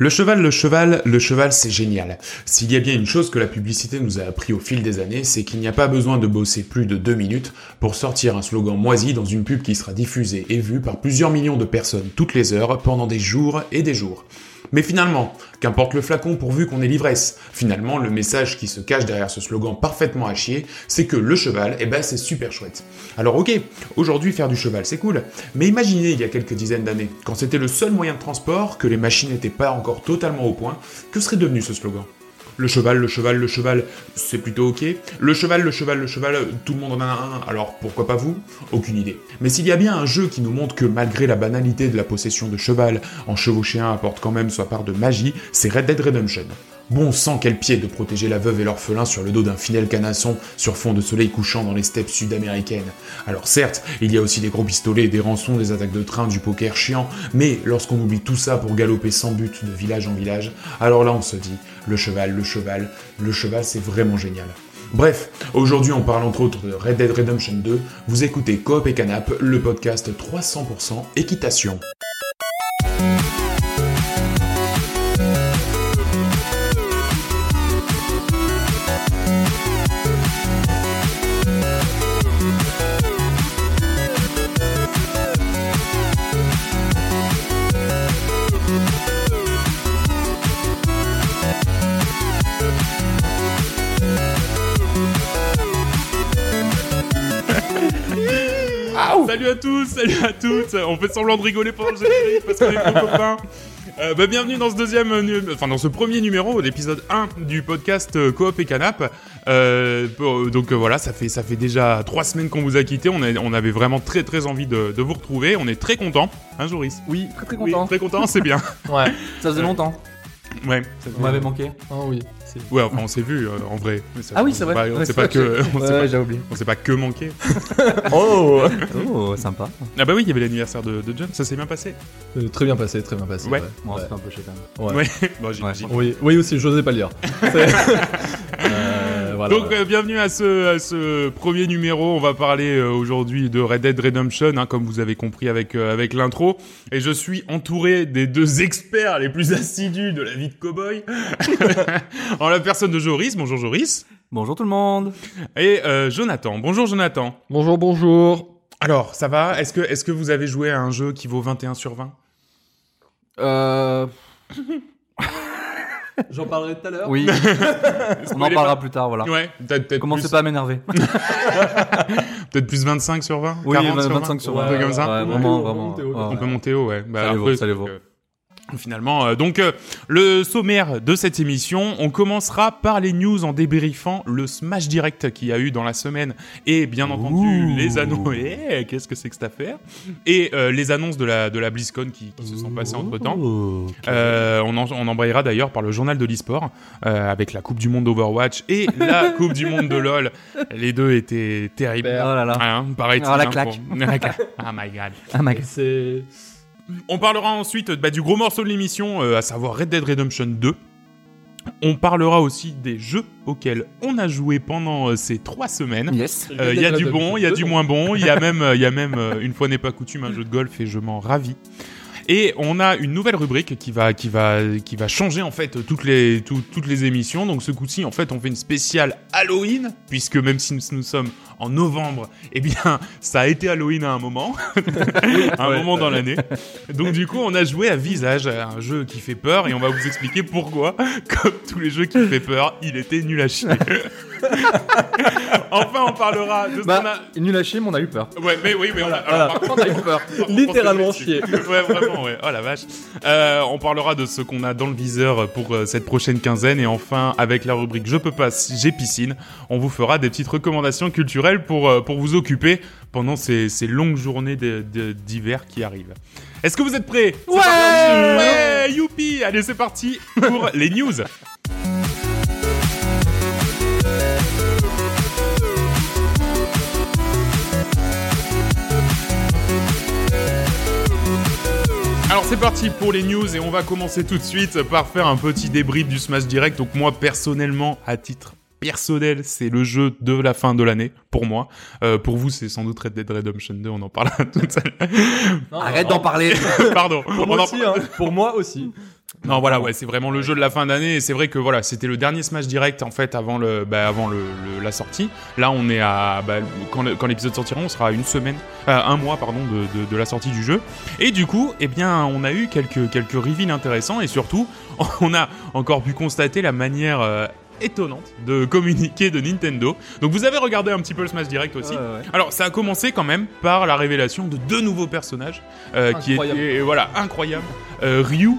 Le cheval, le cheval, le cheval, c'est génial. S'il y a bien une chose que la publicité nous a appris au fil des années, c'est qu'il n'y a pas besoin de bosser plus de deux minutes pour sortir un slogan moisi dans une pub qui sera diffusée et vue par plusieurs millions de personnes toutes les heures pendant des jours et des jours. Mais finalement, qu'importe le flacon pourvu qu'on ait l'ivresse, finalement le message qui se cache derrière ce slogan parfaitement à chier, c'est que le cheval, eh ben c'est super chouette. Alors ok, aujourd'hui faire du cheval c'est cool, mais imaginez il y a quelques dizaines d'années, quand c'était le seul moyen de transport, que les machines n'étaient pas encore totalement au point, que serait devenu ce slogan? Le cheval, le cheval, le cheval, c'est plutôt ok. Le cheval, le cheval, le cheval, tout le monde en a un, alors pourquoi pas vous? Aucune idée. Mais s'il y a bien un jeu qui nous montre que malgré la banalité de la possession de cheval, en chevaucher un apporte quand même sa part de magie, c'est Red Dead Redemption. Bon sang, quel pied de protéger la veuve et l'orphelin sur le dos d'un fidèle canasson sur fond de soleil couchant dans les steppes sud-américaines. Alors certes, il y a aussi des gros pistolets, des rançons, des attaques de train, du poker chiant, mais lorsqu'on oublie tout ça pour galoper sans but de village en village, alors là on se dit, le cheval, le cheval, le cheval c'est vraiment génial. Bref, aujourd'hui on parle entre autres de Red Dead Redemption 2, vous écoutez Coop et Canap, le podcast 300% équitation. Tous, salut à toutes. On fait semblant de rigoler pendant le générique parce qu'on est trop copains. Euh, bah, bienvenue dans ce deuxième, enfin dans ce premier numéro, l'épisode 1 du podcast euh, Coop et Canap. Euh, pour- donc euh, voilà, ça fait ça fait déjà trois semaines qu'on vous a quitté. On, a- on avait vraiment très très envie de, de vous retrouver. On est très content, hein Joris? Oui, très très Oui, content. très content, c'est bien. Ouais, ça faisait longtemps. Ouais, Vous m'avez manqué. Ah oui. Ouais. Enfin, on s'est vu euh, en vrai. Mais ça- Ah oui, c'est vrai. Bah, on Ouais, sait c'est pas vrai que, on sait pas, Ouais, j'ai oublié. on sait pas que manquer. Oh Oh, sympa. Ah bah oui, il y avait l'anniversaire de, de John. Ça s'est bien passé. Euh, très bien passé, très bien passé. Ouais. Bon, Ouais. c'est un peu quand même. Ouais. Ouais. bon, j'imagine. Oui, oui aussi, j'osais pas le dire. C'est- Euh, voilà, Donc voilà. euh, bienvenue à ce, à ce premier numéro. On va parler euh, aujourd'hui de Red Dead Redemption, hein, comme vous avez compris avec euh, avec l'intro. Et je suis entouré des deux experts les plus assidus de la vie de cowboy, en la personne de Joris. Bonjour Joris. Bonjour tout le monde. Et euh, Jonathan. Bonjour Jonathan. Bonjour, bonjour. Alors ça va? Est-ce que est-ce que vous avez joué à un jeu qui vaut 21 sur 20 Euh... J'en parlerai tout à l'heure. Oui. On en parlera plus tard, voilà. Ouais. Peut-être peut-être Commencez plus, pas à m'énerver. peut-être plus 25 sur 20 Oui, 40 sur 25 sur 20 Un truc comme ça? Ouais, On vraiment, peut vraiment. monter haut, Ouais, On ouais. peut monter haut, ouais. Bah, Ça les vaut, après, ça les c'est vaut. que- Finalement, euh, donc euh, le sommaire de cette émission, on commencera par les news en débriefant le Smash Direct qu'il y a eu dans la semaine et bien entendu Ouh. les annonces. Eh, Qu'est-ce que c'est que cette affaire? Et euh, les annonces de la de la BlizzCon qui, qui se sont passées entre temps. Oh. Euh, on, en- on embrayera d'ailleurs par le journal de l'e-sport euh, avec la Coupe du Monde d'Overwatch et la Coupe du Monde de LoL. Les deux étaient terribles. Oh là là. Hein, paraît-il, Ah, la claque. pour- La claque. Oh my god. Ah, ma gueule. C'est. On parlera ensuite bah, du gros morceau de l'émission, euh, à savoir Red Dead Redemption 2. On parlera aussi des jeux auxquels on a joué pendant euh, ces trois semaines. Yes. Euh, Il y a du bon, il y a du moins bon, il y a même, il y a même euh, une fois n'est pas coutume un jeu de golf et je m'en ravis. Et on a une nouvelle rubrique qui va, qui va, qui va changer en fait toutes les, tout- toutes les émissions. Donc ce coup-ci, en fait, on fait une spéciale Halloween, puisque même si nous, nous sommes en novembre, eh bien, ça a été Halloween à un moment, à un Ouais, moment dans l'année. Donc du coup, on a joué à Visage, un jeu qui fait peur, et on va vous expliquer pourquoi, comme tous les jeux qui fait peur, il était nul à chier. enfin, on parlera de ce qu'on a. Bah, nul à chier, mais on a eu peur. Ouais, mais oui, mais on a, Voilà. alors, par contre, On a eu peur. Littéralement chier. ouais, vraiment, ouais. Oh la vache. Euh, on parlera de ce qu'on a dans le viseur pour euh, cette prochaine quinzaine. Et enfin, avec la rubrique Je peux pas, j'ai piscine, on vous fera des petites recommandations culturelles pour, euh, pour vous occuper pendant ces, ces longues journées d'hiver qui arrivent. Est-ce que vous êtes prêts? Ouais Ouais Youpi Allez, c'est parti pour les news c'est parti pour les news et on va commencer tout de suite par faire un petit débrief du Smash Direct. Donc moi personnellement, à titre personnel, c'est le jeu de la fin de l'année pour moi. Euh, pour vous, c'est sans doute Red Dead Redemption 2. On en parlera tout à l'heure. Arrête d'en parler. Pardon. Pour On moi en- aussi, hein. Pour moi aussi. Non, voilà, ouais, c'est vraiment le jeu de la fin d'année. Et c'est vrai que voilà, c'était le dernier Smash Direct en fait avant le, bah, avant le, le- la sortie. Là, on est à bah, quand, quand l'épisode sortira, on sera à une semaine, euh, un mois pardon de, de, de la sortie du jeu. Et du coup, eh bien, on a eu quelques quelques reveals intéressants et surtout, on a encore pu constater la manière euh, étonnante de communiquer de Nintendo. Donc, vous avez regardé un petit peu le Smash Direct aussi. Ouais, ouais. Alors, ça a commencé quand même par la révélation de deux nouveaux personnages euh, qui étaient voilà incroyables. Euh, Ryu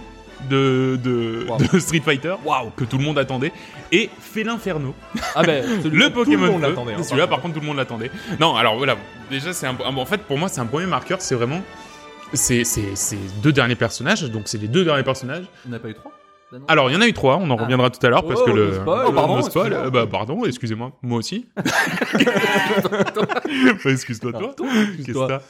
de de, Wow. de Street Fighter, waouh, que tout le monde attendait, et Félin-Ferno, Ah ben, le que tout Pokémon le monde Feu. l'attendait. hein, Celui-là, par contre, tout le monde l'attendait. Non, alors voilà, déjà, c'est un, un- en fait pour moi, c'est un premier marqueur. C'est vraiment c'est c'est ces deux derniers personnages. Donc, c'est les deux derniers personnages. On n'a pas eu trois Alors, il y en a eu trois. On en Ah. reviendra tout à l'heure parce Oh, que le. le spoil. Oh, pardon, le spoil, excuse-moi. euh, bah, pardon, excusez-moi. Moi aussi. Bah, Excuse-toi, toi. Qu'est-ce que t'as?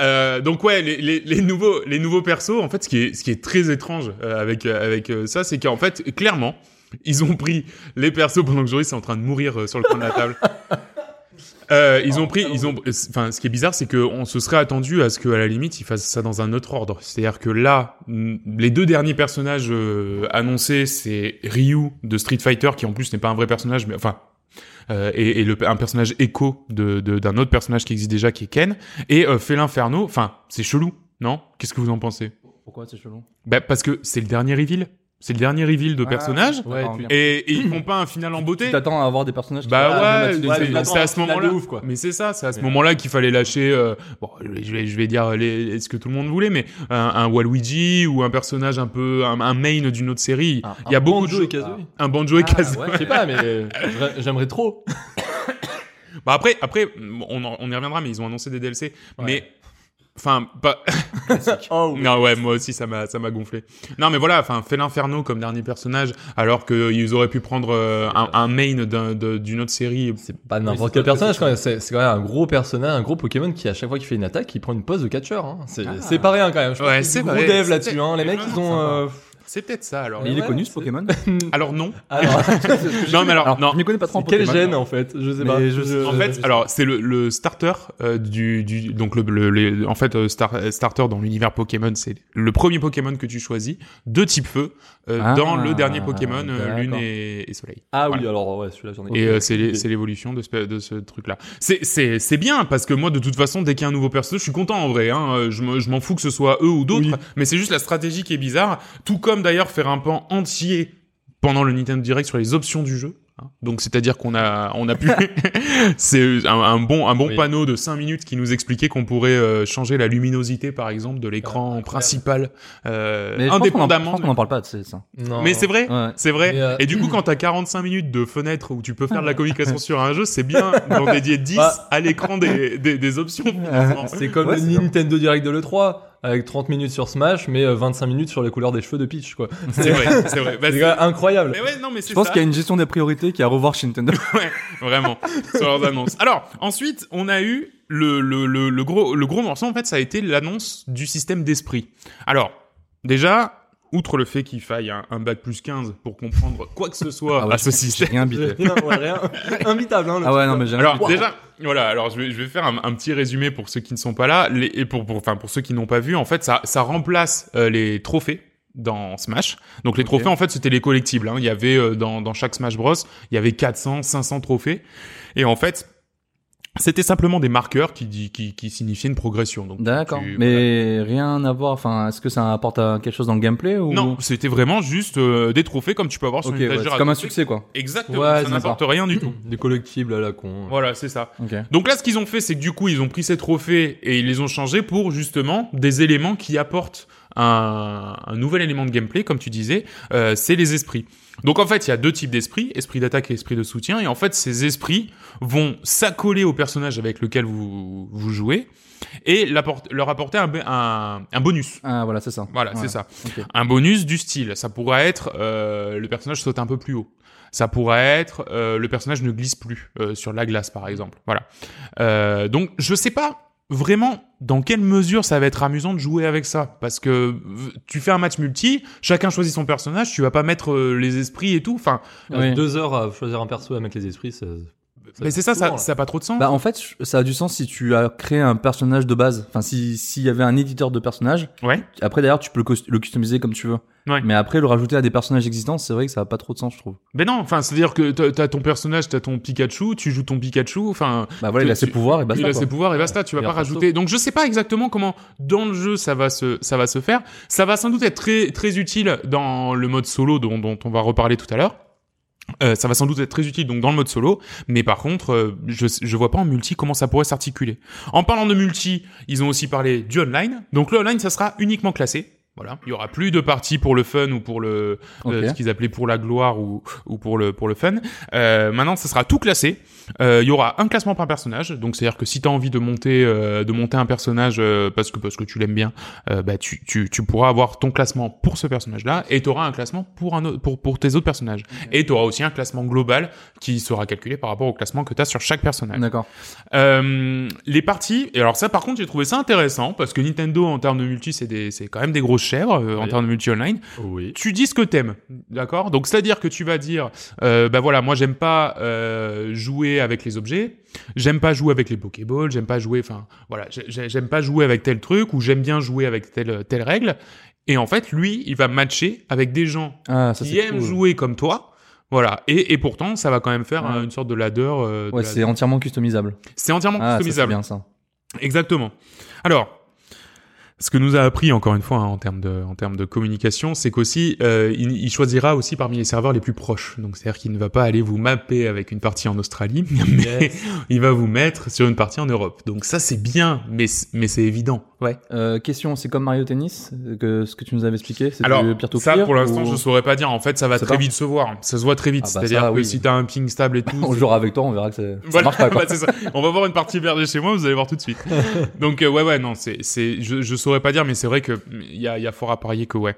Euh, donc ouais, les, les, les nouveaux les nouveaux persos, en fait, ce qui est ce qui est très étrange euh, avec euh, avec euh, ça, c'est qu'en fait, clairement, ils ont pris les persos pendant que Joris est en train de mourir sur le coin de la table. Euh, ils ont pris, ils ont, enfin, ce qui est bizarre, c'est qu'on se serait attendu à ce qu'à la limite, ils fassent ça dans un autre ordre. C'est-à-dire que là, les deux derniers personnages euh, annoncés, c'est Ryu de Street Fighter, qui en plus n'est pas un vrai personnage, mais enfin, euh, et, et le, un personnage écho de de- d'un autre personnage qui existe déjà, qui est Ken, et euh, Félin-Ferno. Enfin, c'est chelou, non? Qu'est-ce que vous en pensez? Pourquoi c'est chelou? Bah parce que c'est le dernier reveal, c'est le dernier reveal de Ah, personnage, Ouais, et, et ils font pas un final en beauté. Tu t'attends à avoir des personnages qui Bah ouais, c'est- à ce moment-là. de ouf, quoi. Mais c'est ça, c'est à ce moment-là qu'il fallait lâcher. euh, bon, je vais, je vais dire les, ce que tout le monde voulait, mais un, un Waluigi ou un personnage un peu un, un main d'une autre série. Un- Il y a un beaucoup de Banjo et Kazooie. Un banjo et Ah, Kazooie. Ouais, je sais pas, mais euh, j'aimerais- j'aimerais trop. Bah après, après, on, en- on y reviendra, mais ils ont annoncé des DLC. Mais Enfin, pas. Oh, non, ouais, moi aussi, ça m'a, ça m'a gonflé. Non, mais voilà, enfin, fait l'inferno comme dernier personnage, alors qu'ils auraient pu prendre euh, un, un main d'une autre série. C'est pas n'importe Oui, quel personnage quand même. C'est quand même un gros personnage, un gros Pokémon qui à chaque fois qu'il fait une attaque, il prend une pose de catcheur. Hein. C'est Ah. pas rien quand même. Je pense Ouais, c'est gros vrai. dev C'est là-dessus. Hein. Les mecs, ils ont. C'est peut-être ça, alors. Mais il est ouais, connu ce Pokémon Alors non. Alors, Non, mais alors, Alors, non. je m'y connais pas trop en quel Pokémon. gène en fait? Je sais Mais pas. je- En fait, alors c'est le, le starter euh, du, du donc le, le- les- en fait euh, star- euh, starter dans l'univers Pokémon, c'est le premier Pokémon que tu choisis de type feu euh, Ah, dans le dernier Pokémon. Lune et, et Soleil. Ah oui, alors ouais, celui-là j'en ai. Et euh, c'est l'évolution de ce, de ce truc-là. C'est c'est c'est bien parce que moi de toute façon dès qu'il y a un nouveau perso, je suis content en vrai. Hein, je me- je m'en fous que ce soit eux ou d'autres, Oui. mais c'est juste la stratégie qui est bizarre. Tout comme d'ailleurs faire un pan entier pendant le Nintendo Direct sur les options du jeu. hein. Donc c'est-à-dire qu'on a on a pu c'est un, un bon un bon Oui. panneau de 5 minutes qui nous expliquait qu'on pourrait euh, changer la luminosité par exemple de l'écran principal euh, Mais je pense qu'on en- je indépendamment. pense qu'on en parle pas de c'est ça. Non. Mais c'est vrai, Ouais. c'est vrai. Euh, Et du coup, quand t'as 45 minutes de fenêtre où tu peux faire de la communication sur un jeu, c'est bien d'en dédier 10 Bah. à l'écran des, des, des options. C'est comme Ouais, le. Nintendo Direct de l'E3 avec 30 minutes sur Smash mais euh, 25 minutes sur les couleurs des cheveux de Peach quoi. c'est vrai, c'est vrai. Bah, C'est incroyable. mais ouais, non, mais c'est Je pense ça. qu'il y a une gestion des priorités qui est à revoir chez Nintendo. Ouais, vraiment, sur leurs annonces. Alors, ensuite, on a eu le, le, le, le gros, le gros morceau, en fait, ça a été l'annonce du système d'esprit. Alors, déjà, outre le fait qu'il faille un, un bac plus 15 pour comprendre quoi que ce soit Ah ouais, à ce système. rien. Rien, ouais, rien. Invitable hein. Ah ouais, non, mais Alors déjà, voilà. Alors je vais, je vais faire un, un petit résumé pour ceux qui ne sont pas là, les, et pour, pour, enfin pour ceux qui n'ont pas vu. En fait, ça, ça remplace euh, les trophées dans Smash. Donc les trophées, en fait, c'était les collectibles. Hein. Il y avait euh, dans, dans chaque Smash Bros, il y avait 400, 500 trophées, et en fait, c'était simplement des marqueurs qui, dit- qui, qui signifiaient une progression. Donc D'accord. tu- Mais rien à voir. Enfin, est-ce que ça apporte euh, quelque chose dans le gameplay ou? Non, c'était vraiment juste euh, des trophées comme tu peux avoir sur Ok, une ouais, c'est comme un succès quoi. Exactement. Ouais, ça n'apporte rien du tout. Des collectibles à la con. Voilà, c'est ça. Ok. Donc là, ce qu'ils ont fait, c'est que du coup, ils ont pris ces trophées et ils les ont changés pour justement des éléments qui apportent un, un nouvel élément de gameplay, comme tu disais, euh, c'est les esprits. Donc en fait, il y a deux types d'esprits, esprit d'attaque et esprit de soutien, et en fait, ces esprits vont s'accoler au personnage avec lequel vous, vous jouez et leur apporter un, un, un bonus. Ah voilà, c'est ça. Voilà, Ouais. c'est ça. Un bonus du style. Ça pourrait être euh, le personnage saute un peu plus haut. Ça pourrait être euh, le personnage ne glisse plus euh, sur la glace, par exemple. Voilà. Euh, donc, je sais pas vraiment dans quelle mesure ça va être amusant de jouer avec ça, parce que tu fais un match multi, chacun choisit son personnage, tu vas pas mettre euh, les esprits et tout. Enfin, Oui. Deux heures à choisir un perso et à mettre les esprits, ça... Mais c'est ça, ça, souvent, ça a pas trop de sens. Bah en fait, ça a du sens si tu as créé un personnage de base. Enfin, si s'il y avait un éditeur de personnage. Ouais. Après d'ailleurs, tu peux le, le customiser comme tu veux. Ouais. Mais après, le rajouter à des personnages existants, c'est vrai que ça a pas trop de sens, je trouve. Mais non, enfin, c'est-à-dire que t'as- ton personnage, t'as ton Pikachu, tu joues ton Pikachu, enfin, Bah voilà, il a ses pouvoirs et basta. il a quoi. ses pouvoirs et basta, tu vas Et pas rajouter. Donc je sais pas exactement comment dans le jeu ça va se ça va se faire. Ça va sans doute être très très utile dans le mode solo dont, dont on va reparler tout à l'heure. Euh, ça va sans doute être très utile donc dans le mode solo, mais par contre, euh, je je vois pas en multi comment ça pourrait s'articuler. En parlant de multi, ils ont aussi parlé du online. Donc le online, ça sera uniquement classé. Voilà, il y aura plus de parties pour le fun ou pour le euh, Ok. ce qu'ils appelaient pour la gloire ou ou pour le pour le fun. Euh, maintenant, ça sera tout classé. Euh, Il y aura un classement par personnage, donc c'est-à-dire que si tu as envie de monter euh, de monter un personnage euh, parce que parce que tu l'aimes bien, euh, bah tu, tu tu pourras avoir ton classement pour ce personnage-là et tu auras un classement pour un autre, pour pour tes autres personnages. Et tu auras aussi un classement global qui sera calculé par rapport au classement que tu as sur chaque personnage. D'accord. Euh, les parties, et alors ça par contre j'ai trouvé ça intéressant parce que Nintendo en termes de multi c'est des c'est quand même des grosses chèvres euh, en termes de multi online Oui. tu dis ce que t'aimes, d'accord? Donc c'est-à-dire que tu vas dire, euh, bah voilà, moi j'aime pas euh, jouer avec les objets, j'aime pas jouer avec les Pokéballs, j'aime pas jouer, enfin voilà, j'ai- j'ai- j'aime pas jouer avec tel truc ou j'aime bien jouer avec telle telle règle. Et en fait, lui, il va matcher avec des gens Ah, ça qui aiment cool. jouer comme toi. Voilà, et, et pourtant, ça va quand même faire Ouais. euh, une sorte de ladder. euh, de Ouais, la- c'est entièrement customisable. c'est entièrement Ah, ça, c'est customisable. bien ça. Exactement. Alors, ce que nous a appris encore une fois hein, en termes de en termes de communication, c'est qu'aussi euh, il, il choisira aussi parmi les serveurs les plus proches. Donc c'est-à-dire qu'il ne va pas aller vous mapper avec une partie en Australie, mais il va vous mettre sur une partie en Europe. Donc ça c'est bien, mais mais c'est évident. Ouais. Euh, question, c'est comme Mario Tennis, que ce que tu nous avais expliqué, c'est Alors peer to ça pour l'instant ou- je saurais pas dire. En fait ça va très pas vite se voir. Ça se voit très vite. Ah bah C'est-à-dire ça, que oui. si t'as un ping stable et tout. On jouera avec toi, on verra que ça, ça Voilà, marche pas. Quoi. bah, c'est ça. On va voir une partie perdue chez moi, vous allez voir tout de suite. Donc euh, ouais ouais non, c'est c'est je je saurais pas dire mais c'est vrai que il y a y a fort à parier que ouais.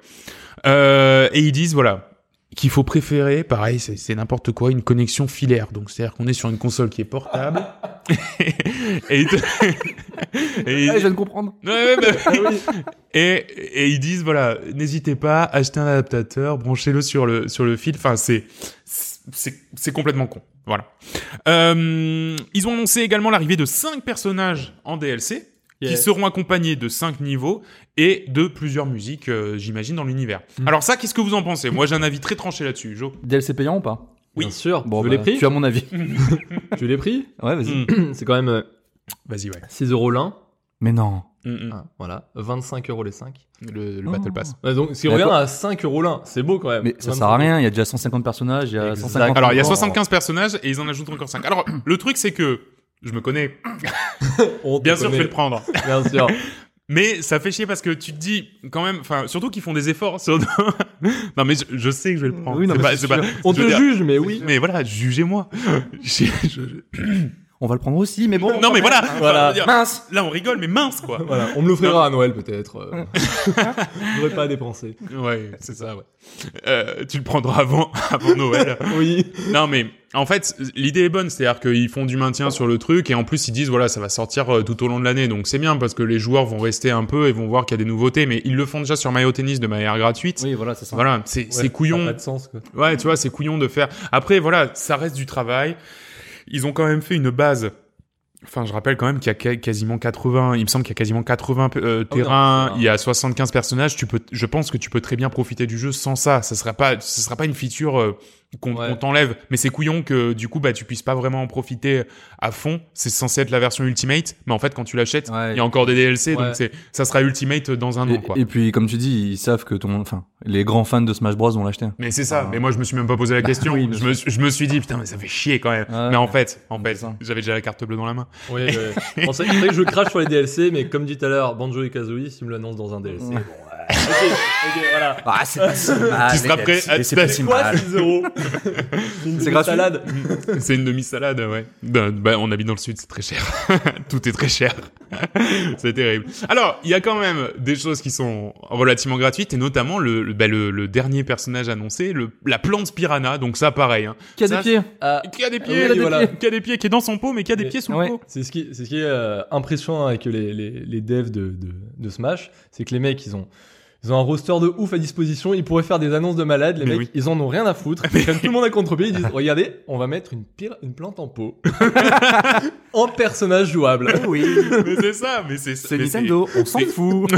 Euh, et ils disent voilà qu'il faut préférer, pareil, c'est n'importe quoi, une connexion filaire. Donc c'est-à-dire qu'on est sur une console qui est portable. et, Ah, je viens de comprendre. Ouais, ouais, bah oui. et, et ils disent voilà, n'hésitez pas, achetez un adaptateur, branchez-le sur le sur le fil. Enfin, c'est c'est complètement con. Voilà. Euh, ils ont annoncé également l'arrivée de cinq personnages en DLC qui Yes. seront accompagnés de cinq niveaux et de plusieurs musiques, euh, j'imagine, dans l'univers. Mm. Alors ça, qu'est-ce que vous en pensez? Moi, j'ai un avis très tranché là-dessus, Jo. DLC payant ou pas? Oui. Bien sûr. Bon, tu veux bah, les prix? Tu as mon avis. Tu veux les prix? Ouais, vas-y. Mm. C'est quand même euh, Vas-y, ouais. 6 euros l'un. Mais non. Mm, mm. Ah, voilà. 25 euros les 5. Le, le Oh. Battle Pass. Ouais, donc, qui D'accord. revient à 5 euros l'un. C'est beau quand même. Mais ça 25 sert à rien, il y a déjà 150 personnages, il y a Exact. 150 Alors, il y a encore. 75 personnages et ils en ajoutent encore 5. Alors, le truc, c'est que je me connais. On Bien sûr, je vais connaît. le prendre. Bien sûr. Mais ça fait chier parce que tu te dis quand même, enfin surtout qu'ils font des efforts sur. non mais je, je sais que je vais le prendre. Oui, non, mais pas- pas-. On je te dire- juge, mais oui. Mais voilà, jugez-moi. Je- je- On va le prendre aussi, mais bon. Non mais voilà. Voilà. Enfin, je veux dire, Mince Là on rigole, mais mince quoi. Voilà, on me l'offrira à Noël peut-être. euh. J'aurais pas à dépenser. Ouais, c'est ça. Ouais. Euh, tu le prendras avant, avant Noël. Oui. Non mais en fait l'idée est bonne, c'est-à-dire qu'ils font du maintien sur le truc et en plus ils disent voilà ça va sortir euh, tout au long de l'année donc c'est bien parce que les joueurs vont rester un peu et vont voir qu'il y a des nouveautés mais ils le font déjà sur Mario Tennis de manière gratuite. Oui, voilà, c'est ça. Voilà, c'est Ouais, couillon. Ça a pas de sens quoi. Ouais, tu vois, c'est couillon de faire. Après, voilà, ça reste du travail. Ils ont quand même fait une base. Enfin, je rappelle quand même qu'il y a qua- quasiment 80, il me semble qu'il y a quasiment 80 euh, Ah terrains, non, il y a 75 personnages, tu peux, je pense que tu peux très bien profiter du jeu sans ça. Ça sera pas, ce sera pas une feature euh, qu'on Ouais. t'enlève. Mais c'est couillon que, du coup, bah, tu puisses pas vraiment en profiter à fond. C'est censé être la version Ultimate, mais en fait, quand tu l'achètes, il Ouais. y a encore des DLC, Ouais. donc c'est, ça sera Ultimate dans un an, Et, quoi. et puis, comme tu dis, ils savent que ton, enfin, les grands fans de Smash Bros vont l'acheter. Mais c'est ça. Ah. Mais moi, je me suis même pas posé la question. oui, bien je, me, suis- je me suis dit, putain, mais ça fait chier quand même. Ouais. mais en fait, en fait, j'avais déjà la carte bleue dans la main. Oui, ouais. Bon, c'est vrai que je crache sur les DLC, mais comme dit tout à l'heure, Banjo et Kazooie, s'ils me l'annoncent dans un DLC. Ouais. Bon. Ok, ok, voilà. Ah, c'est pas si mal. Tu seras prêt à- C'est pas si Quoi, mal. 6 euros Une C'est gratuit salade. c'est une demi-salade, ouais. Ben, ben, on habite dans le sud, c'est très cher. Tout est très cher. c'est terrible. Alors, il y a quand même des choses qui sont relativement gratuites, et notamment le, le, le, le dernier personnage annoncé, le, la plante piranha. Donc ça, pareil. Hein. Qui a Ça, des pieds Ah, Qui a des oui, pieds, des voilà. pieds. qui a des pieds, qui est dans son pot, mais qui a des Mais- pieds sous ouais. le pot. C'est ce qui, c'est ce qui est euh, impressionnant avec les, les, les devs de, de, de Smash, c'est que les mecs, ils ont Ils ont un roster de ouf à disposition. Ils pourraient faire des annonces de malades. Les Mais mecs, oui. ils en ont rien à foutre. Ils prennent tout le monde à contre-pied. Ils disent Regardez, on va mettre une, pire, une plante en pot. en personnage jouable. Oui, mais c'est ça, mais c'est c'est mais Nintendo, on s'en c'est- fout.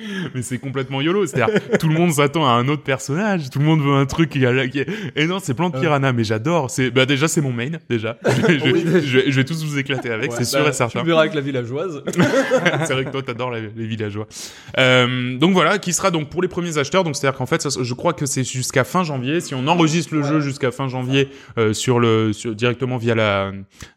Mais c'est complètement YOLO, c'est-à-dire tout le monde s'attend à un autre personnage, tout le monde veut un truc qui a, qui est- et non, c'est Plante Piranha, mais j'adore. C'est bah déjà c'est mon main déjà. Je, vais- je, vais- Oui. je vais, je vais tous vous éclater avec, Ouais, c'est sûr bah, et certain. Tu verras avec la villageoise. c'est vrai que toi t'adores les, les villageois. Euh, donc voilà, qui sera donc pour les premiers acheteurs. Donc c'est-à-dire qu'en fait, ça- je crois que c'est jusqu'à fin janvier. Si on enregistre le jeu jusqu'à fin janvier euh, sur le sur, directement via la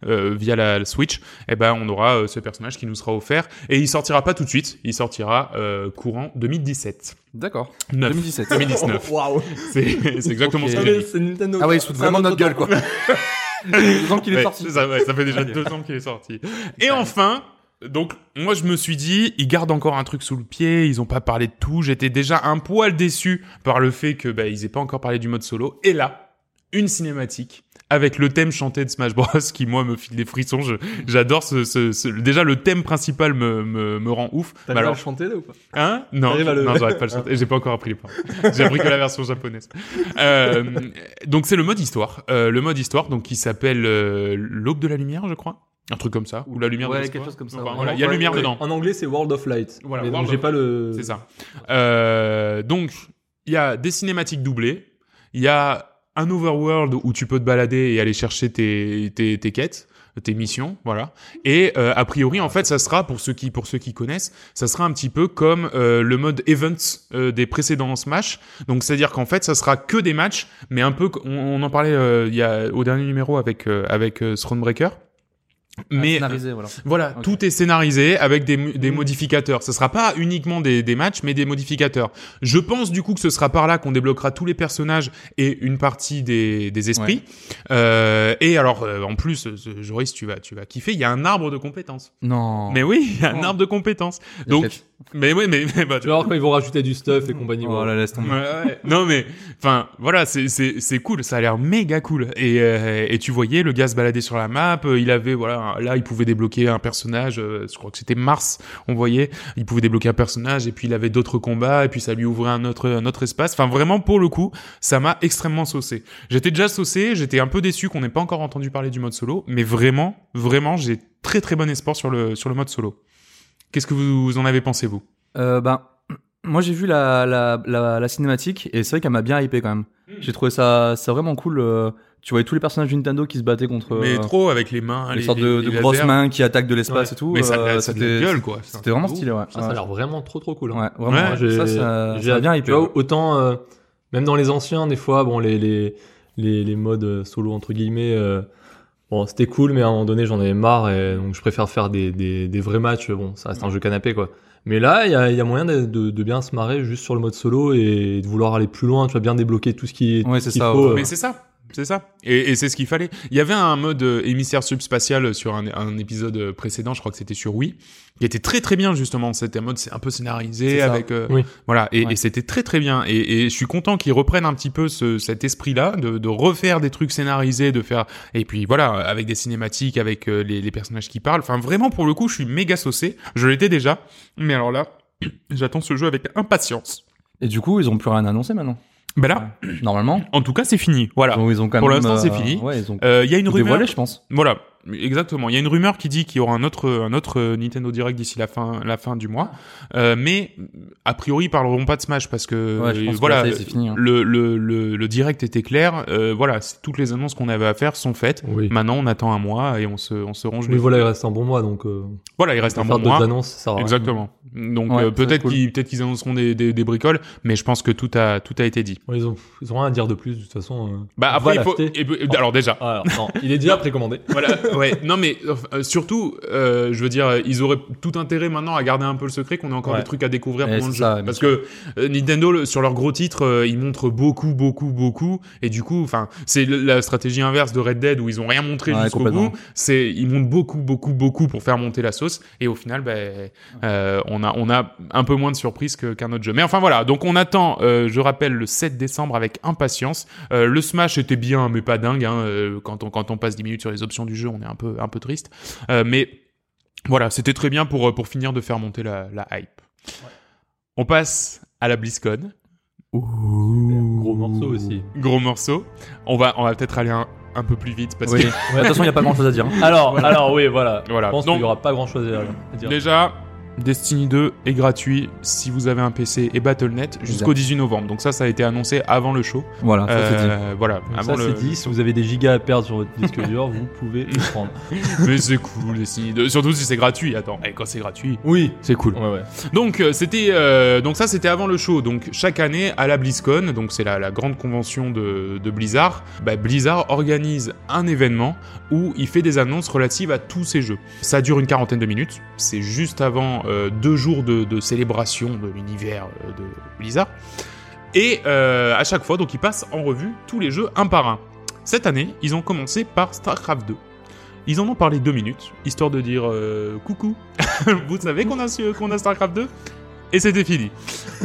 euh, via la, Switch, eh ben on aura euh, ce personnage qui nous sera offert et il sortira pas tout de suite. Il sortira euh, courant 2017. D'accord. 9. 2017. 2019. Waouh. C'est c'est exactement Ok. ce Ah, que j'ai mais dit. C'est Nintendo. Ah ouais, il se fout C'est un vraiment notre gueule, quoi. Deux ans qu'il est Ouais, sorti. Ça, ouais, ça fait déjà deux ans qu'il est sorti. Et enfin, donc moi je me suis dit, ils gardent encore un truc sous le pied, ils ont pas parlé de tout. J'étais déjà un poil déçu par le fait que bah, ils aient pas encore parlé du mode solo. Et là, une cinématique avec le thème chanté de Smash Bros qui moi me file des frissons. J'adore ce, ce, ce- déjà le thème principal me me, me rend ouf. T'as Mais alors... alors, le chanter là ou pas? Hein? Non, T'arrives à le- non, j'arrête pas de le chanter. J'ai pas encore appris les paroles. J'ai appris que la version japonaise. Euh, donc c'est le mode histoire. Euh, le mode histoire, donc qui s'appelle euh, l'aube de la lumière, je crois. Un truc comme ça. Ou la lumière Ouais, de quelque chose comme ça, Enfin, ouais. voilà, il y a Ouais, lumière ouais. dedans. En anglais, c'est World of Light. Voilà, Mais donc j'ai of pas le. C'est ça. Euh, donc il y a des cinématiques doublées. Il y a un overworld où tu peux te balader et aller chercher tes, tes, tes quêtes tes missions, voilà. Et euh, a priori, en fait, ça sera pour ceux qui pour ceux qui connaissent, ça sera un petit peu comme euh, le mode events euh, des précédents Smash. Donc, c'est-à-dire qu'en fait, ça sera que des matchs, mais un peu, on, on en parlait euh, il y a au dernier numéro avec euh, avec euh, Thronebreaker. Mais Scénarisé, voilà. tout est scénarisé avec des, des modificateurs. Ce sera pas uniquement des, des matchs, mais des modificateurs. Je pense du coup que ce sera par là qu'on débloquera tous les personnages et une partie des, des esprits. Euh, et alors, euh, en plus, euh, Joris, tu vas, tu vas kiffer. Il y a un arbre de compétences. Non. Mais oui, il y a un Oh. arbre de compétences. Donc, mais oui, mais, mais bah, Tu vas voir quand ils vont rajouter du stuff et compagnie. Oh là, laisse tomber. Ouais, ouais. Non mais enfin voilà c'est c'est c'est cool. Ça a l'air méga cool. Et euh, et tu voyais le gars se balader sur la map. Euh, il avait voilà là il pouvait débloquer un personnage euh, je crois que c'était Mars on voyait. Il pouvait débloquer un personnage et puis il avait d'autres combats et puis ça lui ouvrait un autre un autre espace. Enfin vraiment pour le coup ça m'a extrêmement saucé. J'étais déjà saucé j'étais un peu déçu qu'on n'ait pas encore entendu parler du mode solo mais vraiment vraiment j'ai très très bon espoir sur le sur le mode solo qu'est-ce que vous en avez pensé vous? Euh, ben, moi j'ai vu la, la, la, la cinématique et c'est vrai qu'elle m'a bien hypé quand même. J'ai trouvé ça, ça vraiment cool. euh, tu voyais tous les personnages de Nintendo qui se battaient contre mais euh, trop avec les mains les les, sortes de, les- de les grosses mains qui attaquent de l'espace Ouais. et tout. Mais ça, euh, ça c'était- gueule, quoi. C'était vraiment stylé, ouais. Ça, ça a l'air vraiment trop trop cool. hein. Ouais, vraiment. Ouais, ouais, j'ai- ça, ça, j'ai ça bien Tu hypé. vois, autant, euh, même dans les anciens, des fois, bon, les, les, les, les modes solo, entre guillemets, euh, bon, c'était cool, mais à un moment donné, j'en avais marre, et donc je préfère faire des, des, des vrais matchs. Bon, ça reste un jeu canapé, quoi. Mais là, il y a, il y a moyen de, de, de bien se marrer juste sur le mode solo et de vouloir aller plus loin, tu vas bien débloquer tout ce qui Ouais, ce c'est ça, faut, ouais. euh. Mais c'est ça, c'est ça. Et, et c'est ce qu'il fallait. Il y avait un mode euh, émissaire subspatial sur un, un épisode euh, précédent, je crois que c'était sur Wii, qui était très très bien justement. C'était un mode c'est un peu scénarisé avec euh, Oui. voilà et, Ouais. et c'était très très bien. Et, et je suis content qu'ils reprennent un petit peu ce, cet esprit-là de, de refaire des trucs scénarisés, de faire et puis voilà avec des cinématiques, avec euh, les, les personnages qui parlent. Enfin vraiment pour le coup, je suis méga saucé. Je l'étais déjà, mais alors là, j'attends ce jeu avec impatience. Et du coup, ils ont plus rien annoncé maintenant? Ben là, Normalement. en tout cas, c'est fini. Voilà. Donc, ils ont quand Pour l'instant, c'est euh, fini. Ouais, ils ont Euh, Il y a une rumeur. dévoilé, je pense. Voilà, exactement. Il y a une rumeur qui dit qu'il y aura un autre, un autre euh, Nintendo Direct d'ici la fin, la fin du mois. Euh, mais a priori, ils parleront pas de Smash parce que Ouais, voilà, fini, hein. le, le, le, le Direct était clair. Euh, voilà, toutes les annonces qu'on avait à faire sont faites. Oui. Maintenant, on attend un mois et on se, on se range. Mais les- voilà, il reste un bon mois, donc euh, voilà, il reste un faire bon d'autres mois. annonces, ça. Exactement. Donc Ouais, euh, peut-être être cool. qu'ils peut-être qu'ils annonceront des, des, des bricoles, mais je pense que tout a tout a été dit. Ouais, Ils ont, ils ont rien à dire de plus, de toute façon. euh. Bah après il faut et alors déjà Ah, alors, non, il est déjà précommandé. voilà ouais non mais euh, surtout euh, je veux dire ils auraient tout intérêt maintenant à garder un peu le secret qu'on a encore Ouais. des trucs à découvrir Ouais, pendant le jeu. ça, parce que euh, Nintendo sur leurs gros titres euh, ils montrent beaucoup beaucoup beaucoup. Et du coup enfin c'est la stratégie inverse de Red Dead où ils ont rien montré Ouais, jusqu'au bout. c'est ils montrent beaucoup beaucoup beaucoup pour faire monter la sauce. Et au final ben euh, on a on a un peu moins de surprises qu'un autre jeu. Mais enfin voilà. Donc on attend euh, je rappelle le 7 décembre avec impatience. Euh, le Smash était bien mais pas dingue hein, euh, quand on quand on passe 10 minutes sur les options du jeu on est un peu un peu triste Euh, mais voilà c'était très bien pour pour finir de faire monter la, la hype On passe à la BlizzCon. Gros morceau aussi. Gros morceau. On va, on va peut-être aller un, un peu plus vite parce Oui. que De toute façon, il n'y a pas grand chose à dire. hein. Alors, alors oui, voilà. Voilà. Je pense Donc- qu'il y aura pas grand chose à dire. déjà, Destiny 2 est gratuit si vous avez un PC et Battle.net jusqu'au 18 novembre. Donc ça, ça a été annoncé avant le show. Voilà, ça c'est dit. Euh, voilà, Donc avant ça, le. c'est dit. Si vous avez des gigas à perdre sur votre disque dur, vous pouvez le prendre. Mais c'est cool, Destiny 2. Surtout si c'est gratuit. Attends, eh, quand c'est gratuit, Oui. c'est cool. Ouais, ouais. Donc euh, c'était euh, donc ça c'était avant le show. Donc chaque année à la BlizzCon, donc c'est la, la grande convention de, de Blizzard, bah, Blizzard organise un événement où il fait des annonces relatives à tous ces jeux. Ça dure une quarantaine de minutes. C'est juste avant euh, deux jours de, de célébration de l'univers euh, de Blizzard. Et euh, à chaque fois, donc ils passent en revue tous les jeux un par un. Cette année, ils ont commencé par StarCraft 2. Ils en ont parlé deux minutes, histoire de dire euh, coucou. Vous savez qu'on a, su- qu'on a StarCraft 2 Et c'était fini.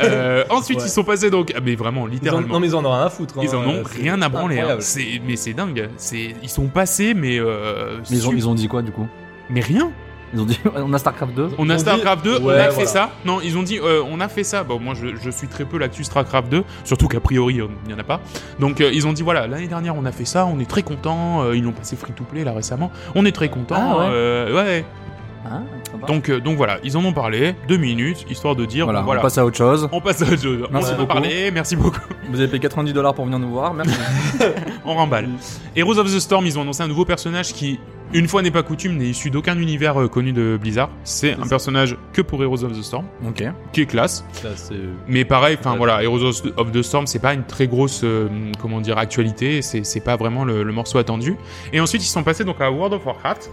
Euh, ensuite, Ouais. ils sont passés donc, ah, mais vraiment, Ils en- littéralement. non, mais ils en ont rien à foutre. hein. Ils en ont Euh, rien à branler. hein. mais c'est dingue. Ils sont passés, mais euh, Mais ils ont, ils ont dit quoi du coup? Mais rien. Ils ont dit on a StarCraft 2 On a StarCraft dit- 2, on a fait voilà. ça. Non, ils ont dit, euh, on a fait ça. Bon, moi, je, je suis très peu l'actu StarCraft 2, surtout qu'a priori, euh, il n'y en a pas. Donc, euh, ils ont dit, voilà, l'année dernière, on a fait ça, on est très content. ils l'ont passé free to play là récemment. On est très content. Ah ouais. euh, ouais. Ah. Donc, euh, donc voilà, ils en ont parlé deux minutes, histoire de dire, voilà, bon, voilà, on passe à autre chose. on passe à autre chose. Merci on en a beaucoup. parlé, merci beaucoup. Vous avez payé 90 dollars pour venir nous voir, merci. On remballe. Heroes of the Storm, ils ont annoncé un nouveau personnage qui, une fois n'est pas coutume, n'est issu d'aucun univers euh, connu de Blizzard. C'est un personnage que pour Heroes of the Storm, ok. qui est classe. Ça, c'est- Mais pareil, enfin Ouais. voilà, Heroes of- of the Storm, c'est pas une très grosse, euh, comment dire, actualité. C'est c'est pas vraiment le, le morceau attendu. Et ensuite, ils sont passés donc à World of Warcraft.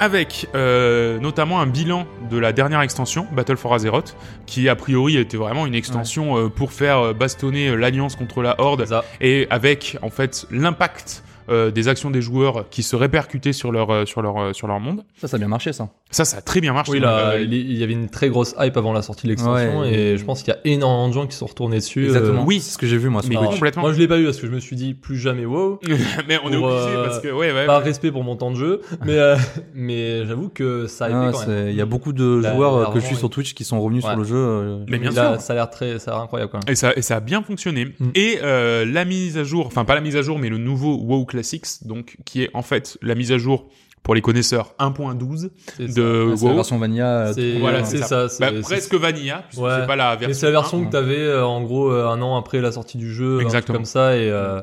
Avec euh, notamment un bilan de la dernière extension, Battle for Azeroth, qui a priori était vraiment une extension euh, pour faire euh, bastonner euh, l'alliance contre la Horde, Ça. et avec en fait l'impact euh, des actions des joueurs qui se répercutaient sur leur euh, sur leur euh, sur leur monde. Ça, ça a bien marché ça. Ça, ça a très bien marché. Oui, là, Euh, il y- avait une très grosse hype avant la sortie de l'extension Ouais. et je pense qu'il y a énormément de gens qui sont retournés dessus. Exactement. euh, oui. c'est ce que j'ai vu moi. Mais alors, complètement. Moi, je l'ai pas eu parce que je me suis dit plus jamais wow. mais on est obligé euh, parce que ouais ouais. Pas respect pour mon temps de jeu, mais euh, mais j'avoue que ça a Ah, été quand même. Il y a beaucoup de La- joueurs que je suis oui. sur Twitch qui sont revenus Ouais. sur le jeu. Mais bien sûr. Ça a l'air très, ça a l'air incroyable quand même. Et ça, et ça a bien fonctionné. Mm. Et euh, la mise à jour, enfin pas la mise à jour, mais le nouveau WoW Classics, donc qui est en fait la mise à jour pour les connaisseurs 1.12 C'est ça. de ah, c'est la WoW. version Vanilla. euh, Voilà, c'est ça. Bah, presque vanilla, puisque Ouais. c'est pas la Mais version. c'est la version 1. que t'avais euh, en gros euh, un an après la sortie du jeu, un truc Exactement. comme ça et. euh,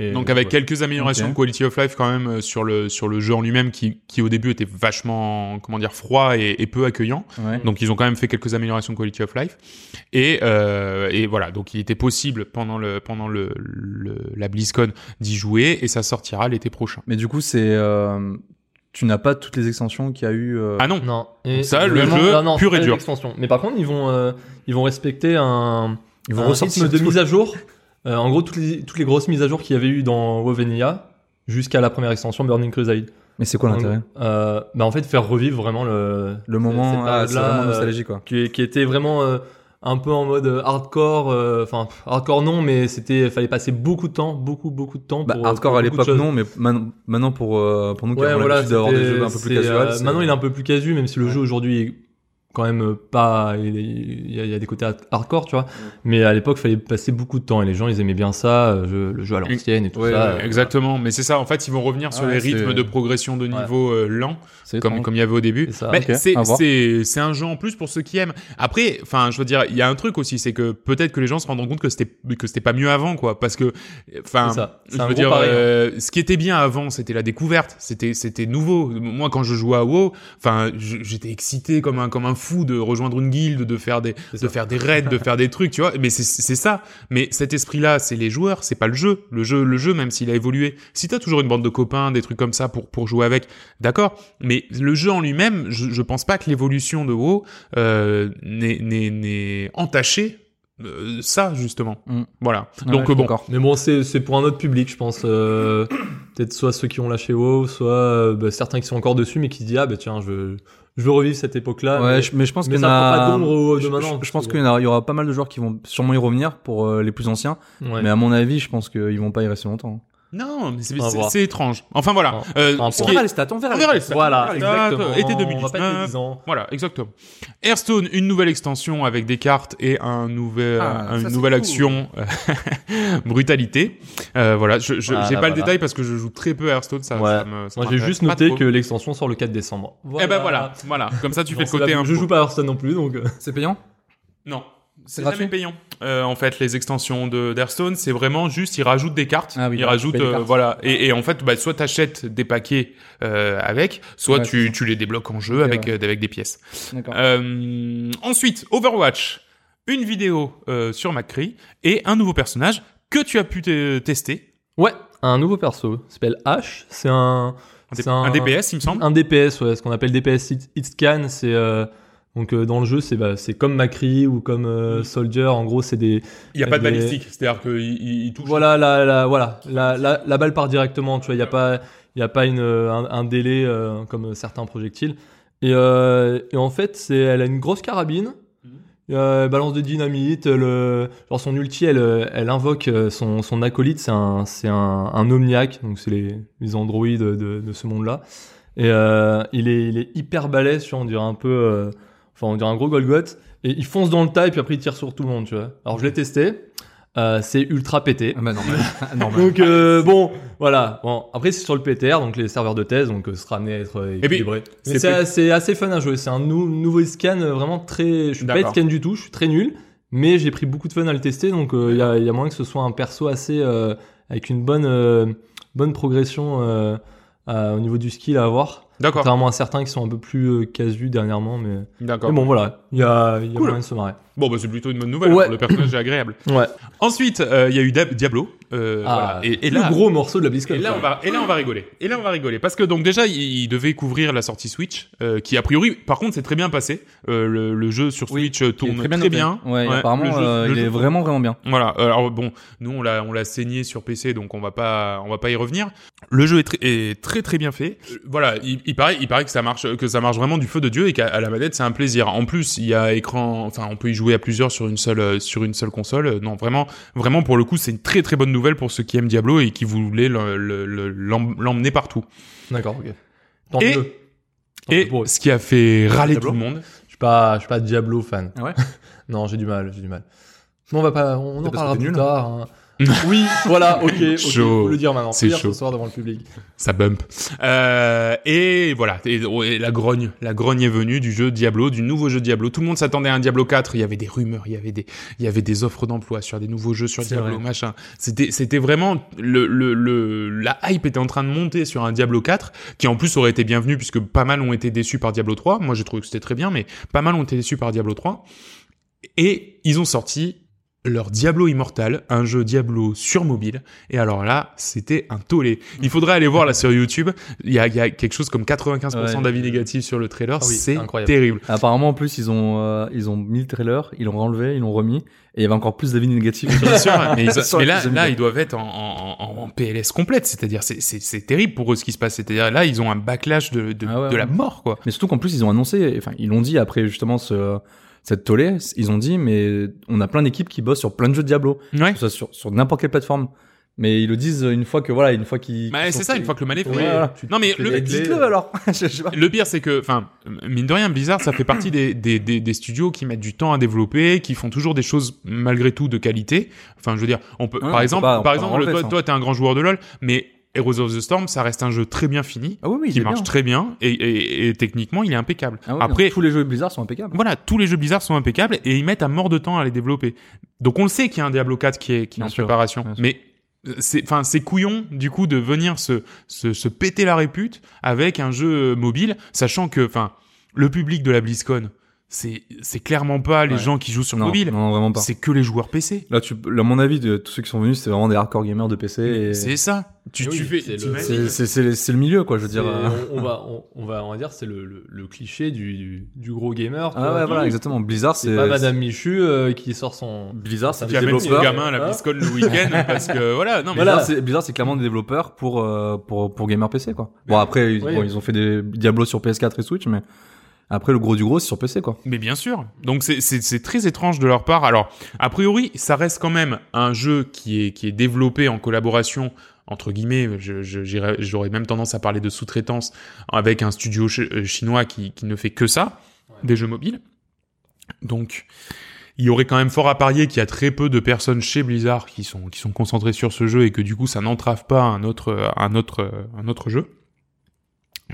et Donc avec ouais. quelques améliorations de quality of life quand même euh, sur le sur le jeu en lui-même qui qui au début était vachement comment dire froid et, et peu accueillant. Ouais. Donc ils ont quand même fait quelques améliorations de quality of life et euh, et voilà donc il était possible pendant le pendant le, le la BlizzCon d'y jouer et ça sortira l'été prochain. Mais du coup, c'est. euh, Tu n'as pas toutes les extensions qu'il y a eu. euh, Ah non. Non. Et Ça, le vraiment- jeu non, non, pur et dur. Mais par contre, ils vont, euh, ils vont respecter un, Ils vont un ressortir rythme de mise à jour. Euh, en gros, toutes les, toutes les grosses mises à jour qu'il y avait eu dans WoW Vanilla jusqu'à la première extension Burning Crusade. Mais c'est quoi l'intérêt euh, bah en fait, faire revivre vraiment le, moment, ah, euh, nostalgie quoi. qui, qui était vraiment un peu en mode hardcore. Enfin, hardcore non, mais c'était, fallait passer beaucoup de temps, beaucoup, beaucoup de temps. Bah, hardcore pour à l'époque non, mais man- maintenant pour euh, pour nous qui Ouais, avons voilà, l'habitude d'avoir des jeux un peu plus casual. euh, maintenant, il est un peu plus casu, même si le Ouais. jeu aujourd'hui est quand même euh, pas. Il, y, a, il y a des côtés hardcore, tu vois. Mais à l'époque, il fallait passer beaucoup de temps et les gens, ils aimaient bien ça, euh, je- le jeu à l'ancienne et tout Ouais, ça. ouais, euh, Exactement, mais c'est ça. En fait, ils vont revenir sur Ouais, les rythmes de progression de Ouais. niveau euh, lent, c'est comme comme il y avait au début. C'est ça. Mais Ok, c'est à voir. c'est c'est un jeu en plus pour ceux qui aiment. Après, enfin, je veux dire, il y a un truc aussi, c'est que peut-être que les gens se rendront compte que c'était que c'était pas mieux avant, quoi, parce que, enfin, je veux dire, hein. euh, ce qui était bien avant, c'était la découverte, c'était c'était nouveau. Moi, quand je jouais à WoW, enfin, j'étais excité comme un comme un fou de rejoindre une guilde, de faire des de faire des raids, de faire des trucs, tu vois. Mais c'est ça. Mais cet esprit-là, c'est les joueurs, c'est pas le jeu. Le jeu, le jeu, même s'il a évolué. Si t'as toujours une bande de copains, des trucs comme ça pour pour jouer avec, d'accord. Mais le jeu en lui-même, je, je pense pas que l'évolution de WoW euh, n'est n'est n'est entaché. euh, ça justement. Mm. Voilà. Ouais, Donc bon. Mais bon, c'est c'est pour un autre public, je pense. euh, Peut-être soit ceux qui ont lâché WoW, soit euh, bah, certains qui sont encore dessus, mais qui se disent ah bah tiens, je veux, je veux revivre cette époque-là. Ouais, mais, je- mais je pense qu'il y en a. pas au- je- maintenant, je, je pense qu'il y, aura pas mal de joueurs qui vont sûrement y revenir pour euh, les plus anciens. Ouais. Mais à mon avis, je pense qu'ils vont pas y rester longtemps. Non, mais c'est On c'est- étrange. Enfin voilà. Bon. Euh, On verra est- les stats, on verra, on verra les stats. Voilà, Exactement. Été On 2019. va pas être médisant. Voilà, exactement. Hearthstone, une nouvelle extension avec des cartes et un nouvel, Ah, une ça, c'est nouvelle cool. action euh, brutalité. Euh, voilà, je, je- Voilà, j'ai pas le voilà. détail parce que je joue très peu à Hearthstone. Ça, Ouais. ça me, ça Moi, j'ai juste noté que l'extension sort le 4 décembre. Eh ben voilà, voilà. Comme ça, tu fais le côté un Je joue pas à Hearthstone non plus, donc. euh, C'est payant? Non. C'est gratuit jamais payant. Euh, en fait, les extensions de d'Hearthstone, c'est vraiment juste, ils rajoutent des cartes. Ah oui, ils bah, rajoutent, euh, cartes. voilà. Et, et en fait, bah, soit t'achètes des paquets euh, avec, soit Ouais, tu, les débloques en jeu avec ouais. euh, avec des pièces. D'accord. Euh, ensuite, Overwatch, une vidéo euh, sur McCree et un nouveau personnage que tu as pu te- tester. Ouais, un nouveau perso. Il s'appelle H. C'est un. Un, un DPS, il me semble. Un DPS, ouais, ce qu'on appelle DPS hit, hit scan, c'est euh, donc euh, dans le jeu, c'est bah, comme Macri ou comme euh, Soldier. En gros, c'est des Il n'y a pas de des- balistique, c'est-à-dire qu'il il, il touche. voilà la, la voilà la, la, la balle part directement. Tu vois, il y a pas il y a pas une euh, un, un délai euh, comme certains projectiles. Et, et en fait, c'est elle a une grosse carabine. Elle balance des dynamites, elle, euh, genre son ulti, elle, elle invoque son, son acolyte, c'est un, c'est un, un omniac, donc c'est les, les androïdes de, de ce monde-là. Et il, est, il est hyper balèze, tu vois, on dirait un peu, enfin on dirait un gros Golgoth, et il fonce dans le tas et puis après il tire sur tout le monde, tu vois. Alors je l'ai testé, euh, c'est ultra pété. Ah bah normal. normal. Donc euh, bon, voilà. Bon, après c'est sur le PTR, donc les serveurs de thèse, donc euh, ce sera amené à être euh, équilibré. c'est assez fun à jouer. C'est un nou- nouveau scan euh, vraiment très. Je suis pas scan du tout, je suis très nul, mais j'ai pris beaucoup de fun à le tester, donc euh, il y, a, y a moyen que ce soit un perso assez euh, avec une bonne euh, bonne progression euh, au niveau du skill à avoir. D'accord. Contrairement à certains qui sont un peu plus euh, casus dernièrement, mais, D'accord. mais bon voilà, il y a, il y a Cool. moyen de se marrer. Bon, bah, c'est plutôt une bonne nouvelle. Ouais. Le personnage est agréable. Ouais. Ensuite, euh, il y a eu Diablo. Euh, Ah, voilà. Et, et le là, gros morceau de la BlizzCon. Et là, on va, et là, on va rigoler. Et là, on va rigoler. Parce que, donc, déjà, il, il devait couvrir la sortie Switch, euh, qui, a priori, par contre, c'est très bien passé. Euh, le, le jeu sur Oui, Switch euh, Il est tourne très noté. bien. Ouais, Ouais, apparemment, le jeu- euh, le il jeu est vraiment, vraiment bien. Voilà. Euh, Alors, bon, nous, on l'a, on l'a saigné sur PC, donc on va pas, on va pas y revenir. Le jeu est, très- est très, très bien fait. Euh, Voilà. Il, il paraît, il paraît que ça marche, que ça marche vraiment du feu de Dieu et qu'à la manette, c'est un plaisir. En plus, il y a écran, enfin, on peut y jouer à plusieurs sur une seule, euh, sur une seule console. Euh, Non, vraiment, vraiment, pour le coup, c'est une très, très bonne nouvelle pour ceux qui aiment Diablo et qui voulaient le- le- le- l'em- l'emmener partout. D'accord, ok. Tant Et- mieux. Tant Et mieux ce qui a fait râler Diablo tout le monde. Je suis pas, je suis pas Diablo fan. Ah ouais Non, j'ai du mal, j'ai du mal. On va pas, on en parlera plus nul. tard. hein. Oui, voilà, ok, ok, Chaud. faut le dire maintenant. C'est chaud. ce soir devant le public. Ça bump. Euh, et voilà. Et, et la grogne. La grogne est venue du jeu Diablo, du nouveau jeu Diablo. Tout le monde s'attendait à un Diablo 4. Il y avait des rumeurs, il y avait des, il y avait des offres d'emploi sur des nouveaux jeux sur Diablo, vrai. machin. C'était, c'était vraiment le, le, le, la hype était en train de monter sur un Diablo 4, qui en plus aurait été bienvenu puisque pas mal ont été déçus par Diablo 3. Moi, j'ai trouvé que c'était très bien, mais pas mal ont été déçus par Diablo 3. Et ils ont sorti leur Diablo Immortal, un jeu Diablo sur mobile. Et alors là, c'était un tollé. Il faudrait aller voir là sur YouTube. Il y a, il y a quelque chose comme 95% Ouais. d'avis négatifs sur le trailer. Ah oui, c'est terrible. Apparemment, en plus, ils ont, euh, ils ont mis le trailer, ils l'ont enlevé, ils l'ont remis, et il y avait encore plus d'avis négatifs. Bien sûr, mais, ils- là, là, ils doivent être en, en, en- en PLS complète. C'est-à-dire, c'est, terrible pour eux ce qui se passe. C'est-à-dire, là, ils ont un backlash de, de, Ah ouais, de la mort, quoi. Mais surtout qu'en plus, ils ont annoncé, enfin, ils l'ont dit après justement ce, cette tollée, ils ont dit, mais on a plein d'équipes qui bossent sur plein de jeux de Diablo, Ouais. que ce soit sur, sur n'importe quelle plateforme. Mais ils le disent une fois que, voilà, une fois qu'ils. Bah, c'est ça, une fois que le mal est fait. Ouais, voilà. Non, mais le, dites-le alors. Je sais pas. Le pire, c'est que, enfin, mine de rien, Blizzard, ça fait partie des, des, des, des studios qui mettent du temps à développer, qui font toujours des choses malgré tout de qualité. Enfin, je veux dire, on peut, Ouais, on par peut exemple, pas- on par exemple, toi, toi, t'es un grand joueur de LoL, mais Heroes of the Storm, ça reste un jeu très bien fini, Ah oui, oui, qui marche bien. très bien, et, et, et techniquement, il est impeccable. Ah oui, Après, non, tous les jeux Blizzard sont impeccables. voilà, tous les jeux Blizzard sont impeccables et ils mettent à mort de temps à les développer. Donc on le sait qu'il y a un Diablo 4 qui est, qui est en sûr, préparation. Mais c'est, enfin, c'est couillon, du coup, de venir se, se, se péter la répute avec un jeu mobile, sachant que, enfin, le public de la BlizzCon, c'est, c'est clairement pas les Ouais. gens qui jouent sur non, mobile. non, vraiment pas. C'est que les joueurs PC. Là, tu, à mon avis, de tous ceux qui sont venus, c'est vraiment des hardcore gamers de PC. Et... C'est ça. Tu, Oui, tu fais, c'est le- le milieu, quoi, je veux dire. On, on va, on, on va, on va dire, c'est le, le, le cliché du, du, du gros gamer. Ah ouais, voilà, exactement. Blizzard, c'est. C'est pas Madame Michu euh, qui sort son. Blizzard, c'est qui des développeurs. gamin à la Hein BlizzCon le week-end parce que, voilà, non, mais Blizzard, Voilà. c'est, Blizzard, c'est clairement des développeurs pour, euh, pour, pour gamer PC, quoi. Bon, après, ils, bon, ils ont fait des Diablo sur PS4 et Switch, mais après, le gros du gros, c'est sur PC, quoi. Mais bien sûr. Donc c'est c'est c'est très étrange de leur part. Alors a priori, ça reste quand même un jeu qui est qui est développé en collaboration entre guillemets, je- je- j'irais- j'aurais même tendance à parler de sous-traitance avec un studio euh, chinois qui, qui ne fait que ça, des jeux mobiles. Donc, il y aurait quand même fort à parier qu'il y a très peu de personnes chez Blizzard qui sont, qui sont concentrées sur ce jeu et que du coup, ça n'entrave pas un autre, un autre, un autre jeu.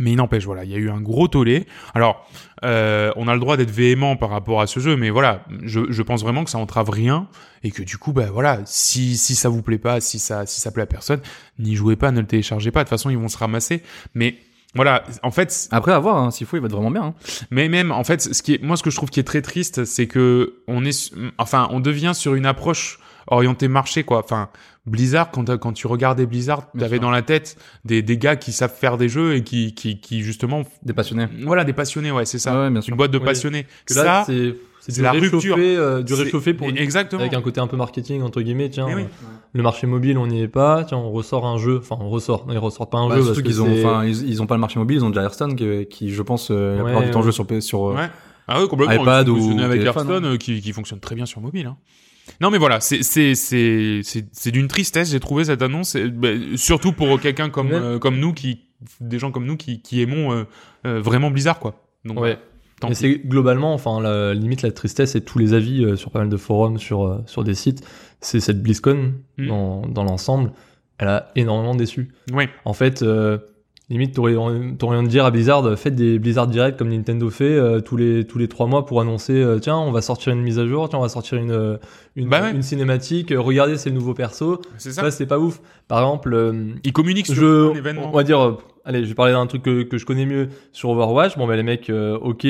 Mais il n'empêche, voilà, il y a eu un gros tollé. Alors, euh, on a le droit d'être véhément par rapport à ce jeu, mais voilà, je, je pense vraiment que ça entrave rien et que du coup, bah voilà, si si ça vous plaît pas, si ça si ça plaît à personne, n'y jouez pas, ne le téléchargez pas. De toute façon, ils vont se ramasser. Mais voilà, en fait, Après, à voir, hein, s'il faut, il va être vraiment bien. hein. mais même, en fait, ce qui est, moi, ce que je trouve qui est très triste, c'est que on est, enfin, on devient sur une approche orientée marché, quoi. Enfin, Blizzard, quand, quand tu regardais Blizzard, t'avais dans la tête des, des gars qui savent faire des jeux et qui, qui, qui justement, Des passionnés. voilà, des passionnés, ouais, c'est ça. Ah ouais, bien sûr. Une boîte de Oui. passionnés. Que ça, là, c'est la rupture. euh, du réchauffé pour exactement. avec un côté un peu marketing entre guillemets. Tiens, Mais oui. le marché mobile, on n'y est pas. Tiens, on ressort un jeu. Enfin, on ressort. Non, ils ressortent pas un Bah, jeu parce qu'ils ont, enfin, ils, ils ont pas le marché mobile, ils ont déjà Hearthstone qui, qui je pense, euh, la Ouais, plupart du temps joue sur, sur euh, Ouais. Ah oui, complètement. iPad Ils ou avec téléphone, Hearthstone, euh, qui, qui fonctionne très bien sur mobile. Hein. Non, mais voilà, c'est c'est c'est c'est d'une tristesse. J'ai trouvé cette annonce, bah, surtout pour quelqu'un comme euh, comme nous qui des gens comme nous qui qui aimons euh, euh, vraiment Blizzard, quoi. Donc, Ouais. pis. c'est globalement, enfin, la limite la tristesse et tous les avis euh, sur pas mal de forums, sur euh, sur des sites, c'est cette BlizzCon Mm. dans dans l'ensemble, elle a énormément déçu. Ouais. En fait, euh, limite, t'aurais envie de dire à Blizzard, faites des Blizzard Direct comme Nintendo fait euh, tous les tous les trois mois pour annoncer, euh, tiens, on va sortir une mise à jour, tiens, on va sortir une euh, une, Bah ouais. une cinématique, euh, regardez, c'est le nouveau perso. C'est ça. Ça, c'est pas ouf. Par exemple, Ils communiquent sur je, un événement. on va dire, allez, je vais parler d'un truc que, que je connais mieux sur Overwatch. Bon, ben les mecs, ok,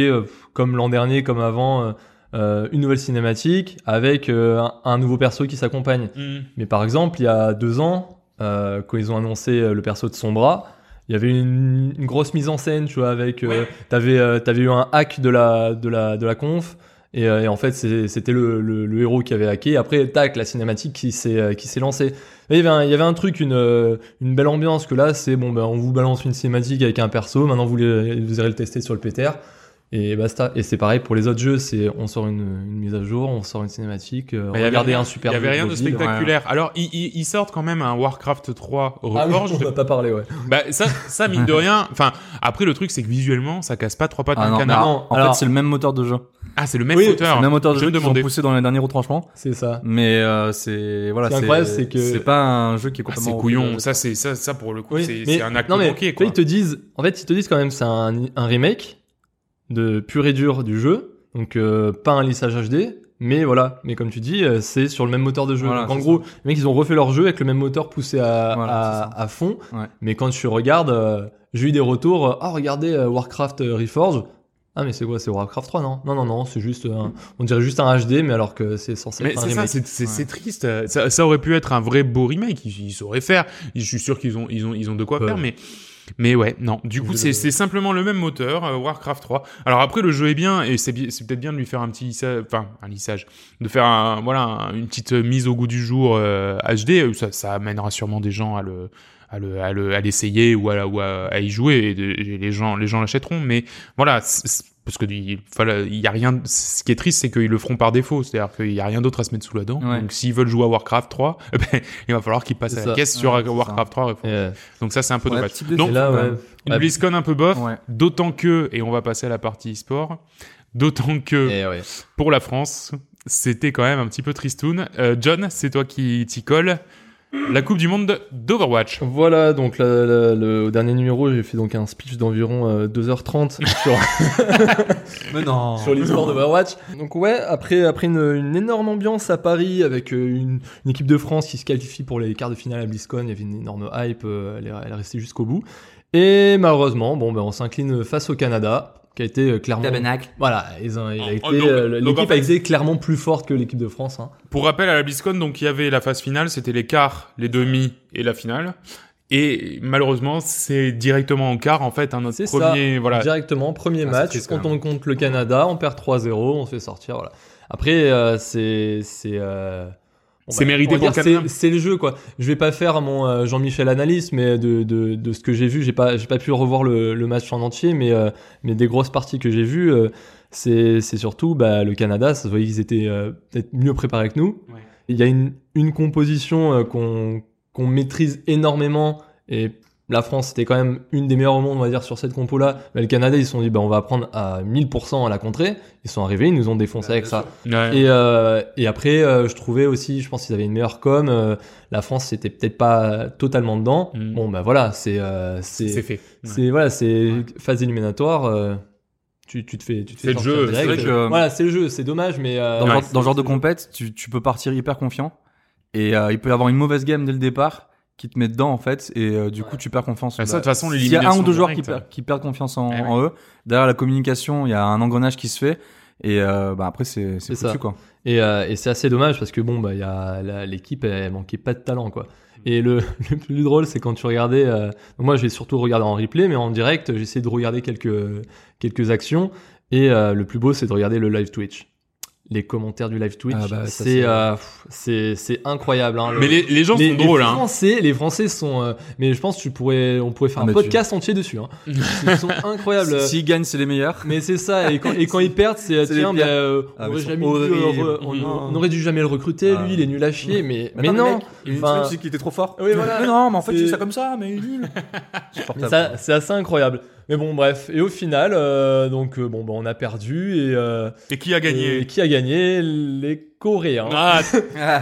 comme l'an dernier, comme avant, euh, une nouvelle cinématique avec euh, un, un nouveau perso qui s'accompagne. Mhm. Mais par exemple, il y a deux ans, euh, quand ils ont annoncé le perso de Sombra, il y avait une, une grosse mise en scène, tu vois, avec, euh, Ouais. t'avais, euh, t'avais eu un hack de la, de la, de la conf. Et, euh, et en fait, c'était le, le, le héros qui avait hacké. Après, tac, la cinématique qui s'est, euh, qui s'est lancée. Et il y avait un, il y avait un truc, une, euh, une belle ambiance que là, c'est bon, ben, on vous balance une cinématique avec un perso. Maintenant, vous, les- vous irez le tester sur le PTR. Et basta. Et c'est pareil pour les autres jeux. C'est, on sort une, une mise à jour, on sort une cinématique. Euh, Bah, il y avait regardez rien- un super Il y avait rien de mobile. spectaculaire. Alors, ils, ils, ils sortent quand même un Warcraft 3 Ah oui, on va pas parler, ouais. Bah, ça, ça, mine de rien. Enfin, après, le truc, c'est que visuellement, ça casse pas trois pattes Ah d'un non, canard. mais Non, en alors- fait, c'est le même moteur de jeu. Ah, c'est le même Oui. C'est le même moteur de Je jeu qu'ils ont poussé dans les derniers retranchements. C'est ça. Mais euh, c'est voilà, Ce qui est incroyable, c'est que- c'est pas un jeu qui est Ah, complètement c'est couillon. Ça, c'est ça, ça pour le coup, Oui, c'est c'est un acte non, mais, manqué, quoi. ils te disent, en fait, ils te disent quand même, c'est un remake de pur et dur du jeu. Donc, euh, pas un lissage HD. Mais voilà. Mais comme tu dis, euh, c'est sur le même moteur de jeu. Voilà, Donc, en gros, les mecs, ils ont refait leur jeu avec le même moteur poussé à, Voilà, à, à fond. Ouais. Mais quand tu regardes, euh, j'ai eu des retours. euh, Ah, regardez, euh, Warcraft euh, Reforged. Ah, mais c'est quoi? C'est Warcraft 3, non? Non, non, non, c'est juste, un- on dirait juste un HD, mais alors que c'est censé Mais être un ça, remake. c'est Ouais. triste. Ça, ça aurait pu être un vrai beau remake. Ils, ils sauraient faire. Je suis sûr qu'ils ont, ils ont, ils ont de quoi Ouais. faire, mais. Mais ouais, non. Du coup, c'est le- c'est simplement le même moteur, euh, Warcraft 3. Alors après, le jeu est bien et c'est peut-être bien de lui faire un petit lissage, enfin un lissage, de faire un, voilà un- une petite mise au goût du jour euh, HD. Ça, ça amènera sûrement des gens à le à le à le à l'essayer ou à ou à, à y jouer et, de- et les gens les gens l'achèteront. Mais voilà, parce que il, y a rien. Ce qui est triste, c'est qu'ils le feront par défaut. C'est-à-dire qu'il y a rien d'autre à se mettre sous la dent. Ouais. Donc s'ils veulent jouer à Warcraft 3, eh ben, il va falloir qu'ils passent à la ça. caisse sur Ouais, Warcraft 3. Et, euh, Donc ça, c'est un peu Ouais, dommage. Donc, là. Une Ouais. BlizzCon un peu bof, Ouais. d'autant que, et on va passer à la partie e-sport, d'autant que pour la France, c'était quand même un petit peu tristoun. Euh, John, c'est toi qui t'y colle. La Coupe du Monde d'Overwatch. Voilà, donc la- la- le, au dernier numéro, j'ai fait donc un speech d'environ euh, 2h30 sur, sur l'histoire d'Overwatch. Donc ouais, après, après une, une énorme ambiance à Paris avec euh, une, une équipe de France qui se qualifie pour les quarts de finale à BlizzCon, il y avait une énorme hype, euh, elle, est, elle est restée jusqu'au bout. Et malheureusement, bon, ben, on s'incline face au Canada, qui a été euh, clairement... Voilà, ils ont, il a Oh, été, donc- euh, donc, en l'équipe fait- a été clairement plus forte que l'équipe de France. Hein. Pour rappel, à la BlizzCon, donc il y avait la phase finale, c'était les quarts, les demi et la finale. Et malheureusement, c'est directement en quart, en fait, un notre C'est premier, voilà. Directement, premier Ah, match, triste, quand on tombe contre le Canada, on perd 3-0, on se fait sortir, voilà. Après, euh, c'est... c'est euh, C'est mérité on va pour le c'est- C'est le jeu, quoi. Je vais pas faire mon euh, Jean-Michel analyse, mais de, de, de ce que j'ai vu, j'ai pas, j'ai pas pu revoir le, le match en entier, mais, euh, mais des grosses parties que j'ai vues, euh, c'est c'est surtout bah, le Canada, ça se voyait qu'ils étaient euh, peut-être mieux préparés que nous. Ouais. Il y a une, une composition euh, qu'on qu'on maîtrise énormément et la France était quand même une des meilleures au monde, on va dire, sur cette compo-là. Mais le Canada, ils se sont dit, bah, on va prendre à 1000% à la contrée. Ils sont arrivés, ils nous ont défoncé avec ça. Ouais. Et, euh, et après, euh, je trouvais aussi, je pense qu'ils avaient une meilleure com. euh, la France, c'était peut-être pas totalement dedans. Mm. Bon, bah voilà, c'est, euh, c'est fait. c'est, voilà, c'est phase éliminatoire. euh, tu, tu te fais, tu te C'est fais le jeu, direct. c'est vrai que- Voilà, c'est le jeu, c'est dommage, mais euh, Dans, dans le genre de compète, tu, tu peux partir hyper confiant et euh, il peut y avoir une mauvaise game dès le départ qui te met dedans en fait et euh, du coup tu perds confiance. Bah, ça, de toute façon, S'il y a un ou deux joueurs qui, directe. per- qui perdent confiance en, Eh ouais. en eux, derrière la communication, il y a un engrenage qui se fait et euh, bah, après c'est c'est ça. foutu quoi. Et, euh, et c'est assez dommage parce que bon, bah, il y a la- l'équipe, elle, manquait pas de talent, quoi. Et le, le plus drôle, c'est quand tu regardais. euh, donc moi, j'ai surtout regardé en replay, mais en direct, j'ai essayé de regarder quelques quelques actions. Et euh, le plus beau, c'est de regarder le live Twitch. Les commentaires du live Twitch, Ah bah, c'est c'est- euh, c'est c'est incroyable. Hein, le- Mais les, les gens les, sont les drôles, hein. Français, les Français sont. euh, mais je pense que tu pourrais, on pourrait faire Ah, un mais podcast entier dessus. Hein. Ils sont incroyables. S'ils gagnent, c'est les meilleurs. Mais c'est ça, et quand, et quand ils perdent, c'est tiens, bah, euh, Ah, on, mais aurait jamais dû, horribles. re- on, on aurait dû jamais le recruter, Ah. lui il est nul à chier, mais, mais, non, une Enfin- c'est qu'il était trop fort. Oui, voilà. Mais non, mais en fait, C'est- ça comme ça, mais il est nul. Mais ça, c'est assez incroyable. Mais bon, bref, et au final, euh, donc euh, bon, bah, on a perdu et, euh, Et qui a et gagné qui a gagné Les Coréens. Ah,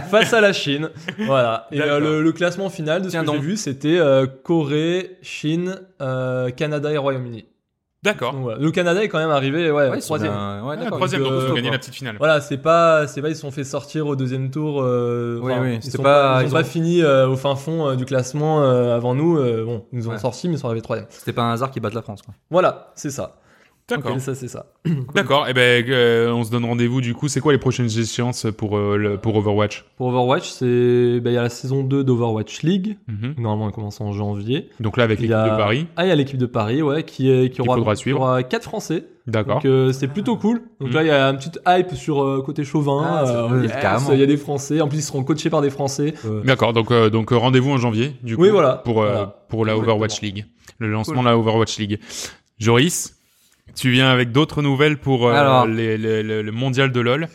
Face à la Chine, voilà. Et euh, le, le classement final de ce Tiens que j'ai donc. vu, c'était euh, Corée, Chine, euh, Canada et Royaume-Uni. D'accord. Voilà. Le Canada est quand même arrivé, ouais, Ouais, ils sont troisième. ouais, Ah, troisième, donc, donc ils ont gagné quoi. la petite finale. Voilà, c'est pas, c'est pas, ils se sont fait sortir au deuxième tour. Euh, Oui, oui, ils sont pas- ils ont pas ont- fini euh, au fin fond euh, du classement euh, avant nous. euh, bon, ils nous ont Ouais. sortis, mais ils sont arrivés troisième. C'était pas un hasard qu'ils battent la France. Quoi. Voilà, c'est ça. D'accord. Ça c'est ça. D'accord. Et ben, euh, on se donne rendez-vous du coup. C'est quoi les prochaines échéances pour euh, le, pour Overwatch? Pour Overwatch, c'est, bah, il y a la saison 2 d'Overwatch League. Mhm. Normalement, elle commence en janvier. Donc là, avec l'équipe a- de Paris. Ah, il y a l'équipe de Paris, ouais, qui est, qui aura, faudra qui suivre. aura quatre Français. D'accord. Donc euh, c'est plutôt cool. Donc Mhm. là, il y a une petite hype sur euh, côté chauvin. Ah, euh, yes. Il y a des Français. En plus, ils seront coachés par des Français. Euh, D'accord. Donc euh, donc rendez-vous en janvier du coup. Oui, voilà. Pour euh, Voilà. pour la Exactement. Overwatch League. Le lancement de la Overwatch League. Joris, tu viens avec d'autres nouvelles pour euh, Alors. les- les- le, le mondial de LoL.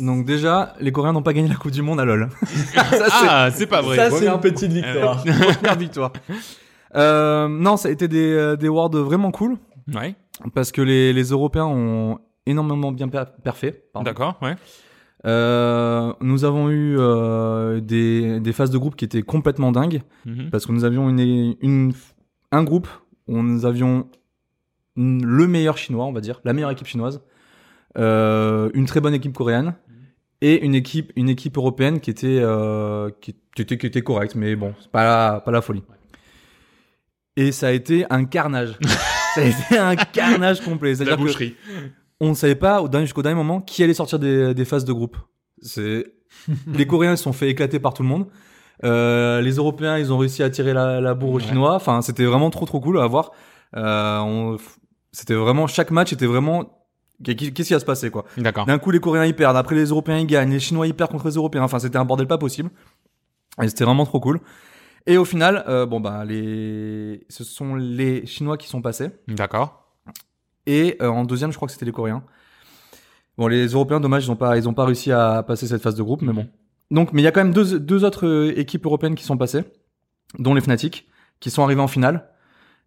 Donc déjà, les Coréens n'ont pas gagné la Coupe du Monde à LoL. ça, c'est Ah, c'est pas vrai. Ça, c'est une petite victoire. première victoire. Euh, non, ça a été des, euh, des worlds vraiment cool Ouais. parce que les, les Européens ont énormément bien per-. D'accord. Ouais. Euh, nous avons eu euh, des, des phases de groupe qui étaient complètement dingues Mhm. parce que nous avions une, une, un groupe où nous avions le meilleur chinois, on va dire, la meilleure équipe chinoise, euh, une très bonne équipe coréenne et une équipe, une équipe européenne qui était, euh, qui, qui était, qui était correcte, mais bon, c'est pas la, pas la folie. Et ça a été un carnage. ça a été un carnage complet. La que boucherie. on ne savait pas jusqu'au dernier moment qui allait sortir des, des phases de groupe. C'est les Coréens se sont fait éclater par tout le monde. Euh, les Européens ils ont réussi à tirer la, la bourre aux Ouais. Chinois. Enfin c'était vraiment trop trop cool à voir. Euh, on- C'était vraiment chaque match était vraiment qu'est-ce qui va se passer quoi. D'accord. D'un coup les Coréens ils perdent, après les Européens ils gagnent, les Chinois ils perdent contre les Européens. Enfin c'était un bordel pas possible. Et c'était vraiment trop cool. Et au final euh, bon bah les ce sont les Chinois qui sont passés. D'accord. Et euh, en deuxième, je crois que c'était les Coréens. Bon, les Européens, dommage, ils n'ont pas, ils ont pas réussi à passer cette phase de groupe, mais bon. Donc, mais il y a quand même deux, deux autres euh, équipes européennes qui sont passées, dont les Fnatic, qui sont arrivés en finale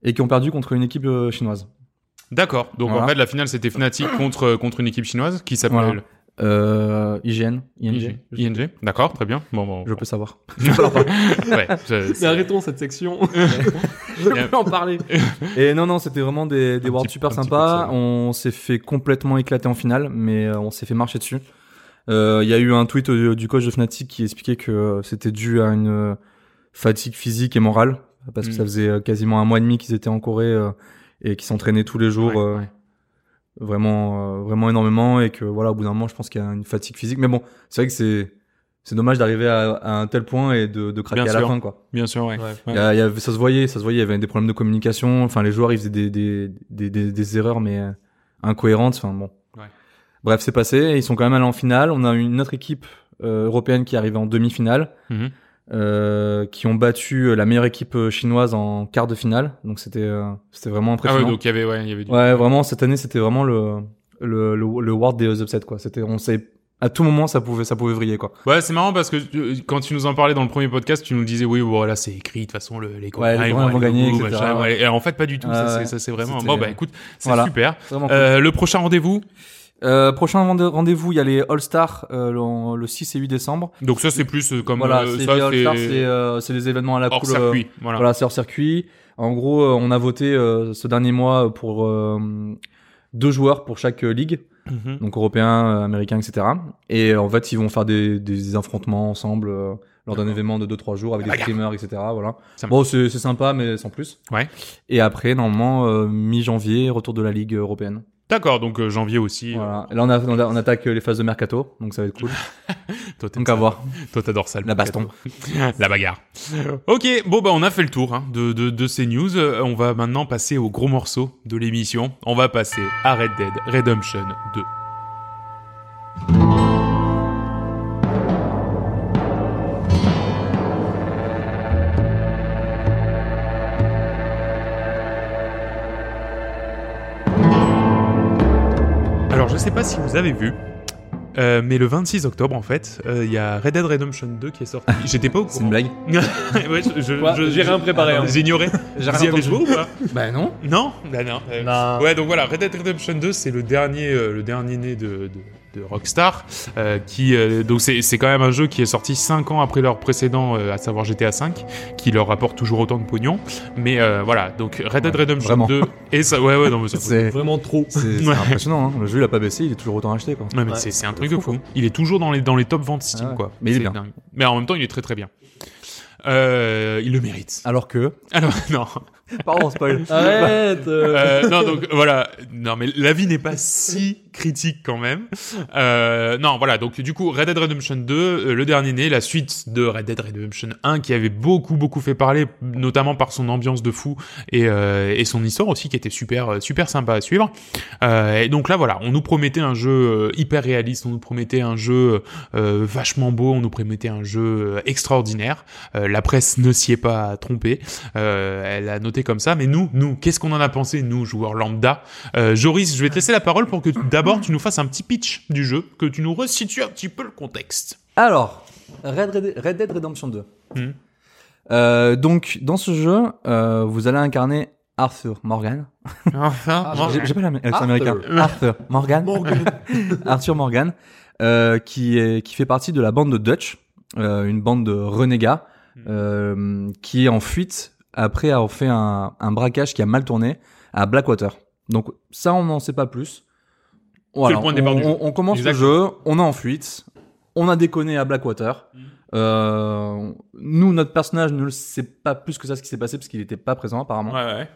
et qui ont perdu contre une équipe chinoise. D'accord. Donc en fait, la finale c'était Fnatic contre contre une équipe chinoise qui s'appelle Voilà. Euh, IGN, ING, ING. ING. D'accord. Très bien. Bon bon. je peux savoir. ouais. je- Mais arrêtons cette section. je peux en parler. Et non, non, c'était vraiment des, des worlds super sympas. On s'est fait complètement éclater en finale, mais euh, on s'est fait marcher dessus. Euh, Il y a eu un tweet du coach de Fnatic qui expliquait que euh, c'était dû à une fatigue physique et morale, parce que Mm. ça faisait quasiment un mois et demi qu'ils étaient en Corée euh, et qu'ils s'entraînaient tous les jours. Ouais, euh, ouais. vraiment euh, vraiment énormément et que voilà au bout d'un moment je pense qu'il y a une fatigue physique mais bon c'est vrai que c'est c'est dommage d'arriver à, à un tel point et de, de craquer Bien à la sûr. fin quoi Bien sûr. Ouais. Ouais. il y a- il y avait- ça se voyait, ça se voyait, il y avait des problèmes de communication. Enfin, les joueurs, ils faisaient des, des, des, des, des erreurs, mais euh, incohérentes. Enfin, bon. Ouais. Bref, c'est passé. Ils sont quand même allés en finale. On a une autre équipe euh, européenne qui est arrivée en demi-finale, Mhm. Euh, qui ont battu euh, la meilleure équipe euh, chinoise en quart de finale. Donc c'était, euh, c'était vraiment Ah impressionnant. ouais. Donc il y avait ouais il y avait du. Ouais, vraiment, cette année, c'était vraiment le, le, le, le world des upsets, quoi. C'était, on savait À tout moment, ça pouvait, ça pouvait vriller, quoi. Ouais, c'est marrant parce que euh, quand tu nous en parlais dans le premier podcast, tu nous disais oui, bon là c'est écrit de toute façon le, les Coréens les vont gagner, etc., machin, ouais. ouais. Et en fait pas du tout, Ouais, ça c'est- ouais. ça c'est vraiment. Bon bah écoute, c'est Voilà. super. Cool. Euh, le prochain rendez-vous, Euh, prochain rendez- rendez-vous, il y a les All-Stars euh, le, le 6 et 8 décembre. donc ça c'est plus euh, comme voilà, euh, c'est c'est c'est euh, événements à la hors cool. circuit, voilà. Voilà, c'est hors circuit. En gros, on a voté euh, ce dernier mois pour euh, deux joueurs pour chaque ligue, Mhm. donc européen, américain, etc. Et en fait, ils vont faire des, des affrontements ensemble euh, lors d'un événement de 2-3 jours avec des streamers, etc. Voilà. Bon, c'est sympa, mais sans plus. Ouais. Et après, normalement, euh, mi-janvier, retour de la ligue européenne. D'accord, donc euh, janvier aussi. Voilà. Et là, on, a- on, a- on attaque les phases de mercato, donc ça va être cool. euh, toi, donc à voir. Toi t'adores ça. le La baston. La bagarre. Ok, bon bah on a fait le tour hein, de, de, de ces news. Euh, On va maintenant passer au gros morceau de l'émission. On va passer à Red Dead Redemption 2. Sais pas si vous avez vu, euh, mais le 26 octobre en fait, euh, il y a Red Dead Redemption 2 qui est sorti. J'étais pas au C'est une courant. blague ouais, je, je- je- j'ai rien préparé, hein. J'ignorais. J'ai Vous y rien avez entendu. joué ou pas Bah non. Non, bah non. euh, Non. Ouais, donc voilà, Red Dead Redemption 2, c'est le dernier, euh, le dernier né de, de, de Rockstar, euh, qui euh, donc c'est c'est quand même un jeu qui est sorti 5 ans après leur précédent, euh, à savoir GTA 5, qui leur rapporte toujours autant de pognon. Mais euh, voilà, donc Red Dead Redemption vraiment. 2 et ça, ouais ouais non mais. C'est Vraiment trop. c'est- Ouais. impressionnant. Hein. Le jeu, il a pas baissé, il est toujours autant acheté, quoi. Ouais, mais Ouais. c'est c'est un truc de fou. Il est toujours dans les dans les top ventes Steam Ah ouais. quoi. Mais il est bien. dingue. Mais en même temps, il est très très bien. Euh, il le mérite. Alors que. Alors non. Pardon, spoil. Arrête. euh. Euh, non, donc voilà. Non, mais la vie n'est pas si critique quand même. Euh, non, voilà. Donc du coup, Red Dead Redemption 2, euh, le dernier né, la suite de Red Dead Redemption 1, qui avait beaucoup beaucoup fait parler, notamment par son ambiance de fou et, euh, et son histoire aussi, qui était super euh, super sympa à suivre. Euh, et donc là, voilà, on nous promettait un jeu hyper réaliste, on nous promettait un jeu euh, vachement beau, on nous promettait un jeu extraordinaire. Euh, la presse ne s'y est pas trompée. Euh, elle a noté comme ça. Mais nous, nous, qu'est-ce qu'on en a pensé, nous, joueurs lambda? Euh, Joris, je vais te laisser la parole pour que d'abord tu nous fasses un petit pitch du jeu, que tu nous resitues un petit peu le contexte. Alors, Red, Red- Red Dead Redemption 2. Mhm. Euh, donc, dans ce jeu, euh, vous allez incarner Arthur Morgan. Enfin, Ah, J'ai pas l'accent Arthur. américain. Arthur Morgan. Arthur Morgan, euh, qui, est, qui fait partie de la bande de Dutch, euh, une bande de renégats, euh, qui est en fuite après avoir fait un, un braquage qui a mal tourné à Blackwater. Donc ça, on n'en sait pas plus. Voilà, le point de départ on, du jeu. on- on commence le jeu, on est en fuite, on a déconné à Blackwater. Mm. Euh, nous, notre personnage ne le sait pas plus que ça ce qui s'est passé parce qu'il n'était pas présent apparemment. ouais, ouais.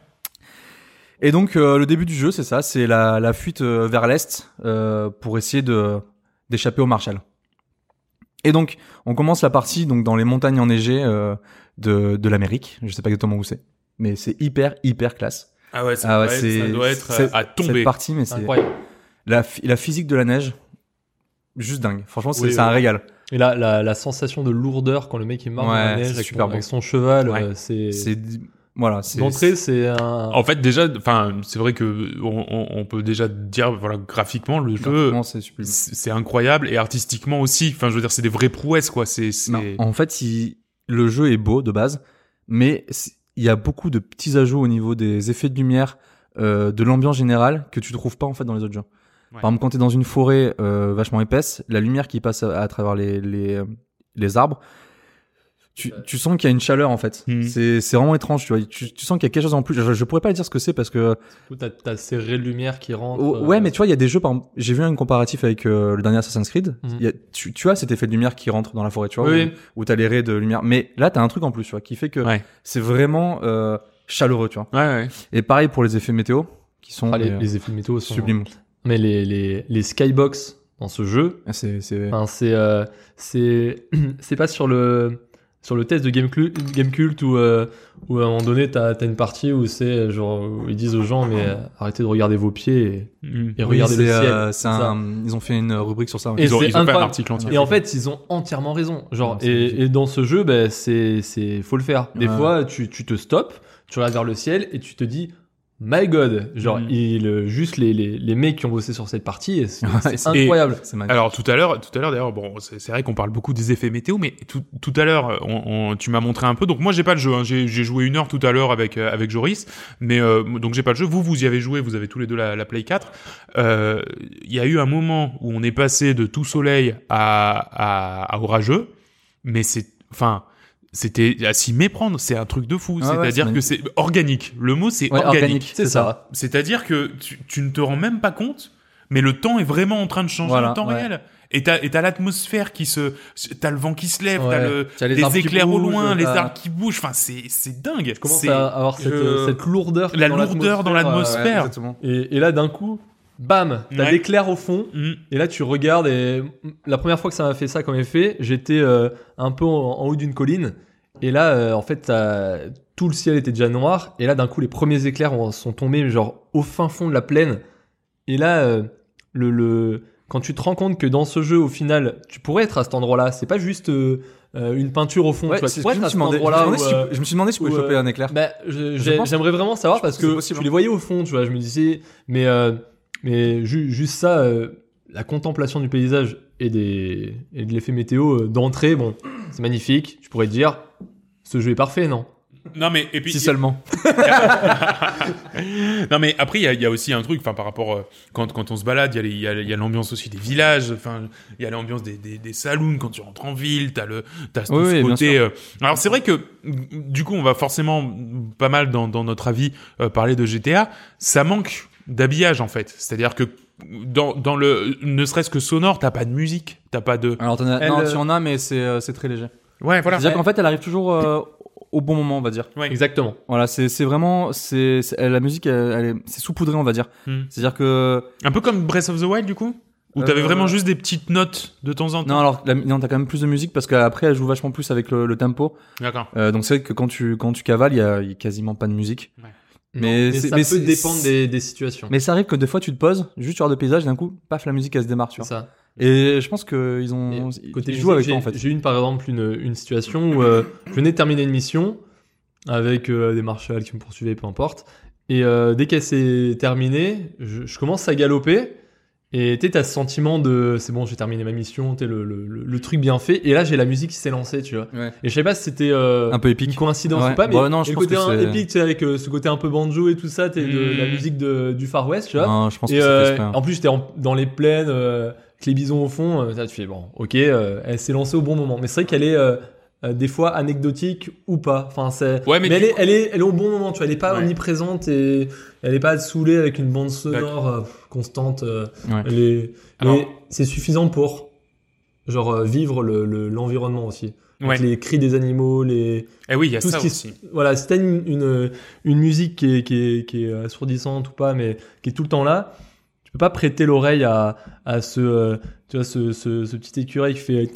Et donc euh, le début du jeu, c'est ça, c'est la, la fuite euh, vers l'est euh, pour essayer de d'échapper au Marshall. Et donc on commence la partie donc dans les montagnes enneigées euh, de de l'Amérique. Je sais pas exactement où c'est, mais c'est hyper hyper classe. Ah ouais, ça, Ah ouais, doit, être, c'est ça doit être à tomber. Cette partie, mais c'est Incroyable. La la physique de la neige, juste dingue. Franchement, c'est Oui, un oui. régal. Et là, la, la sensation de lourdeur quand le mec il marche dans la neige c'est avec, super son- avec beau. son cheval, Ouais. euh, c'est. Voilà, c'est D'entrée, c'est un. En fait, déjà, enfin, c'est vrai que on, on- on peut déjà dire, voilà, graphiquement, le jeu, c'est incroyable et artistiquement aussi. Enfin, je veux dire, c'est des vraies prouesses, quoi. C'est, en fait, il- le jeu est beau de base, mais il y a beaucoup de petits ajouts au niveau des effets de lumière, euh, de l'ambiance générale que tu trouves pas en fait dans les autres jeux. Ouais. Par exemple, quand tu es dans une forêt euh, vachement épaisse, la lumière qui passe à, à travers les, les, euh, les arbres, tu, tu sens qu'il y a une chaleur en fait. Mhm. C'est c'est vraiment étrange, tu vois. Tu, tu sens qu'il y a quelque chose en plus. Je, je pourrais pas dire ce que c'est parce que Tout, t'as, t'as ces raies de lumière qui rentrent. Oh, euh, ouais, mais tu vois, il y a des jeux, par exemple, j'ai vu un comparatif avec euh, le dernier Assassin's Creed. Mhm. Il y a, tu, tu as cet effet de lumière qui rentre dans la forêt, tu vois, Oui. où, où t'as les raies de lumière. Mais là, t'as un truc en plus, tu vois, qui fait que Ouais. c'est vraiment euh, chaleureux, tu vois. Ouais, ouais. Et pareil pour les effets météo, qui sont Ah, les, euh, les effets météo sont sublimes. Mais les, les, les skybox dans ce jeu, Ah, C'est, c'est... enfin, c'est, euh, c'est, c'est pas sur le, sur le test de Gamecult, Gamecult où, euh, où à un moment donné t'as, t'as une partie où c'est genre, où ils disent aux gens, mais euh, arrêtez de regarder vos pieds et, Mm. Oui, regardez le c'est, ciel. euh, c'est ça. un, ils ont fait une rubrique sur ça. ouais. Et Ils ont, c'est ils ont fait un incroyable. article entier. Et en fait, ils ont entièrement raison. Genre, c'est et, magnifique. et dans ce jeu, ben, c'est, c'est, faut le faire. Des Ouais. fois, tu, tu te stops, tu regardes vers le ciel et tu te dis, my god, genre il euh, juste les, les les mecs qui ont bossé sur cette partie, c'est incroyable. Alors tout à l'heure, tout à l'heure d'ailleurs, bon, c'est c'est vrai qu'on parle beaucoup des effets météo, mais tout, tout à l'heure, on, on- tu m'as montré un peu. Donc moi, j'ai pas le jeu. hein. J'ai j'ai joué une heure tout à l'heure avec euh, avec Joris, mais euh, donc j'ai pas le jeu. Vous, vous y avez joué. Vous avez tous les deux la, la Play 4. Euh, Il y a eu un moment où on est passé de tout soleil à à, à orageux, mais c'est, enfin. C'était à s'y méprendre, c'est un truc de fou. Ah C'est-à-dire c'est que c'est organique. Le mot c'est Ouais, organique. C'est ça. C'est-à-dire que tu, tu ne te rends même pas compte, mais le temps est vraiment en train de changer Voilà, en temps ouais. réel. Et t'as, l'atmosphère qui se, t'as le vent qui se lève, t'as le, T'as les des éclairs au loin, les arbres qui bougent. Enfin, c'est, c'est dingue. Je commence C'est- à avoir cette, euh, cette lourdeur. La dans lourdeur dans l'atmosphère. Et, et là d'un coup, bam, t'as Ouais. l'éclair au fond. Mm. Et là, tu regardes et la première fois que ça m'a fait ça comme effet, j'étais euh, un peu en, en haut d'une colline. Et là, euh, en fait, tout le ciel était déjà noir. Et là, d'un coup, les premiers éclairs ont- sont tombés genre au fin fond de la plaine. Et là, euh, le, le quand tu te rends compte que dans ce jeu, au final, tu pourrais être à cet endroit-là. C'est pas juste euh, euh, une peinture au fond. Ouais, tu vois, tu pourrais être me à cet. Je endroit-là. suis où, demandé euh, si- je me suis demandé si je pouvais choper euh, un éclair. bah, j'aimerais vraiment savoir parce que que tu hein. les voyais au fond, tu vois. Je me disais, mais euh, mais ju- juste ça, euh, la contemplation du paysage et des et de l'effet météo euh, d'entrée, bon, c'est magnifique. Tu pourrais te dire, ce jeu est parfait, non? Non mais et puis Si seulement. non mais après il y a, il y a aussi un truc enfin par rapport euh, quand quand on se balade il y a l'ambiance aussi des villages enfin il y a l'ambiance des, des des saloons quand tu rentres en ville t'as le t'as Oui, ce oui, côté euh, alors c'est vrai que du coup on va forcément pas mal dans dans notre avis euh, parler de GTA ça manque d'habillage en fait c'est-à-dire que dans dans le ne serait-ce que sonore t'as pas de musique t'as pas de Alors, t'en as- Elle, non, euh, tu en as, mais c'est euh, c'est très léger. ouais voilà C'est-à-dire qu'en fait, elle arrive toujours euh, au bon moment, on va dire. Ouais. Exactement. Voilà, c'est c'est vraiment, c'est la musique, elle, elle est, c'est saupoudré, on va dire. Hmm. C'est-à-dire que un peu comme Breath of the Wild du coup? Où t'avais Euh, vraiment juste des petites notes de temps en temps? non, alors la- non, t'as quand même plus de musique parce qu'après, elle joue vachement plus avec le, le tempo. d'accord Euh, donc c'est vrai que quand tu quand tu cavales, il y a, y a quasiment pas de musique. Ouais. Mais Mais, ça mais peut dépendre des, des situations. Mais ça arrive que des fois, tu te poses juste sur de paysage, d'un coup, paf, la musique elle se démarre, tu vois. ça. Et je pense que ils ont, Et ils côté jouent avec musique, toi en j'ai- fait. J'ai eu par exemple une, une situation où euh, je venais de terminer une mission avec euh, des marshals qui me poursuivaient, peu importe. Et euh, dès qu'elle s'est terminée, je, je commence à galoper. Et tu sais, t'as ce sentiment de c'est bon, j'ai terminé ma mission, t'es le, le, le, le truc bien fait. Et là, j'ai la musique qui s'est lancée, tu vois. Ouais. Et je sais pas si c'était euh, Un peu une épique. coïncidence Ouais. ou pas, mais Bon, non, je le pense côté que épique, tu sais, avec euh, ce côté un peu banjo et tout ça, t'es de Mm. la musique de, du Far West, tu vois. Non, je pense que Et c'est euh, en plus, j'étais dans les plaines, euh, avec les bisons au fond. euh, ça, tu fais bon, ok, euh, elle s'est lancée au bon moment. Mais c'est vrai qu'elle est euh, des fois anecdotique ou pas. Enfin, c'est. Ouais, mais mais elle est, elle est, elle est au bon moment. Tu vois, elle est pas Ouais. omniprésente et elle est pas saoulée avec une bande sonore euh, constante. euh, Ouais. elle est- Alors- mais c'est suffisant pour genre euh, vivre le- le- l'environnement aussi. Ouais. les cris des animaux, les eh oui il y a tout ça ce qui aussi voilà, si t'as une, une, une musique qui est, qui, est, qui est assourdissante ou pas, mais qui est tout le temps là, tu peux pas prêter l'oreille à, à ce, tu vois, ce, ce, ce petit écureuil qui fait.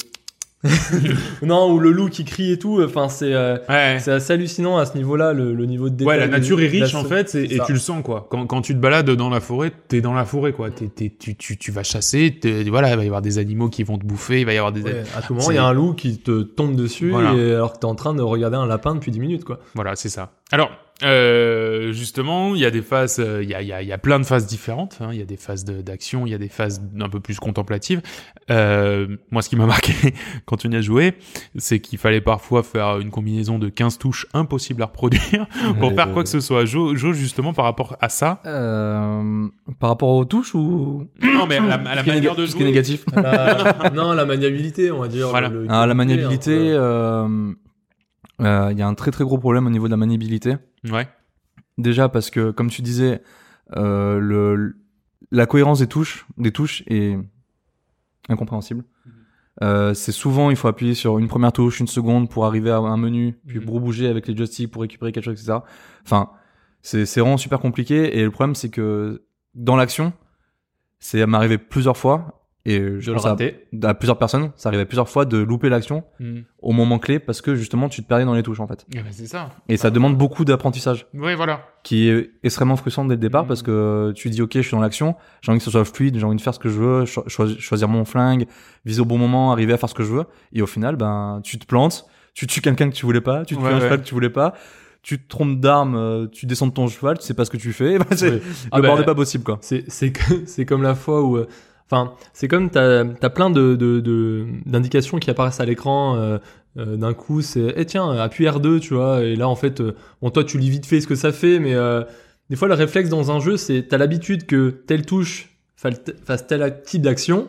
non, ou le loup qui crie et tout. Enfin, c'est euh, ouais c'est assez hallucinant à ce niveau-là, le, le niveau de détail. Ouais, la nature est riche en fait, et, tu le sens quoi. Quand, quand tu te balades dans la forêt, t'es dans la forêt quoi. T'es, t'es- tu, tu, tu vas chasser, voilà, il va y avoir des animaux qui vont te bouffer, il va y avoir des, Ouais, à tout moment, il y a un loup qui te tombe dessus Voilà. et alors que t'es en train de regarder un lapin depuis 10 minutes, quoi. voilà, c'est ça. Alors, euh, justement, il y a des phases, euh, il y a, il y, a, il y a plein de phases différentes. hein. Il y a des phases de- d'action, il y a des phases un peu plus contemplatives. Euh, moi, ce qui m'a marqué quand on y a joué, c'est qu'il fallait parfois faire une combinaison de 15 touches impossible à reproduire pour faire quoi que ce soit. Jo, Jo, justement, par rapport à ça. Euh, par rapport aux touches ou? Non, mais à la, à manière de ce qui est jouer. négatif La- non, la maniabilité, on va dire. Voilà. le- le Ah, la maniabilité, peu. euh, il y a un très très gros problème au niveau de la maniabilité. Ouais. Déjà parce que, comme tu disais, euh, le, la cohérence des touches, des touches est incompréhensible. Euh, c'est souvent, il faut appuyer sur une première touche, une seconde pour arriver à un menu, puis Mhm. bouger avec les joysticks pour récupérer quelque chose, etc. Enfin, c'est c'est vraiment super compliqué. Et le problème, c'est que dans l'action, c'est m'arriver plusieurs fois. Et je Je le à, plusieurs personnes, ça arrivait plusieurs fois de louper l'action Mm. au moment clé parce que justement tu te perdais dans les touches en fait. Eh ben, c'est ça. Et ça demande beaucoup d'apprentissage Ouais, voilà. qui est extrêmement frustrant dès le départ Mhm. parce que tu dis ok je suis dans l'action, j'ai envie que ce soit fluide, j'ai envie de faire ce que je veux, cho- choi- choisir mon flingue, viser au bon moment, arriver à faire ce que je veux et au final ben tu te plantes, tu tues quelqu'un que tu voulais pas, tu tues Ouais, un ouais. cheval que tu voulais pas, tu te trompes d'arme, euh, tu descends de ton cheval, tu sais pas ce que tu fais. Bah, c'est- Oui. le Ah bah, bord n'est pas possible quoi. C'est c'est comme la fois où, euh, enfin, c'est comme t'as as plein de de- de- d'indications qui apparaissent à l'écran. euh, euh, D'un coup, c'est eh tiens, appuie R2, tu vois. Et là, en fait, euh, bon, toi, tu lis vite fait ce que ça fait, mais des fois, le réflexe dans un jeu, c'est t'as l'habitude que telle touche fasse tel type d'action.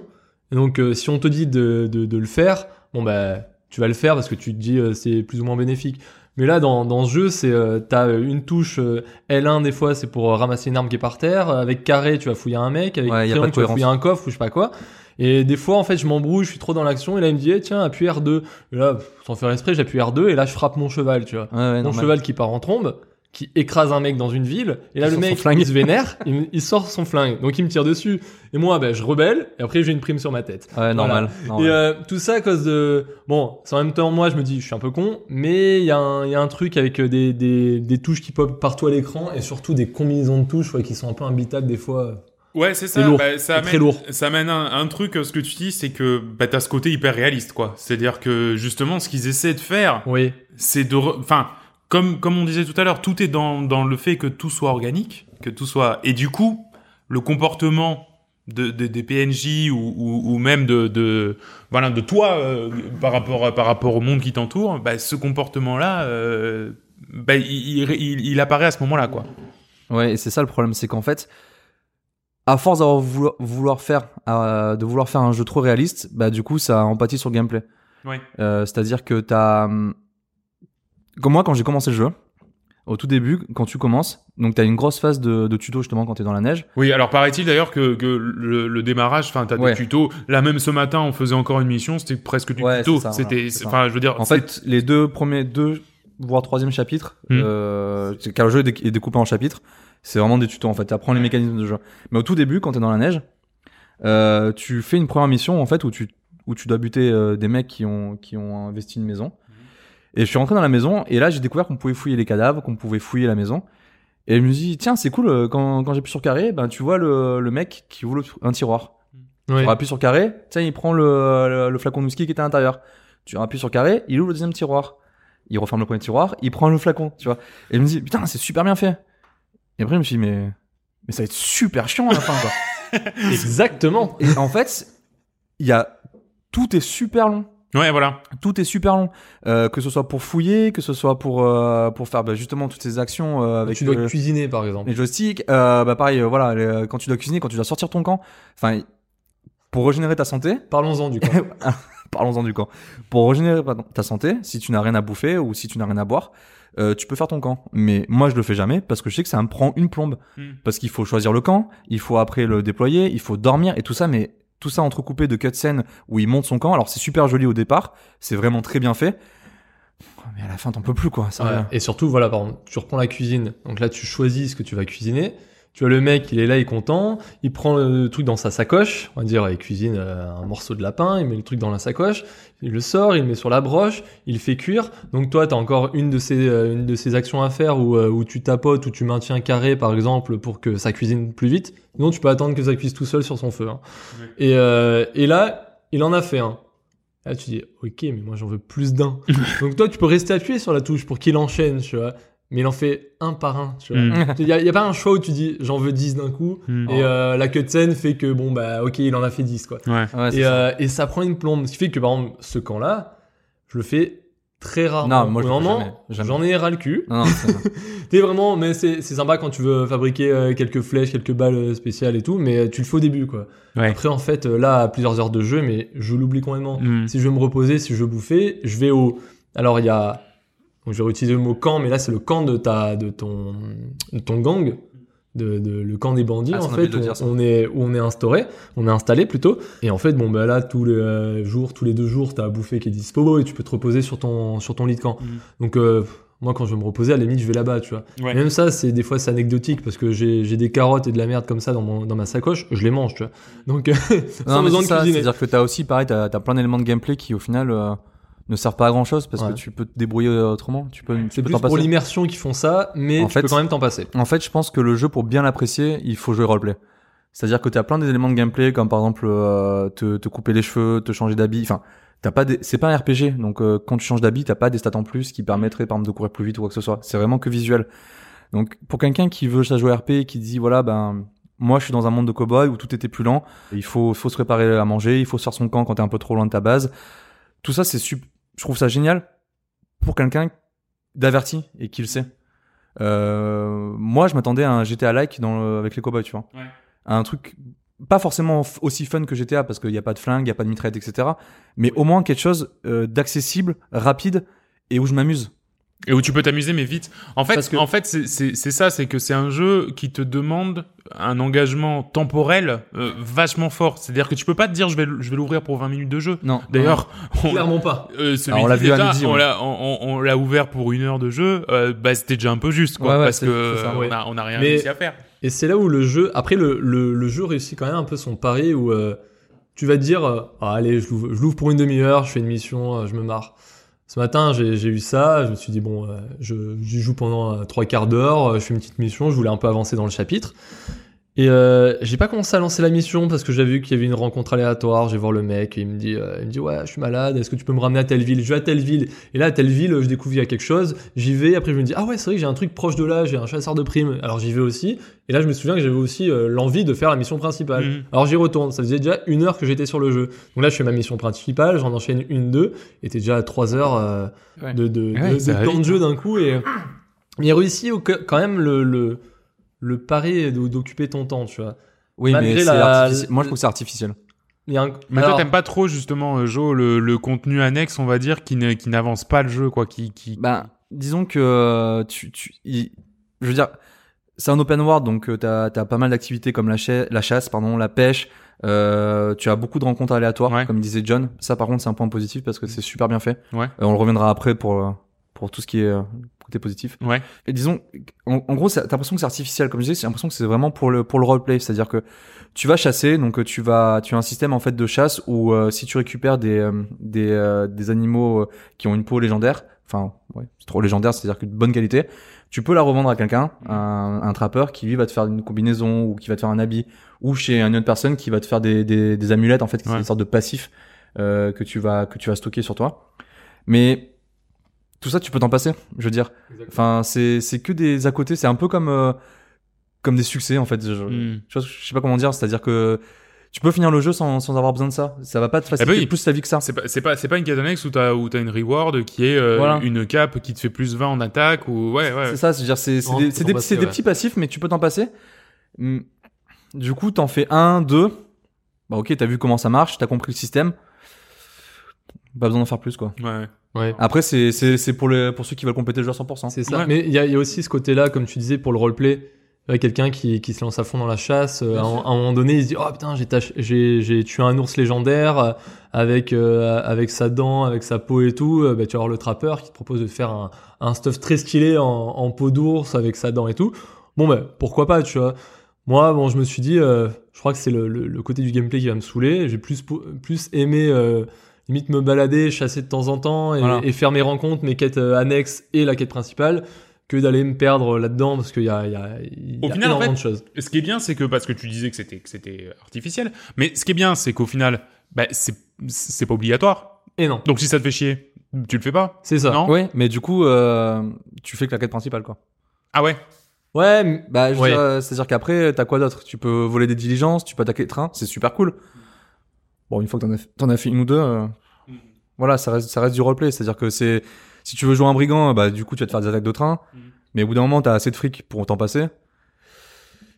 Et donc, si on te dit de, de, le faire, bon bah, tu vas le faire parce que tu te dis c'est plus ou moins bénéfique. Mais là, dans, dans ce jeu, c'est euh, t'as une touche euh, L1 des fois, c'est pour euh, ramasser une arme qui est par terre. Avec carré, tu vas fouiller un mec. Avec Ouais, triangle, tu vas fouiller un coffre ou je sais pas quoi. Et des fois, en fait, je m'embrouille, je suis trop dans l'action. Et là, il me dit, eh, tiens, appuie R2. Et là, sans faire esprit, j'appuie R2 et là, je frappe mon cheval, tu vois. Ouais, ouais, mon normal. cheval qui part en trombe, qui écrase un mec dans une ville. Et là, Il le mec, flingue. il se vénère, il, sort son flingue. Donc, il me tire dessus. Et moi, ben, je rebelle. Et après, j'ai une prime sur ma tête. Ouais, normal. normal. Et euh, tout ça à cause de... Bon, c'est en même temps, moi, je me dis, je suis un peu con, mais il y, a un- il y a un truc avec euh, des, des, des touches qui pop partout à l'écran, et surtout des combinaisons de touches ouais, qui sont un peu imbitables des fois. Ouais, c'est ça. C'est lourd. Bah, ça amène, très lourd. Ça amène un, un truc, euh, ce que tu dis, c'est que bah, t'as ce côté hyper réaliste, quoi. C'est-à-dire que justement, ce qu'ils essaient de faire, Oui, c'est de, re- enfin, comme comme on disait tout à l'heure, tout est dans dans le fait que tout soit organique, que tout soit, et du coup, le comportement de, de- des PNJ ou, ou, ou même de, de voilà de toi euh, par rapport à- par rapport au monde qui t'entoure, bah, ce comportement-là, euh, bah, il, il, apparaît à ce moment-là, quoi. Ouais, et c'est ça le problème, c'est qu'en fait, à force d'avoir vouloir, vouloir faire, euh, de vouloir faire un jeu trop réaliste, bah du coup ça empathie sur le gameplay. Ouais. Euh, C'est-à-dire que t'as, hum, comme moi quand j'ai commencé le jeu, au tout début, quand tu commences, donc t'as une grosse phase de, de tuto justement quand t'es dans la neige. Oui, alors paraît-il d'ailleurs que, que le, le démarrage, enfin, t'as Ouais. des tutos. Là même ce matin, on faisait encore une mission, c'était presque du Ouais, tuto. C'était, enfin, je veux dire, En fait, les deux premiers, deux voire troisième chapitre, Hmm. euh, car le jeu est dé- est découpé en chapitres, c'est vraiment des tutos en fait. Tu apprends les mécanismes de jeu. Mais au tout début, quand t'es dans la neige, euh, tu fais une première mission en fait où tu où tu dois buter euh, des mecs qui ont qui ont investi une maison. Et je suis rentré dans la maison et là j'ai découvert qu'on pouvait fouiller les cadavres, qu'on pouvait fouiller la maison. Et je me suis dit tiens c'est cool euh, quand quand j'appuie sur carré, ben tu vois le le mec qui ouvre un tiroir. Tu appuies sur carré, tiens, il prend le, le, le flacon de whisky qui était à l'intérieur. Tu appuies sur carré, il ouvre le deuxième tiroir. Il referme le premier tiroir, il prend le flacon, tu vois. Et je me dis, putain, c'est super bien fait. Et après, je me suis dit, mais, mais ça va être super chiant à la fin, quoi. exactement. Et en fait, il y a, tout est super long. Ouais, voilà. Tout est super long. Euh, que ce soit pour fouiller, que ce soit pour, euh, pour faire bah, justement toutes ces actions euh, avec tu dois euh, cuisiner, par exemple. les joysticks. Euh, bah pareil, euh, voilà, les- quand tu dois cuisiner, quand tu dois sortir ton camp. Enfin, pour régénérer ta santé, Parlons-en du coup. Parlons-en du camp. Pour régénérer pardon, ta santé, si tu n'as rien à bouffer ou si tu n'as rien à boire, euh, tu peux faire ton camp. Mais moi, je le fais jamais parce que je sais que ça me prend une plombe. Hmm. Parce qu'il faut choisir le camp, il faut après le déployer, il faut dormir et tout ça. Mais tout ça entrecoupé de cutscenes où il monte son camp. Alors c'est super joli au départ, c'est vraiment très bien fait. Mais à la fin, t'en peux plus quoi. Ça Ouais. Et surtout, voilà, par exemple, tu reprends la cuisine. Donc là, tu choisis ce que tu vas cuisiner. Tu vois le mec, il est là, il est content. Il prend le truc dans sa sacoche. On va dire, il cuisine euh, un morceau de lapin. Il met le truc dans la sacoche. Il le sort, il le met sur la broche. Il fait cuire. Donc toi, t'as encore une de ces, euh, une de ces actions à faire où, euh, où tu tapotes, où tu maintiens carré, par exemple, pour que ça cuisine plus vite. Sinon, tu peux attendre que ça cuise tout seul sur son feu. hein. Et, euh, et là, il en a fait un. Là, tu dis, ok, mais moi, j'en veux plus d'un. Donc toi, tu peux rester appuyé sur la touche pour qu'il enchaîne, tu vois. Mais il en fait un par un, tu vois. Mm. Il y, a, y a pas un choix où tu dis, j'en veux 10 d'un coup. Mm. Et euh, la cutscene fait que, bon, bah, ok, il en a fait 10, quoi. Ouais. Ouais, c'est Et, ça. euh, et ça prend une plombe. Ce qui fait que, par exemple, ce camp-là, je le fais très rarement. Non, moi, je. J'en ai ras le cul. Non, non, c'est- T'es vraiment, mais c'est c'est sympa quand tu veux fabriquer euh, quelques flèches, quelques balles euh, spéciales et tout, mais tu le fais au début, quoi. Ouais. Après, en fait, là, à plusieurs heures de jeu, mais je l'oublie complètement. Mm. Si je veux me reposer, si je veux bouffer, je vais au. Alors il y a. Donc, je vais réutiliser le mot camp, mais là c'est le camp de ta, de ton, de ton gang, de, de- le camp des bandits Ah, en fait, où on est où on est instauré, on est installé plutôt. Et en fait, bon bah là tous les euh, jours, tous les deux jours, t'as à bouffer qui est dispo et tu peux te reposer sur ton sur ton lit de camp. Mm. Donc euh, moi quand je veux me reposer, à la limite je vais là-bas, tu vois. Ouais. Même ça, c'est des fois c'est anecdotique parce que j'ai des carottes et de la merde comme ça dans mon dans ma sacoche, je les mange, tu vois. Donc Non, sans besoin de ça, cuisiner. C'est-à-dire que t'as aussi, pareil, t'as as plein d'éléments de gameplay qui, au final, euh, ne servent pas à grand chose parce Ouais. que tu peux te débrouiller autrement. Tu peux, tu C'est plus pour l'immersion qu'ils font ça, mais En tu fait, peux quand même t'en passer. En fait, je pense que le jeu, pour bien l'apprécier, il faut jouer roleplay. C'est-à-dire que tu as plein d'éléments de gameplay, comme par exemple euh, te, te couper les cheveux, te changer d'habit, enfin, t'as pas des... c'est pas un RPG donc euh, quand tu changes d'habit t'as pas des stats en plus qui permettraient par exemple de courir plus vite ou quoi que ce soit c'est vraiment que visuel donc pour quelqu'un qui veut jouer RP et qui dit voilà ben moi je suis dans un monde de cowboy où tout était plus lent il faut faut se préparer à manger il faut faire son camp quand t'es un peu trop loin de ta base tout ça c'est sup... je trouve ça génial pour quelqu'un d'averti et qui le sait euh, moi je m'attendais à un GTA like dans le- avec les cowboys tu vois Ouais. Un truc pas forcément aussi fun que GTA parce qu'il n'y a pas de flingue, il n'y a pas de mitraillette, etc. Mais au moins quelque chose euh, d'accessible, rapide et où je m'amuse. Et où tu peux t'amuser, mais vite. En fait, que- en fait, c'est- c'est c'est ça, c'est que c'est un jeu qui te demande un engagement temporel euh, vachement fort. C'est-à-dire que tu peux pas te dire je vais je vais l'ouvrir pour 20 minutes de jeu. Non. D'ailleurs, on, Clairement pas. euh, on l'a vu à midi, on ouais. l'a on, on- ouvert pour une heure de jeu. Euh, bah c'était déjà un peu juste, quoi, Ouais, ouais, parce que ça, on ouais. a on a rien Mais- réussi à faire. Et c'est là où le jeu, après le, le, le jeu réussit quand même un peu son pari où euh, tu vas te dire, euh, Ah, allez, je l'ouvre je l'ouvre pour une demi-heure, je fais une mission, euh, je me marre. Ce matin, j'ai eu ça, je me suis dit, bon, euh, je joue pendant euh, trois quarts d'heure, euh, je fais une petite mission, je voulais un peu avancer dans le chapitre. Et euh, j'ai pas commencé à lancer la mission parce que j'avais vu qu'il y avait une rencontre aléatoire. Je vais voir le mec et il me dit, euh, il me dit ouais, je suis malade. Est-ce que tu peux me ramener à telle ville? Je vais à telle ville. Et là, à telle ville, je découvre qu'il y a quelque chose. J'y vais. Après, je me dis ah ouais, c'est vrai que j'ai un truc proche de là. J'ai un chasseur de primes. Alors j'y vais aussi. Et là, je me souviens que j'avais aussi euh, l'envie de faire la mission principale. Mhm. Alors j'y retourne. Ça faisait déjà une heure que j'étais sur le jeu. Donc là, je fais ma mission principale. J'en enchaîne une, deux. Et t'es déjà à trois heures euh, Ouais. de, de, Ouais, de- ça de va temps de jeu hein. d'un coup. Et mais il réussit au- quand même le, le, le pari de- d'occuper ton temps, tu vois. Oui, Malgré mais c'est la- artifici- moi je trouve que c'est artificiel. Il y a un- Mais Alors, toi, t'aimes pas trop justement, euh, Joe, le, le contenu annexe, on va dire, qui ne- qui n'avance pas le jeu, quoi, qui qui. Ben, disons que euh, tu, tu, je veux dire, c'est un open world, donc euh, t'as as pas mal d'activités comme la, cha- la chasse, pardon, la pêche. Euh, tu as beaucoup de rencontres aléatoires, Ouais. comme disait John. Ça, par contre, c'est un point positif parce que c'est super bien fait. Ouais. Euh, on le reviendra après pour pour tout ce qui est côté positif. Ouais. Et disons, en, en gros, t'as l'impression que c'est artificiel, comme je disais, j'ai l'impression que c'est vraiment pour le pour le roleplay, c'est-à-dire que tu vas chasser, donc euh, tu vas, tu as un système en fait de chasse où euh, si tu récupères des euh, des euh, des animaux euh, qui ont une peau légendaire, enfin ouais, c'est trop légendaire, c'est-à-dire que de bonne qualité, tu peux la revendre à quelqu'un, un, un trappeur qui lui va te faire une combinaison ou qui va te faire un habit, ou chez une autre personne qui va te faire des des, des amulettes en fait, qui Ouais. c'est une sorte de passif euh, que tu vas que tu vas stocker sur toi. Mais tout ça, tu peux t'en passer. Je veux dire, Enfin, c'est c'est que des à côté. C'est un peu comme euh, comme des succès en fait. Je, je, je sais pas comment dire. C'est-à-dire que tu peux finir le jeu sans, sans avoir besoin de ça. Ça va pas te faciliter Eh ben oui. plus ta vie que ça. C'est pas, c'est pas, c'est pas une annexe où t'as, où t'as une reward qui est euh, Voilà. une cape qui te fait plus 20 en attaque ou ouais, ouais. C'est ça. C'est-à-dire c'est c'est Non, des, tu c'est peux des, c'est des petits passifs, mais tu peux t'en passer. Hmm. Du coup, t'en fais un, deux. Bah ok, t'as vu comment ça marche, t'as compris le système. Pas besoin d'en faire plus quoi. Ouais. ouais. Après, c'est c'est c'est pour les pour ceux qui veulent compléter le jeu à 100%. C'est ça. Ouais. Mais il y a, il y a aussi ce côté-là, comme tu disais, pour le roleplay. Ouais, Quelqu'un qui, qui se lance à fond dans la chasse, euh, à, un- à un moment donné, il se dit Oh putain, j'ai j'ai j'ai tué un ours légendaire euh, avec, euh, avec sa dent, avec sa peau et tout. Bah, tu vas avoir le trappeur qui te propose de faire un, un stuff très stylé en, en peau d'ours avec sa dent et tout. Bon, bah, pourquoi pas, tu vois. Moi, bon, je me suis dit, euh, je crois que c'est le, le, le côté du gameplay qui va me saouler. J'ai plus, plus aimé euh, limite me balader, chasser de temps en temps et, Voilà. et faire mes rencontres, mes quêtes euh, annexes et la quête principale que d'aller me perdre là-dedans parce qu'il y a, il y a, il y Au a final, en énormément fait, de choses. Ce qui est bien, c'est que parce que tu disais que c'était que c'était artificiel, mais ce qui est bien, c'est qu'au final, bah, c'est c'est pas obligatoire. Et non, Donc si ça te fait chier, tu le fais pas. c'est ça. Non? Oui, mais du coup, euh, tu fais que la quête principale quoi. Ah ouais? Ouais, Bah, Ouais. euh, c'est-à-dire qu'après, t'as quoi d'autre? Tu peux voler des diligences, tu peux attaquer les trains, c'est super cool. Bon, une fois que t'en as, as fait une ou deux, euh, Mhm. voilà, ça reste, ça reste du roleplay. C'est-à-dire que c'est, si tu veux jouer un brigand, bah, du coup, tu vas te faire des attaques de train. Mhm. Mais au bout d'un moment, t'as assez de fric pour t'en passer.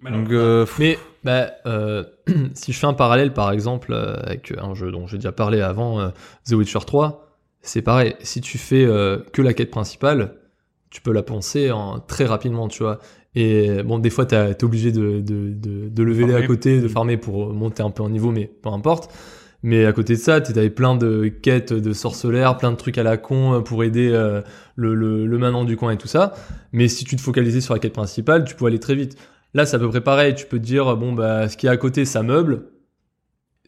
Donc, euh, Mais bah, euh, si je fais un parallèle par exemple euh, avec un jeu dont j'ai déjà parlé avant, euh, The Witcher 3, c'est pareil. Si tu fais euh, que la quête principale, tu peux la penser en, très rapidement, tu vois. Et bon, des fois, t'es obligé de, de, de, de lever les à côté, de farmer pour monter un peu en niveau, mais peu importe. Mais à côté de ça, t'avais plein de quêtes de sorceleurs, plein de trucs à la con euh, pour aider euh, le, le, le manant du coin et tout ça. Mais si tu te focalisais sur la quête principale, tu peux aller très vite. Là, c'est à peu près pareil. Tu peux te dire, bon, bah, ce qui est à côté, ça meuble.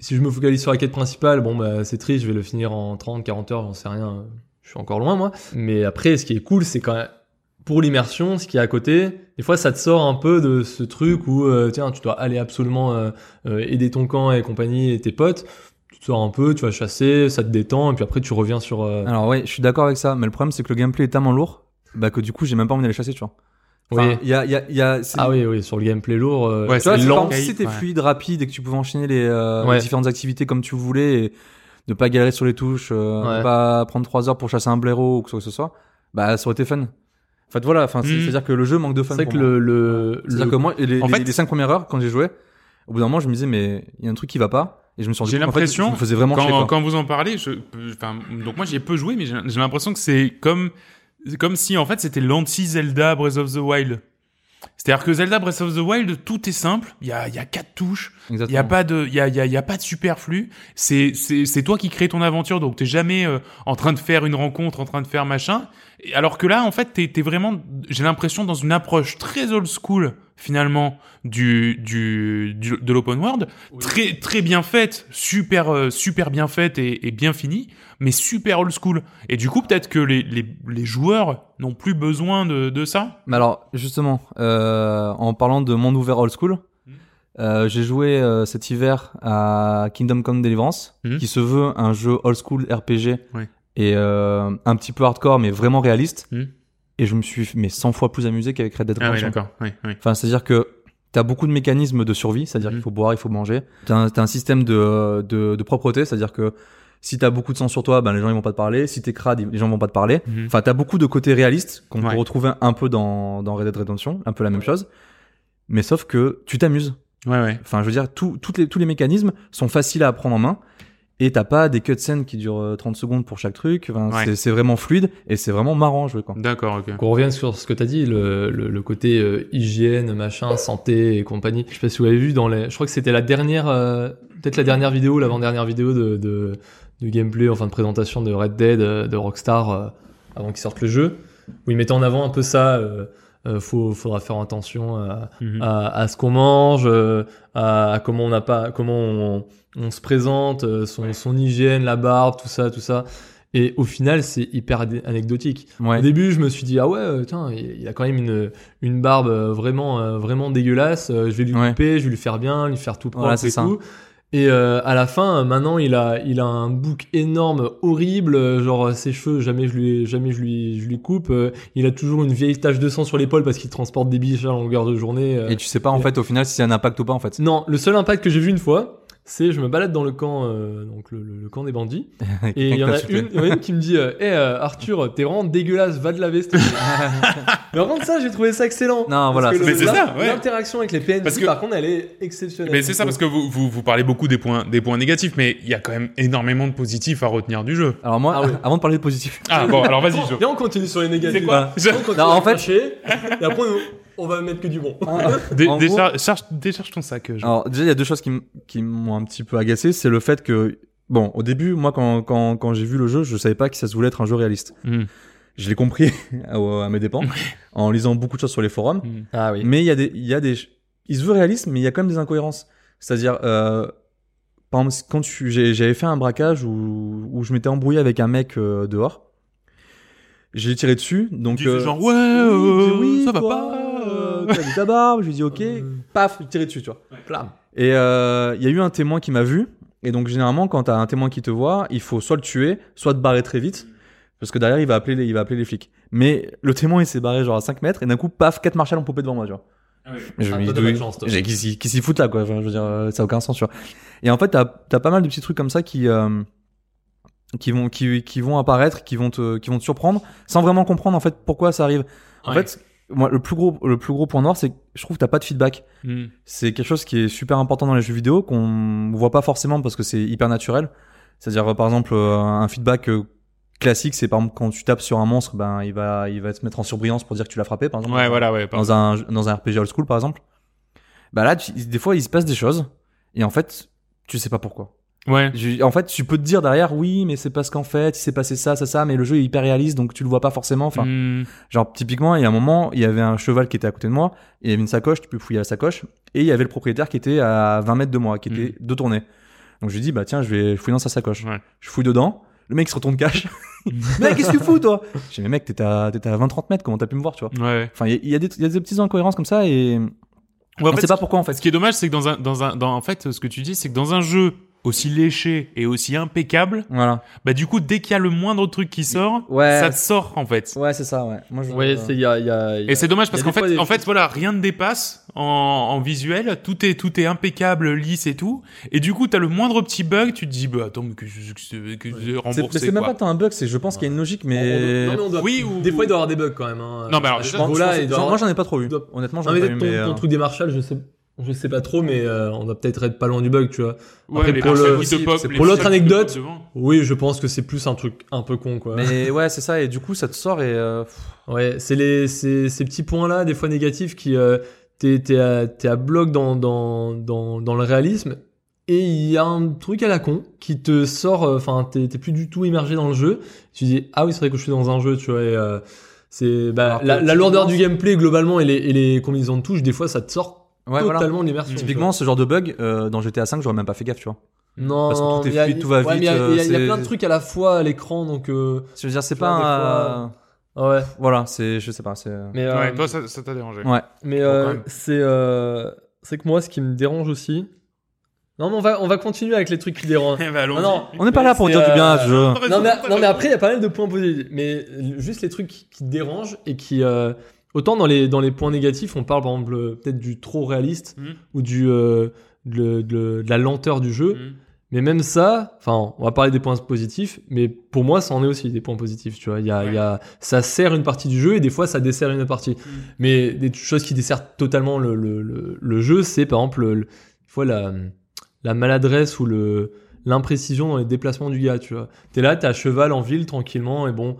Si je me focalise sur la quête principale, bon, bah, c'est triste, je vais le finir en 30, 40 heures, j'en sais rien. Je suis encore loin, moi. Mais après, ce qui est cool, c'est quand même, pour l'immersion, ce qui est à côté, des fois, ça te sort un peu de ce truc où, euh, tiens, tu dois aller absolument aider ton camp et compagnie et tes potes. Sors un peu, tu vas chasser, ça te détend, et puis après tu reviens sur. euh, Alors ouais, je suis d'accord avec ça, mais le problème c'est que le gameplay est tellement lourd bah, que du coup j'ai même pas envie d'aller chasser, tu vois. Enfin, oui. il y a, il y a, il y a, c'est- Ah oui, oui, sur le gameplay lourd. euh, Ouais, Tu vois, c'est lent. si c'était Ouais. fluide, rapide et que tu pouvais enchaîner les, euh, Ouais. les différentes activités comme tu voulais et ne pas galérer sur les touches, euh, Ouais. pas prendre trois heures pour chasser un blaireau ou que ce soit, bah ça aurait été fun. En fait voilà, enfin c'est Mhm. à dire que le jeu manque de fun. C'est que le. le, C'est-à-dire le- que moi, les, En les, fait- les cinq premières heures quand j'ai joué, au bout d'un moment je me disais mais il y a un truc qui va pas et je me suis rendu J'ai fait, l'impression, me faisais vraiment quand, quand vous en parlez, je, enfin, donc moi j'y ai peu joué, mais j'ai j'ai l'impression que c'est comme, comme si en fait c'était l'anti-Zelda Breath of the Wild. C'est-à-dire que Zelda Breath of the Wild, tout est simple. Il y a, y a quatre touches. Il y a pas de, il y a, y a, y a pas de superflu. C'est, c'est, c'est toi qui crée ton aventure, donc t'es jamais euh, en train de faire une rencontre, en train de faire machin. Alors que là, en fait, t'es, t'es vraiment, j'ai l'impression dans une approche très old school finalement du, du, du- de l'open world, très, très bien faite, super, euh, super bien faite et, et bien finie, mais super old school. Et du coup, peut-être que les, les, les joueurs n'ont plus besoin de, de ça. Mais alors, justement, euh, en parlant de monde ouvert old school, Mhm. euh, j'ai joué euh, cet hiver à Kingdom Come Deliverance, Mhm. qui se veut un jeu old school RPG Ouais. Et euh, un petit peu hardcore, mais vraiment réaliste. Mhm. Et je me suis mais 100 fois plus amusé qu'avec Red Dead Ah oui, Redemption. d'accord. Oui, oui. enfin, c'est-à-dire que t'as beaucoup de mécanismes de survie, c'est-à-dire Mhm. qu'il faut boire, il faut manger. T'as un, t'as un système de, de, de propreté, c'est-à-dire que si t'as beaucoup de sang sur toi, ben les gens ils vont pas te parler. Si t'es crade, les gens vont pas te parler. Mhm. Enfin, t'as beaucoup de côtés réalistes qu'on Ouais. peut retrouver un peu dans, dans Red Dead Redemption, un peu la même chose. Mais sauf que tu t'amuses. Ouais, ouais. Enfin, je veux dire, tout, toutes les, tous les mécanismes sont faciles à prendre en main. Et t'as pas des cutscenes qui durent euh, 30 secondes pour chaque truc. Enfin, Ouais. c'est- c'est vraiment fluide et c'est vraiment marrant à jouer, quoi. D'accord, ok. Qu'on revienne sur ce que t'as dit, le, le, le côté euh, hygiène, machin, santé et compagnie. Je sais pas si vous avez vu dans les. Je crois que c'était la dernière, euh, peut-être la dernière vidéo, l'avant-dernière vidéo de, de, de gameplay, enfin de présentation de Red Dead, euh, de Rockstar, euh, avant qu'ils sortent le jeu, où ils mettaient en avant un peu ça. Euh, euh, faut, faudra faire attention à, Mhm. à, à ce qu'on mange, euh, à, à comment on n'a pas, comment on, on se présente, euh, son, son hygiène, la barbe, tout ça, tout ça. Et au final, c'est hyper anecdotique. Ouais. Au début, je me suis dit ah ouais, euh, tiens, il a quand même une une barbe euh, vraiment vraiment dégueulasse. je vais lui Ouais. couper, je vais lui faire bien, lui faire tout propre Voilà, c'est et ça. tout. Et euh, à la fin, maintenant, il a il a un bouc énorme, horrible. Genre ses cheveux, jamais je lui jamais je lui je lui coupe. il a toujours une vieille tache de sang sur l'épaule parce qu'il transporte des biches à longueur de journée. Et tu sais pas, en fait, au final, si y a un impact ou pas, en fait. Non, le seul impact que j'ai vu une fois, c'est je me balade dans le camp, euh, donc le, le- le camp des bandits, et il y en a une, il y en a une qui me dit, euh, hey, euh, Arthur, t'es vraiment dégueulasse, va te laver. Mais par contre ça, j'ai trouvé ça excellent. Non, Parce voilà. Mais c'est ça, ouais. L'interaction avec les PNJ, Parce que- par contre, elle est exceptionnelle. Mais c'est ça parce que vous, vous, vous parlez beaucoup des points, des points négatifs, mais il y a quand même énormément de positifs à retenir du jeu. Alors moi, Ah oui. avant de parler de positif, Ah bon, alors vas-y. Viens, on continue sur les négatifs. C'est quoi Viens, on continue Non, à en fait- et après, on, on va mettre que du bon. Dé- décharge, charge- décharge ton sac, Jo. Alors déjà, il y a deux choses qui m'ont un petit peu agacé. C'est le fait que, bon, au début, moi, quand, quand, quand j'ai vu le jeu, je savais pas que ça se voulait être un jeu réaliste. Hmm. Je l'ai compris à, à mes dépens, en lisant beaucoup de choses sur les forums. Hmm. Ah oui. Mais il y a des, il y a des, il se veut réaliste, mais il y a quand même des incohérences. C'est-à-dire, euh, par exemple, quand j'avais fait un braquage où, où je m'étais embrouillé avec un mec euh, dehors. J'ai tiré dessus, donc. Tu fais euh, genre, ouais, oui, euh, oui, ça va pas. Euh, T'as vu ta barbe Je lui dis ok. Paf, il tirait dessus, tu vois. Plam. Et euh, il y a eu un témoin qui m'a vu. Et donc généralement, quand t'as un témoin qui te voit, il faut soit le tuer, soit te barrer très vite, parce que derrière il va appeler les, il va appeler les flics. Mais le témoin il s'est barré genre à 5 mètres et d'un coup, paf, quatre marshals ont popé devant moi, tu vois. Je Ah, me dis, t'as de d'où- chance, toi. j'ai- qui s'y qui s'y foutent là, quoi. Enfin, je veux dire, euh, ça a aucun sens, tu vois. Et en fait, t'as as pas mal de petits trucs comme ça qui euh, qui vont qui, qui vont apparaître, qui vont te qui vont te surprendre, sans vraiment comprendre en fait pourquoi ça arrive. En Ouais. fait, moi le plus gros le plus gros point noir, c'est que je trouve que t'as pas de feedback. Hmm. C'est quelque chose qui est super important dans les jeux vidéo qu'on voit pas forcément parce que c'est hyper naturel. C'est-à-dire par exemple euh, un feedback euh, classique, c'est par exemple quand tu tapes sur un monstre, ben il va il va te mettre en surbrillance pour dire que tu l'as frappé par exemple. Ouais, voilà, ouais. Dans un dans un RPG old school par exemple. Bah là, tu- des fois il se passe des choses et en fait tu sais pas pourquoi. Ouais. Je- en fait, tu peux te dire derrière, oui, mais c'est parce qu'en fait, il s'est passé ça, ça, ça, mais le jeu est hyper réaliste, donc tu le vois pas forcément. Enfin, Hmm. genre, typiquement, il y a un moment, il y avait un cheval qui était à côté de moi, et il y avait une sacoche, tu peux fouiller la sacoche, et il y avait le propriétaire qui était à 20 mètres de moi, qui était de tournée. Donc je lui dis, bah tiens, je vais fouiller dans sa sacoche. Ouais. Je fouille dedans, le mec se retourne cache. mec, qu'est-ce que tu fous, toi? Dis, mais mec, t'étais à, à 20-30 mètres, comment t'as pu me voir, tu vois? Ouais. Enfin, il y, a- il y a des, y a des petites incohérences comme ça, et Ouais, en on fait, sait pas pourquoi, en fait. Ce qui est dommage, c'est que dans un, dans un, dans, en fait, ce que tu dis, c'est que dans un jeu aussi léché et aussi impeccable, Voilà. bah du coup, dès qu'il y a le moindre truc qui sort, Ouais. ça te sort en fait. Ouais, c'est ça, ouais. Moi, je... Ouais, c'est il y a, il y a- il y a- Et c'est dommage parce a qu'en fait, en fait, voilà, rien ne dépasse en, en visuel, tout est tout est impeccable, lisse et tout. Et du coup, t'as le moindre petit bug, tu te dis bah attends, mais que je que, je- que mais remboursé c'est même pas tant un bug, c'est je pense qu'il y a une logique, On- mais. non, mais on doit- Oui ou Des fois, il doit y avoir des bugs quand même. Hein. Non, mais alors, je pense- avoir- moi j'en ai pas trop eu. Honnêtement, j'en Non, ai mais pas eu, ton, mais. ton euh, truc des Marshall, je sais, je sais pas trop, mais euh, on doit peut-être être pas loin du bug, tu vois. Ouais, Après, pour le- l'autre anecdote. Oui, je pense que c'est plus un truc un peu con, quoi. Mais ouais, c'est ça, et du coup, ça te sort et. euh, Ouais, c'est les c'est ces petits points-là, des fois négatifs, qui euh, t'es t'es à, t'es à bloc dans, dans, dans, dans le réalisme. Et il y a un truc à la con qui te sort, euh, enfin, t'es t'es plus du tout immergé dans le jeu. Tu dis, ah oui, c'est vrai que je suis dans un jeu, tu vois. et, euh, c'est bah, la, la lourdeur du gameplay globalement et les, et les combinaisons de touches, des fois, ça te sort Ouais, voilà. totalement de l'immersion. tu Typiquement, ce genre de bug, euh, dans GTA 5, j'aurais même pas fait gaffe, tu vois. Non, Parce que tout est mais il y a- fluide, tout va ouais, vite, Il y, a- euh, y y a plein de trucs à la fois à l'écran, donc euh, Je veux dire, c'est pas un. ouais. Voilà, c'est. Je sais pas, c'est. Mais euh, Ouais, toi ça ça t'a dérangé. Ouais. Mais euh, c'est euh, c'est que moi, ce qui me dérange aussi. Non, mais on va on va continuer avec les trucs qui dérangent. Non, non. On n'est pas là pour dire du bien à ce jeu. Non mais, non mais après il y a pas mal de points positifs mais juste les trucs qui, qui dérangent et qui euh, autant dans les dans les points négatifs on parle par exemple euh, peut-être du trop réaliste Mhm. ou du euh, de, de- de la lenteur du jeu Mhm. mais même ça enfin on va parler des points positifs mais pour moi ça en est aussi des points positifs tu vois il y a, il y a ça sert une partie du jeu et des fois ça dessert une autre partie mais des choses qui dessertent totalement le, le, le, le jeu c'est par exemple le, fois la la maladresse ou le l'imprécision dans les déplacements du gars, tu vois. T'es là, t'es à cheval en ville tranquillement et bon,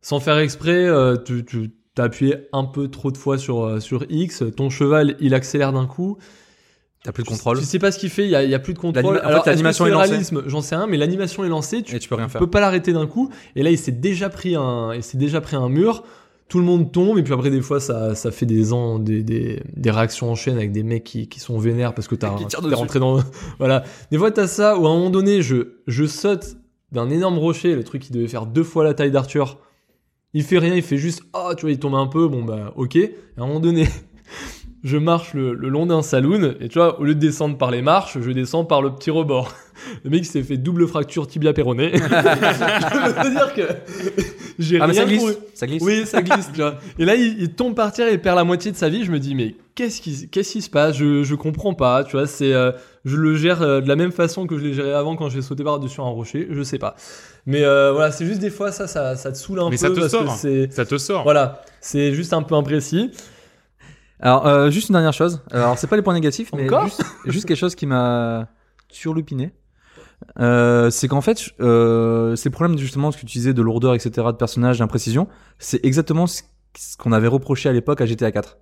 sans faire exprès, euh, tu, tu t'as appuyé un peu trop de fois sur euh, sur X, ton cheval il accélère d'un coup. T'as plus de Tu- contrôle. Tu, sais pas ce qu'il fait, il y a, il y a plus de contrôle. En fait, Alors, l'animation est lancée. J'en sais rien, mais l'animation est lancée. Tu, Et tu peux rien faire. peux pas l'arrêter d'un coup. Et là, il s'est déjà pris un, il s'est déjà pris un mur. Tout le monde tombe et puis après des fois ça, ça fait des, ans, des, des, des réactions en chaîne avec des mecs qui, qui sont vénères parce que t'as t'es rentré dans voilà des fois t'as ça où à un moment donné je je saute d'un énorme rocher le truc qui devait faire deux fois la taille d'Arthur il fait rien il fait juste ah tu vois il tombe un peu bon bah ok et à un moment donné je marche le, le long d'un saloon et tu vois au lieu de descendre par les marches je descends par le petit rebord le mec s'est fait double fracture tibia péroné je veux dire que j'ai Ah, mais rien ça glisse. pour- Ça glisse. oui, ça glisse, tu vois. Et là, il, il tombe par terre et perd la moitié de sa vie. Je me dis, mais qu'est-ce qui, qu'est-ce qui se passe? Je, je comprends pas, tu vois. C'est, euh, je le gère euh, de la même façon que je l'ai géré avant quand j'ai sauté par-dessus un rocher. Je sais pas. Mais euh, voilà, c'est juste des fois, ça, ça, ça te saoule un Mais peu ça te parce sort. que c'est, Ça te sort. voilà, c'est juste un peu imprécis. Alors, euh, juste une dernière chose. Alors, c'est pas les points négatifs, mais Encore juste, juste quelque chose qui m'a surlupiné. Euh, c'est qu'en fait, euh, ces problèmes justement ce que tu disais de lourdeur, etc., de personnage, d'imprécision, c'est exactement ce qu'on avait reproché à l'époque à GTA 4.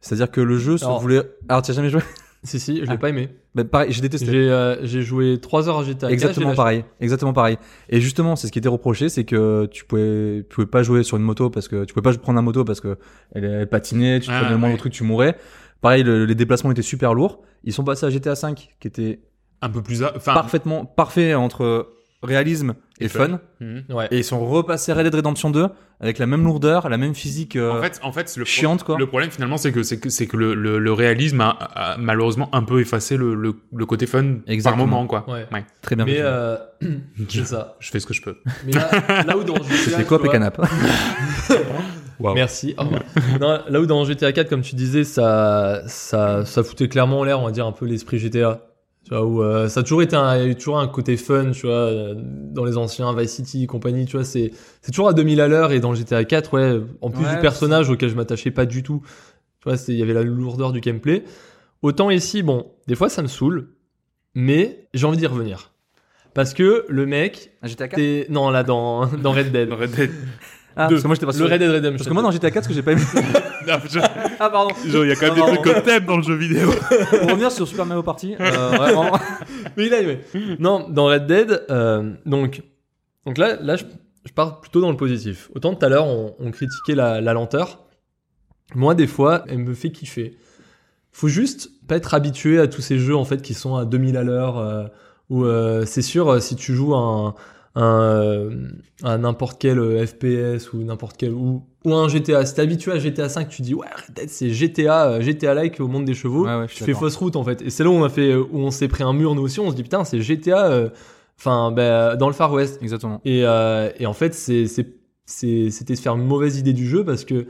C'est-à-dire que le jeu se Alors- voulait. Alors, tu as jamais joué? Si, si, je l'ai Ah. pas aimé. bah, Pareil, j'ai détesté. J'ai, euh, j'ai joué 3 heures à GTA. Exactement pareil, exactement pareil. Et justement, c'est ce qui était reproché, c'est que tu pouvais, tu pouvais pas jouer sur une moto parce que tu pouvais pas prendre la moto parce que elle, elle patinait, tu Ah, prenais le moindre ouais. truc, tu mourais. Pareil, le- les déplacements étaient super lourds. Ils sont passés à GTA 5, qui était Un peu plus. a- Enfin. parfaitement parfait entre réalisme et, Et fun. fun. Mhm. Ouais. Et ils sont repassés à Red Dead Redemption 2 avec la même lourdeur, la même physique euh, En fait, en fait, le chiante quoi. Le problème finalement, c'est que c'est que c'est que le, le, le réalisme a, a malheureusement un peu effacé le, le, le côté fun Exactement. par moment, quoi. Ouais. Très bien. Mais euh, c'est ça. Je fais ce que je peux. Mais là, là où dans C'était quoi Merci. Non, là où dans GTA 4, comme tu disais, ça, ça, ça foutait clairement en l'air, on va dire, un peu l'esprit GTA. Tu vois, où euh, ça a toujours été un, toujours un côté fun, tu vois, euh, dans les anciens Vice City et compagnie, tu vois, c'est, c'est toujours à 2000 à l'heure et dans le GTA 4, ouais, en plus Ouais, du personnage auquel je m'attachais pas du tout, tu vois, c'est, il y avait la lourdeur du gameplay. Autant ici, bon, des fois ça me saoule, mais j'ai envie d'y revenir. Parce que le mec, GTA 4 t'es, non, là, dans, dans Red Dead. Red Dead. Ah, parce que moi j'étais pas Le sûr. Red Dead Redemption. Parce que moi dans GTA 4, ce que j'ai pas aimé. Non, je- ah pardon. genre, il y a quand même Non, des non. trucs que t'aimes dans le jeu vidéo. Pour revenir sur Super Mario Party, euh, vraiment. Mais il a aimé. Non, dans Red Dead, euh, donc, donc là, là je, je pars plutôt dans le positif. Autant tout à l'heure, on, on critiquait la, la lenteur. Moi, des fois, elle me fait kiffer. Faut juste pas être habitué à tous ces jeux en fait qui sont à 2000 à l'heure. Euh, où euh, c'est sûr, euh, si tu joues un, un, euh, un n'importe quel euh, FPS ou n'importe quel ou, ou un GTA. Si t'es habitué à GTA 5, tu dis ouais, c'est GTA, euh, GTA like au monde des chevaux. Ouais, ouais, tu fais fausse route en fait. Et c'est là où on a fait, où on s'est pris un mur nous aussi. On se dit putain, c'est GTA, euh, enfin bah, dans le Far West. Exactement. Et, euh, et en fait, c'est- c'était se faire une mauvaise idée du jeu parce que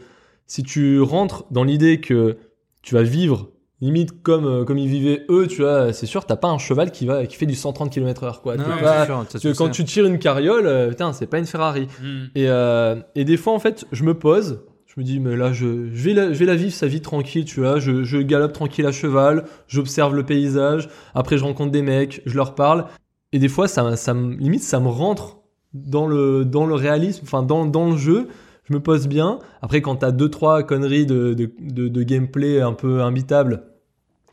si tu rentres dans l'idée que tu vas vivre limite comme, euh, comme ils vivaient eux, tu vois, c'est sûr, t'as pas un cheval qui, va, qui fait du 130 km/h. Quoi. Non, pas- sûr, tu- quand tu tires une carriole, euh, putain, c'est pas une Ferrari. Mm. Et, euh, et des fois, en fait, je me pose, je me dis, mais là, je, je, vais, la, je vais la vivre sa vie tranquille, tu vois. Je, je galope tranquille à cheval, j'observe le paysage, après, je rencontre des mecs, je leur parle. Et des fois, ça, ça limite, ça me rentre dans le, dans le réalisme, enfin, dans, dans le jeu. Je me pose bien. Après, quand t'as deux, trois conneries de, de, de, de gameplay un peu imbitables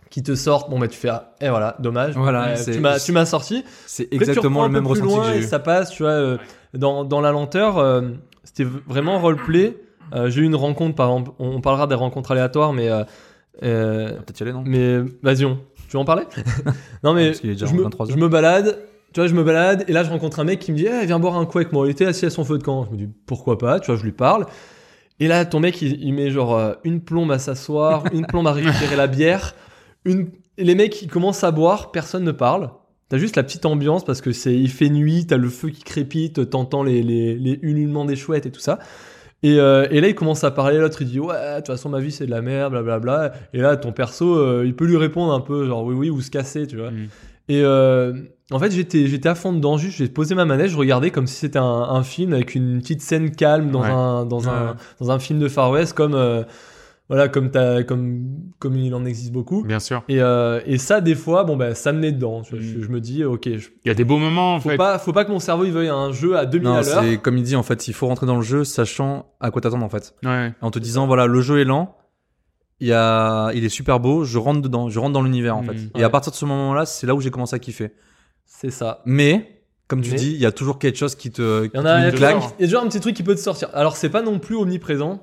qui te sortent, bon, bah, tu fais, ah, et voilà, dommage. Voilà, Euh, tu m'as tu m'as sorti. C'est exactement le même ressenti loin que j'ai et eu. ça passe, tu vois, euh, dans, dans la lenteur, euh, c'était vraiment roleplay. Euh, j'ai eu une rencontre, par exemple, on parlera des rencontres aléatoires, mais euh, euh, On va Peut-être y aller, non? mais vas-y, on- tu veux en parler? Non mais je, me, 23 je me balade, tu vois, je me balade et là je rencontre un mec qui me dit, Eh, viens boire un coup avec moi. Il était assis à son feu de camp. Je me dis pourquoi pas, tu vois, je lui parle. Et là ton mec il, il met genre euh, une plombe à s'asseoir, une plombe à récupérer la bière, une et les mecs ils commencent à boire, personne ne parle. T'as juste la petite ambiance parce que c'est il fait nuit, t'as le feu qui crépite, t'entends les, les, les ululements des chouettes et tout ça. Et, euh, et là, il commence à parler, l'autre il dit Ouais, de toute façon, ma vie c'est de la merde, blablabla. Et là, ton perso, euh, il peut lui répondre un peu, genre oui, oui, ou se casser, tu vois. Mm. Et euh, en fait, j'étais, j'étais à fond dedans, juste, j'ai posé ma manette, je regardais comme si c'était un, un film avec une petite scène calme dans, Ouais. un, dans, un, dans un film de Far West, comme, euh, voilà, comme, t'as, comme, comme il en existe beaucoup. Bien sûr. Et, euh, et ça, des fois, bon, ben, ça me met dedans. tu vois. Mm. Je, je me dis, ok, je, Il y a des beaux moments en faut, fait. pas, faut pas que mon cerveau il veuille un jeu à 2000 Non, à l'heure. c'est comme il dit, en fait, il faut rentrer dans le jeu sachant à quoi t'attendre, en fait. Ouais. En te disant, voilà, le jeu est lent, il, a... il est super beau, je rentre dedans, je rentre dans l'univers, en Mhm. fait. Et à partir de ce moment-là, c'est là où j'ai commencé à kiffer. C'est ça. Mais, comme tu Mais- dis, il y a toujours quelque chose qui te, Il qui y en a, y toujours- claque. il y a toujours un petit truc qui peut te sortir. Alors, c'est pas non plus omniprésent.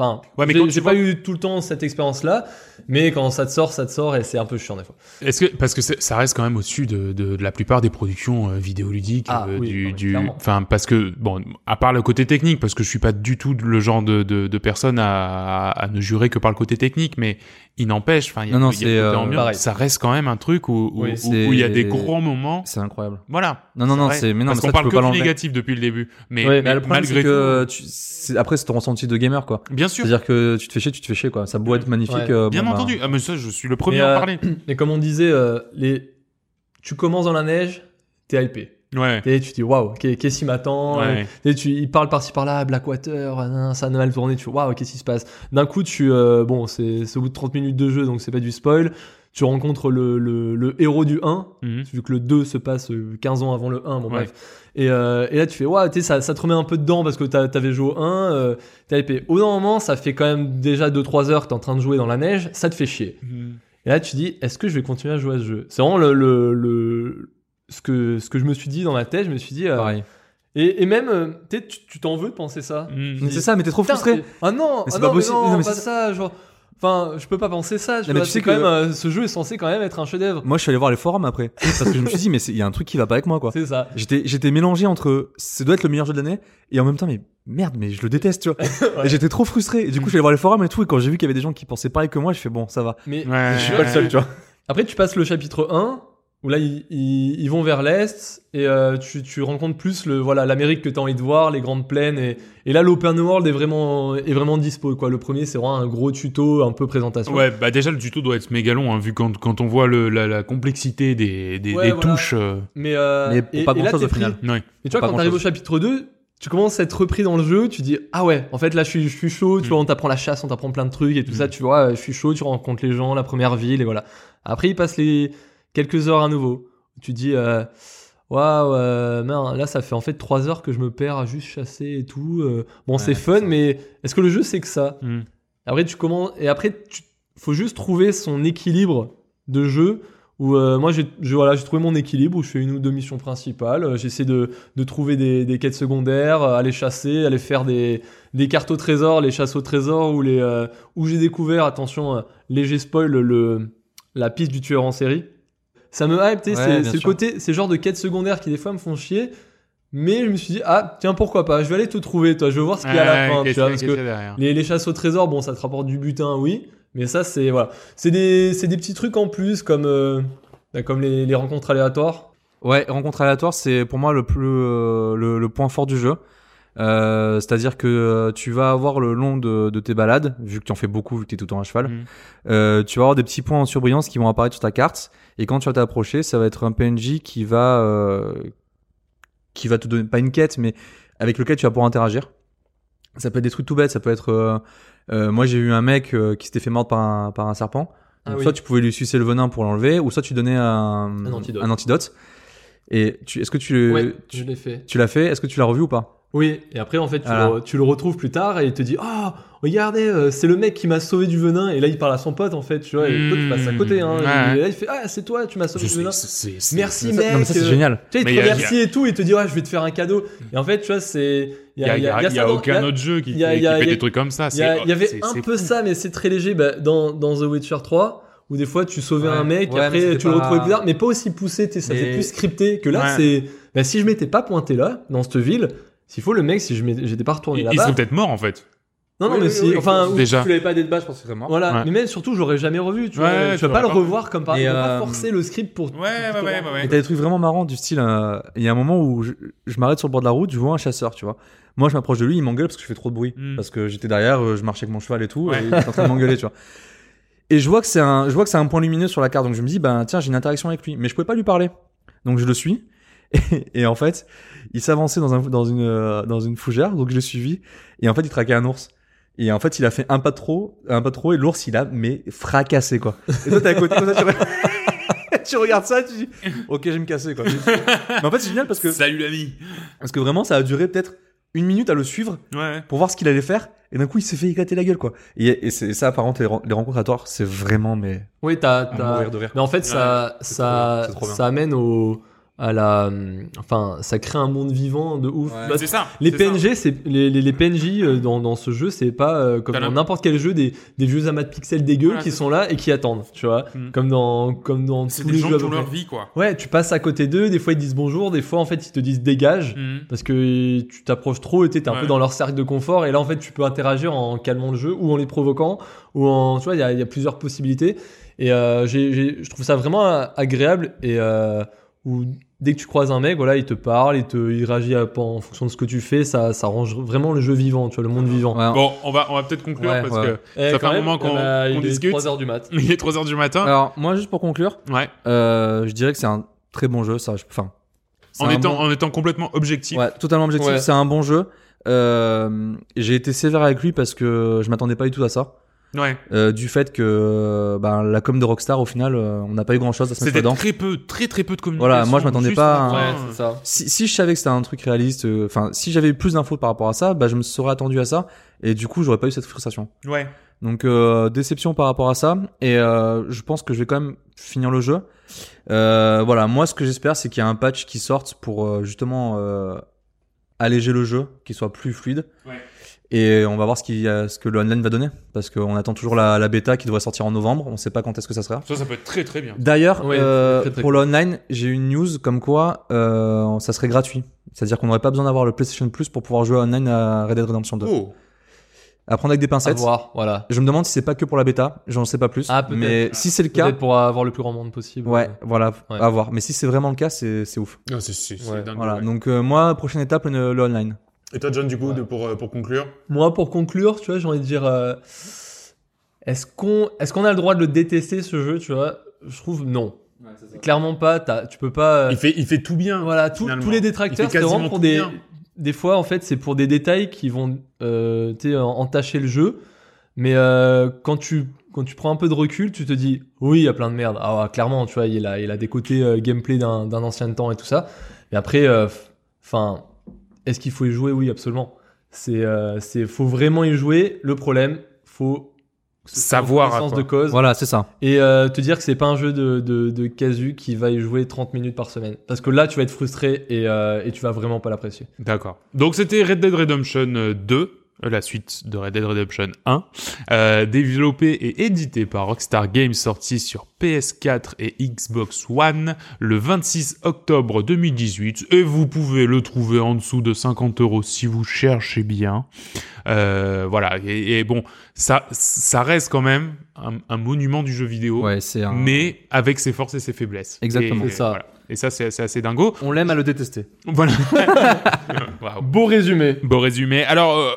Enfin, Ouais, mais j'ai vois- pas eu tout le temps cette expérience-là, mais quand ça te sort, ça te sort et c'est un peu chiant des fois. Est-ce que parce que c'est- ça reste quand même au-dessus de, de, de la plupart des productions euh, vidéoludiques Ah, euh, oui, du enfin parce que bon à part le côté technique parce que je suis pas du tout le genre de de, de personne à, à ne jurer que par le côté technique mais il n'empêche enfin Non, non, c'est, euh, ça reste quand même un truc où où, Oui, où- c'est- où il y a des grands moments C'est incroyable. voilà Non, non, non, c'est, mais non, parce mais qu'on parle que du négatif depuis le début mais, Ouais, mais Mais le problème, malgré que tout tu- après, c'est ton ressenti de gamer, quoi. bien sûr C'est-à-dire que tu te fais chier, tu te fais chier, quoi. Ça beau être magnifique. Ouais. euh, bien bon, bah, entendu ah mais ça je suis le premier Mais, à en euh, parler Mais comme on disait, euh, les... tu commences dans la neige, t'es hypé. Ouais Et tu dis, waouh, qu'est- qu'est-ce qui m'attend? Ouais. Et tu, il parle par-ci par-là, Blackwater, ça a mal tourné, tu waouh, qu'est-ce qui se passe? D'un coup, tu, euh, bon, c'est au bout de 30 minutes de jeu, donc c'est pas du spoil. Tu rencontres le, le, le héros du 1, Mhm. vu que le 2 se passe euh, 15 ans avant le 1, bon Ouais. bref. Et, euh, et là, tu fais, waouh, tu sais, ça, ça te remet un peu dedans parce que t'avais joué au 1, euh, t'as épée. Au moment, ça fait quand même déjà 2-3 heures que t'es en train de jouer dans la neige, ça te fait chier. Mhm. Et là, tu dis, est-ce que je vais continuer à jouer à ce jeu? C'est vraiment le, le, le- ce, que, ce que je me suis dit dans ma tête. Je me suis dit. euh, et, et même, euh, tu sais, tu t'en veux de penser ça. Mais c'est ça, mais t'es trop frustré. Ah non, Mais c'est ah pas non, mais possible. non, Non, mais pas ça. Genre, enfin, je peux pas penser ça. Tu mais tu sais quand que- même, euh, ce jeu est censé quand même être un chef-d'œuvre. Moi, je suis allé voir les forums après. Parce que je me suis dit, mais il y a un truc qui va pas avec moi, quoi. C'est ça. J'étais, j'étais mélangé entre, ça doit être le meilleur jeu de l'année, et en même temps, mais merde, mais je le déteste, tu vois. Ouais. Et j'étais trop frustré. Et du coup, je suis allé voir les forums et tout, et quand j'ai vu qu'il y avait des gens qui pensaient pareil que moi, je fais bon, ça va. Mais Ouais, Je suis pas le seul, tu vois. après, tu passes le chapitre 1 où là, ils, ils- ils vont vers l'est et euh, tu, tu rencontres plus le voilà l'Amérique que tu as envie de voir, les grandes plaines. Et, et là, l'open world est vraiment, est vraiment dispo. Quoi. Le premier, c'est vraiment un gros tuto, un peu présentation. Ouais, bah déjà le tuto doit être méga long, hein, vu quand, quand on voit le, la, la complexité des, des, Ouais, des voilà. touches. euh, Mais, euh, Mais pour et, pas et là, grand-chose t'es au final. ouais. Mais tu vois, quand t'arrives au chapitre 2, tu commences à être repris dans le jeu, tu dis Ah ouais, en fait là je suis, je suis chaud, tu Mm. vois, on t'apprend la chasse, on t'apprend plein de trucs et tout Mm. ça, tu vois, je suis chaud, tu rencontres les gens, la première ville et voilà. Après, il passe les quelques heures à nouveau. Tu dis euh, Waouh, euh, merde, là ça fait en fait 3 heures que je me perds à juste chasser et tout. euh, bon, Ouais, c'est fun, ça. mais est-ce que le jeu c'est que ça? Mm. Après, tu commences. Et après, tu... faut juste trouver son équilibre de jeu. Où euh, moi, j'ai voilà, trouvé mon équilibre où je fais une ou deux missions principales. euh, J'essaie de, de trouver des, des quêtes secondaires, euh, aller chasser, aller faire des, des cartes au trésor, les chasses au trésor, les, euh, où j'ai découvert, attention, euh, léger spoil, le, la piste du tueur en série. Ça me hype, tu sais, Ouais, c'est sûr. côté, ces genres de quêtes secondaires qui des fois me font chier. Mais je me suis dit, ah, tiens, pourquoi pas, je vais aller te trouver, toi, je veux voir ce qu'il y a à la Ouais, fin, tu vois, parce que les, les chasses au trésor, bon, ça te rapporte du butin, oui, mais ça, c'est, voilà. C'est des, c'est des petits trucs en plus, comme, euh, bah, comme les, les rencontres aléatoires. Ouais, rencontre aléatoire, c'est pour moi le plus euh, le, le point fort du jeu. Euh, C'est-à-dire que euh, tu vas avoir le long de, de tes balades, vu que tu en fais beaucoup, vu que tu es tout le temps à cheval, Mhm. euh, tu vas avoir des petits points en surbrillance qui vont apparaître sur ta carte. Et quand tu vas t'approcher, ça va être un PNJ qui va euh, qui va te donner pas une quête, mais avec lequel tu vas pouvoir interagir. Ça peut être des trucs tout bêtes, ça peut être euh, euh, moi j'ai eu un mec qui s'était fait mordre par un, par un serpent. Ah oui. Soit tu pouvais lui sucer le venin pour l'enlever, ou soit tu donnais un, Un antidote. un antidote. Et est-ce que tu, ouais, tu l'as fait? Est-ce que tu l'as revu ou pas? Oui, et après, en fait, tu, Voilà. le, tu le retrouves plus tard et il te dit Ah, regardez, euh, c'est le mec qui m'a sauvé du venin. Et là, il parle à son pote, en fait, tu vois. Et toi, tu passes à côté. Hein, Mmh, ouais. Et là, il fait Ah, c'est toi, tu m'as sauvé Je du venin. sais, c'est- c'est- Merci, mec. Non mais ça c'est euh, génial. Tu sais, il te a- remercie et tout, il te dit, ouais, je vais te faire un cadeau. Et en fait, tu vois, c'est. Il y a, y a- il y a ça dans- aucun autre jeu qui, qui fait des trucs comme ça. Il y, avait c'est- un c'est peu fou. ça, mais c'est très léger bah, dans, dans The Witcher 3, où des fois tu sauvais Ouais. un mec, Ouais, mais après tu le retrouvais plus tard, mais pas aussi poussé, ça Mais- fait plus scripté que là, Ouais. c'est. Bah, si je m'étais pas pointé là, dans cette ville, s'il faut, le mec, si je j'étais pas retourné Ils là-bas. sont peut-être morts en fait. Non, non, Oui, mais oui, si. oui, Enfin, déjà. Tu l'avais pas dès de base, je pense que c'est mort. Voilà, Ouais. mais même surtout, je l'aurais jamais revu, tu vois. Ouais, tu tu vas pas le pas revoir comme par exemple. pas euh, forcer le script pour. Ouais, ouais, ouais, ouais, Et t'as des trucs vraiment marrants du style, euh, il y a un moment où je, je m'arrête sur le bord de la route, je vois un chasseur, tu vois. Moi, je m'approche de lui, il m'engueule parce que je fais trop de bruit. Mm. Parce que j'étais derrière, euh, je marchais avec mon cheval et tout, Ouais. et il est en train de m'engueuler, tu vois. Et je vois que c'est un, je vois que c'est un point lumineux sur la carte, donc je me dis, ben tiens, j'ai une interaction avec lui, mais je pouvais pas lui parler. Donc je le suis. Et, et en fait, il s'avançait dans un, dans une, euh, dans une fougère, donc je l'ai suivi. Et en fait, il traquait un ours. Et en fait, il a fait un pas trop, un pas trop, et l'ours, il a, mais fracassé, quoi. Et toi, t'es à côté, comme ça, tu, tu regardes ça, tu dis, ok, je vais me casser, quoi. Mais en fait, c'est génial parce que, Salut l'ami. parce que vraiment, ça a duré peut-être une minute à le suivre Ouais. pour voir ce qu'il allait faire. Et d'un coup, il s'est fait éclater la gueule, quoi. Et, et c'est ça, par contre, les, ren- les rencontres à tort, c'est vraiment, mais, Oui, t'as. t'as- mourir de rire. Mais en fait, ça, ça, ça amène au, à la, hum, enfin, ça crée un monde vivant de ouf. Ouais. Bah, C'est ça. les. PNG, c'est les, les, les PNJ euh, dans, dans ce jeu, c'est pas euh, comme dans n'importe quel jeu des, des vieux amas de pixels dégueux Voilà, qui sont là et qui attendent, tu vois, Mm. comme dans comme dans C'est tous des les gens jeux à qui ont leur vie quoi. Ouais, tu passes à côté d'eux, des fois ils disent bonjour, des fois en fait ils te disent dégage Mhm. parce que tu t'approches trop et t'es un Ouais. peu dans leur cercle de confort et là en fait tu peux interagir en calmant le jeu ou en les provoquant ou en tu vois il y a, il y a plusieurs possibilités et euh, j'ai- j'ai- je trouve ça vraiment euh, agréable et euh, où dès que tu croises un mec voilà il te parle il te il réagit à- en fonction de ce que tu fais ça ça rend vraiment le jeu vivant tu vois le monde vivant Ouais. Bon, on va, on va peut-être conclure Ouais, parce ouais. que Eh, ça quand fait un même, moment qu'on- eh qu'on il est discute. 3 heures du mat il est 3 heures du matin. Alors, moi, juste pour conclure, Ouais. euh, je dirais que c'est un très bon jeu, ça, enfin. En étant, bon- en étant complètement objectif. Ouais, totalement objectif. Ouais. C'est un bon jeu. Euh, j'ai été sévère avec lui parce que je m'attendais pas du tout à ça. Ouais. Euh, du fait que ben, la com de Rockstar, au final, euh, on n'a pas eu grand chose à se mettre C'était dedans. très peu, très très peu de communication. Voilà, moi, je m'attendais pas à ouais ça Si, si je savais que c'était un truc réaliste, euh, enfin, si j'avais eu plus d'infos par rapport à ça, bah, je me serais attendu à ça. Et du coup, j'aurais pas eu cette frustration. Ouais. Donc euh, déception par rapport à ça et euh, je pense que je vais quand même finir le jeu. Euh, voilà, moi ce que j'espère c'est qu'il y a un patch qui sorte pour euh, justement euh, alléger le jeu, qu'il soit plus fluide. Ouais. Et on va voir ce, qui, euh, ce que le online va donner parce qu'on attend toujours la, la bêta qui devrait sortir en novembre. On sait pas quand est-ce que ça sera. Ça, ça peut être très très bien. D'ailleurs, Ouais, euh, pour le online, j'ai eu une news comme quoi euh, ça serait gratuit. C'est-à-dire qu'on n'aurait pas besoin d'avoir le PlayStation Plus pour pouvoir jouer online à Red Dead Redemption 2. Oh. À prendre avec des à pincettes. voir voilà Je me demande si c'est pas que pour la bêta, j'en sais pas plus. Ah, peut-être. mais si c'est le cas, peut-être pour avoir le plus grand monde possible ouais, voilà, Ouais. à voir. Mais si c'est vraiment le cas, c'est ouf. Non, c'est Ouais. dingue. Voilà. ouais. Donc euh, moi, prochaine étape, le, le online. Et toi, John, du coup, Ouais. de- pour, euh, pour conclure Moi, pour conclure, tu vois, j'ai envie de dire, euh, est-ce qu'on est-ce qu'on a le droit de le détester ce jeu, tu vois? Je trouve non. Clairement pas. tu peux pas. euh, il fait, il fait tout bien. voilà, tout- tous les détracteurs, c'est vraiment pour des. bien. Des fois, en fait, c'est pour des détails qui vont, euh, entacher le jeu. Mais euh, quand tu quand tu prends un peu de recul, tu te dis, oui, il y a plein de merde. Ah, ouais, clairement, tu vois, il a, il a des côtés euh, gameplay d'un d'un ancien temps et tout ça. Mais après, enfin, est-ce qu'il faut y jouer? Oui, absolument. C'est, euh, c'est, faut vraiment y jouer. Le problème, faut Savoir à quoi. de cause Voilà, c'est ça. et euh, te dire que c'est pas un jeu de, de, de casu qui va y jouer 30 minutes par semaine. Parce que là, tu vas être frustré et, euh, et tu vas vraiment pas l'apprécier. D'accord. Donc, c'était Red Dead Redemption euh, 2. Euh, la suite de Red Dead Redemption 1, euh, développé et édité par Rockstar Games, sorti sur PS4 et Xbox One le 26 octobre 2018. Et vous pouvez le trouver en dessous de 50 euros si vous cherchez bien. Euh, voilà. Et, et bon, ça, ça reste quand même un, un monument du jeu vidéo, Ouais, c'est un. mais avec ses forces et ses faiblesses. Exactement. Et, ça. voilà. Et ça, c'est assez dingo. On l'aime à le détester. Voilà. Beau résumé. Beau résumé. Alors, euh,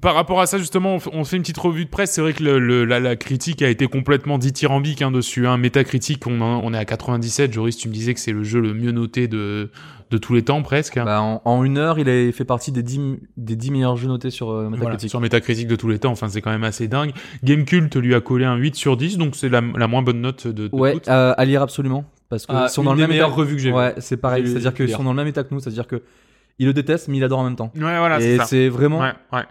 par rapport à ça, justement, on, fait une petite revue de presse. C'est vrai que le, le- la, la critique a été complètement dithyrambique hein, dessus. Hein. Métacritique, on, en- on est à 97. Joris, tu me disais que c'est le jeu le mieux noté de, de tous les temps, presque. Bah, en, en une heure, il a fait partie des 10, des 10 meilleurs jeux notés sur euh, Voilà, Metacritic. sur Metacritic de tous les temps, enfin c'est quand même assez dingue. Gamecult lui a collé un 8 sur 10, donc c'est la, la moins bonne note de, de Ouais, toutes. euh, à lire absolument. Parce que Ah, ils sont une dans le des même meilleures état- revues que j'ai. Ouais, c'est pareil. C'est-à-dire qu'ils sont dans le même état que nous. C'est-à-dire que il le déteste, mais il adore en même temps. Ouais, voilà, c'est Et ça. c'est vraiment Ouais, ouais.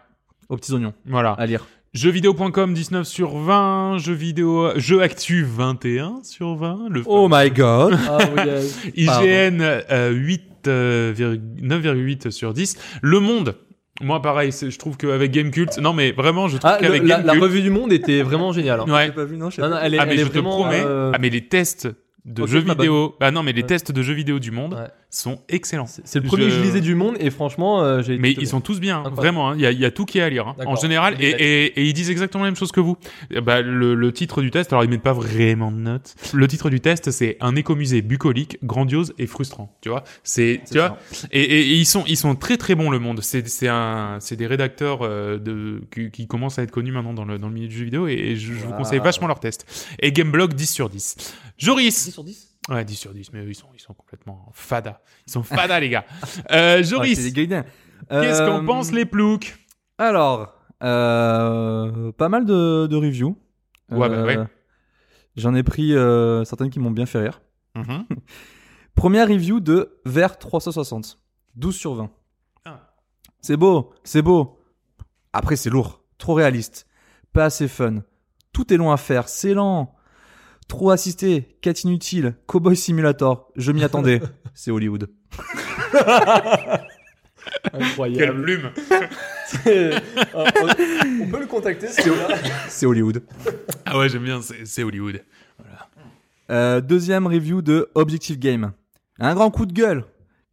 aux petits oignons Voilà. à lire. Jeuxvideo.com 19 sur 20, jeux vidéo, jeux actu 21 sur 20, le Oh my god. Ah euh, IGN euh, 8, euh, virg- 9,8 sur 10. Le Monde, moi pareil, je trouve qu'avec Gamecult, non mais vraiment, je trouve Ah, le- qu'avec la, la Gamecult, revue du monde était vraiment géniale. hein. ouais. pas vu, non, je sais Non, non, elle est, Ah elle mais est je te vraiment, promets, euh, ah mais les tests de jeux vidéo, bah non mais les tests de jeux vidéo du monde. Ouais. Sont excellents. c'est le premier Je- que je lisais du monde et franchement, euh, j'ai. été Mais ils sont tous bien, hein, Incroyable. vraiment. hein. Il y, a, il y a tout qui est à lire hein, en général, et, et, et ils disent exactement la même chose que vous. Bah, le, le titre du test, alors ils mettent pas vraiment de notes. Le titre du test, c'est un écomusée bucolique, grandiose et frustrant. Tu vois, c'est tu vois, et, et- et ils sont ils sont très très bons le monde. C'est c'est un c'est des rédacteurs euh, de qui, qui commencent à être connus maintenant dans le dans le milieu du jeu vidéo, et, et je, je vous conseille vachement leurs tests. Et Gameblog 10 sur 10. Joris. 10 sur 10 Ouais, 10 sur 10, mais eux, ils sont, ils sont complètement fada. Ils sont fada, les gars. Euh, Joris, qu'est-ce qu'en Euh, pensent les ploucs? Alors, euh, pas mal de, de reviews. Ouais, bah ouais. J'en ai pris certaines qui m'ont bien fait rire. Mhm. Première review de Vert 360. 12 sur 20. Ah. C'est beau, c'est beau. Après, c'est lourd. Trop réaliste. Pas assez fun. Tout est long à faire. C'est lent. Trop assisté. Quête inutile. Cowboy Simulator. Je m'y attendais. c'est Hollywood. Quelle Incroyable. plume C'est- on, on peut le contacter, c'est C'est Hollywood. Ah ouais, j'aime bien, c'est c'est Hollywood. Euh, deuxième review de Objective Game. Un grand coup de gueule,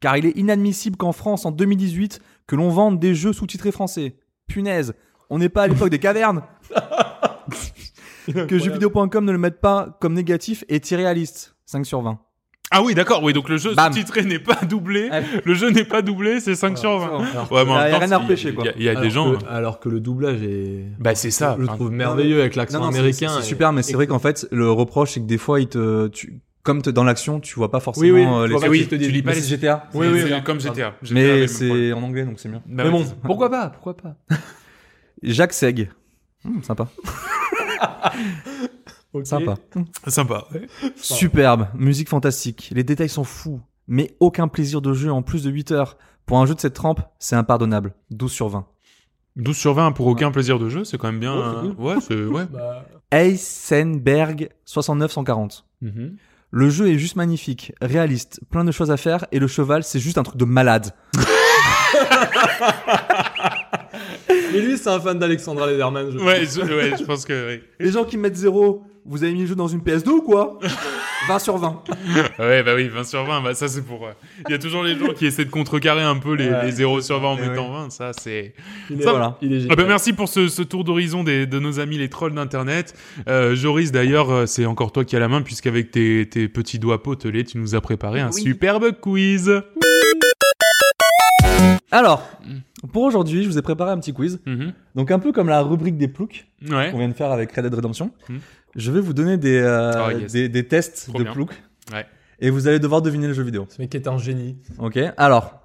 car il est inadmissible qu'en France, en 2018, que l'on vende des jeux sous-titrés français. Punaise, on n'est pas à l'époque des cavernes. que jeuxvideo.com ne le mette pas comme négatif est irréaliste. 5 sur 20. Ah oui, d'accord, oui, donc le jeu Bam. sous-titré n'est pas doublé. Allez. Le jeu n'est pas doublé, c'est 5 sur 20. Alors, Ouais, mais en Y a même temps, rien à il- repêcher, il quoi. y a- Il y a, alors des gens. que- alors que le doublage est. Bah, c'est ça. Je le trouve merveilleux avec l'accent Non, non, c'est- américain. C'est et- super, mais c'est vrai qu'en fait, le reproche, c'est que des fois, il te, tu, comme dans l'action, tu vois pas forcément Oui, oui, euh, les pas oui, tu lis pas les c'est GTA. Oui, oui, c'est comme GTA. GTA, Mais c'est en anglais, donc c'est mieux. Bah Mais bon, pourquoi pas Pourquoi pas Jacques Seg. Hmm, sympa. Sympa. Sympa. Superbe, musique fantastique, les détails sont fous, mais aucun plaisir de jeu en plus de 8 heures. Pour un jeu de cette trempe, c'est impardonnable. 12 sur 20. 12 sur 20 pour aucun plaisir de jeu, c'est quand même bien. Ouais, c'est euh, cool. Ouais, c'est. Ouais. Bah, Heisenberg 6940. Mhm. Le jeu est juste magnifique, réaliste, plein de choses à faire, et le cheval, c'est juste un truc de malade. Mais lui, c'est un fan d'Alexandra Lederman. Je Ouais, je, ouais, je pense que. oui. Les gens qui mettent 0, vous avez mis le jeu dans une PS2 ou quoi? 20 sur 20. Ouais, bah oui, 20 sur 20, bah ça c'est pour. euh, Il y a toujours les gens qui essaient de contrecarrer un peu les, Ouais. les 0 sur 20 en Eh mettant 20, ça c'est. Il est, Ça, voilà. il est Ah génial. bah merci pour ce, ce tour d'horizon des- de nos amis les trolls d'internet. Euh, Joris d'ailleurs, euh, c'est encore toi qui as la main puisqu'avec tes, tes petits doigts potelés, tu nous as préparé un Oui. superbe quiz. Alors, pour aujourd'hui, je vous ai préparé un petit quiz. Mhm. Donc un peu comme la rubrique des ploucs Ouais. qu'on vient de faire avec Red Dead Redemption. Hmm. Je vais vous donner des, euh, Oh, yes. des, des tests Trop de bien. ploucs. Ouais. Et vous allez devoir deviner le jeu vidéo. Ce mec est un génie. Ok. Alors,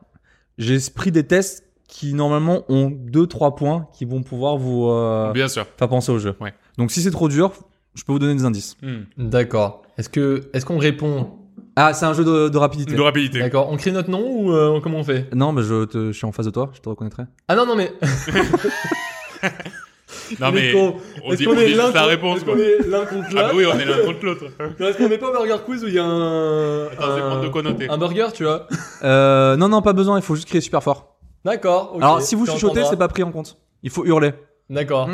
j'ai pris des tests qui normalement ont 2-3 points qui vont pouvoir vous euh, Bien sûr. faire penser au jeu. Ouais. Donc si c'est trop dur, je peux vous donner des indices. Mhm. D'accord. Est-ce que, est-ce qu'on répond Ah, c'est un jeu de, de rapidité. De rapidité. D'accord. On crie notre nom ou euh, comment on fait? Non, mais je, te- je suis en face de toi, je te reconnaîtrai. Ah non non mais. Non mais Est-ce qu'on- on est-ce dit, qu'on dit est juste l'un la contre- réponse Est-ce quoi. qu'on est l'un contre Ah bah l'autre oui, on est l'un contre l'autre. Est-ce qu'on n'est pas Burger Quiz où il y a un. Attends, c'est un- prendre de quoi noter. Un burger, tu vois Euh, non, non, pas besoin, il faut juste crier super fort. D'accord. ok. Alors, si vous Tu chuchotez, entendras. c'est pas pris en compte. Il faut hurler. D'accord.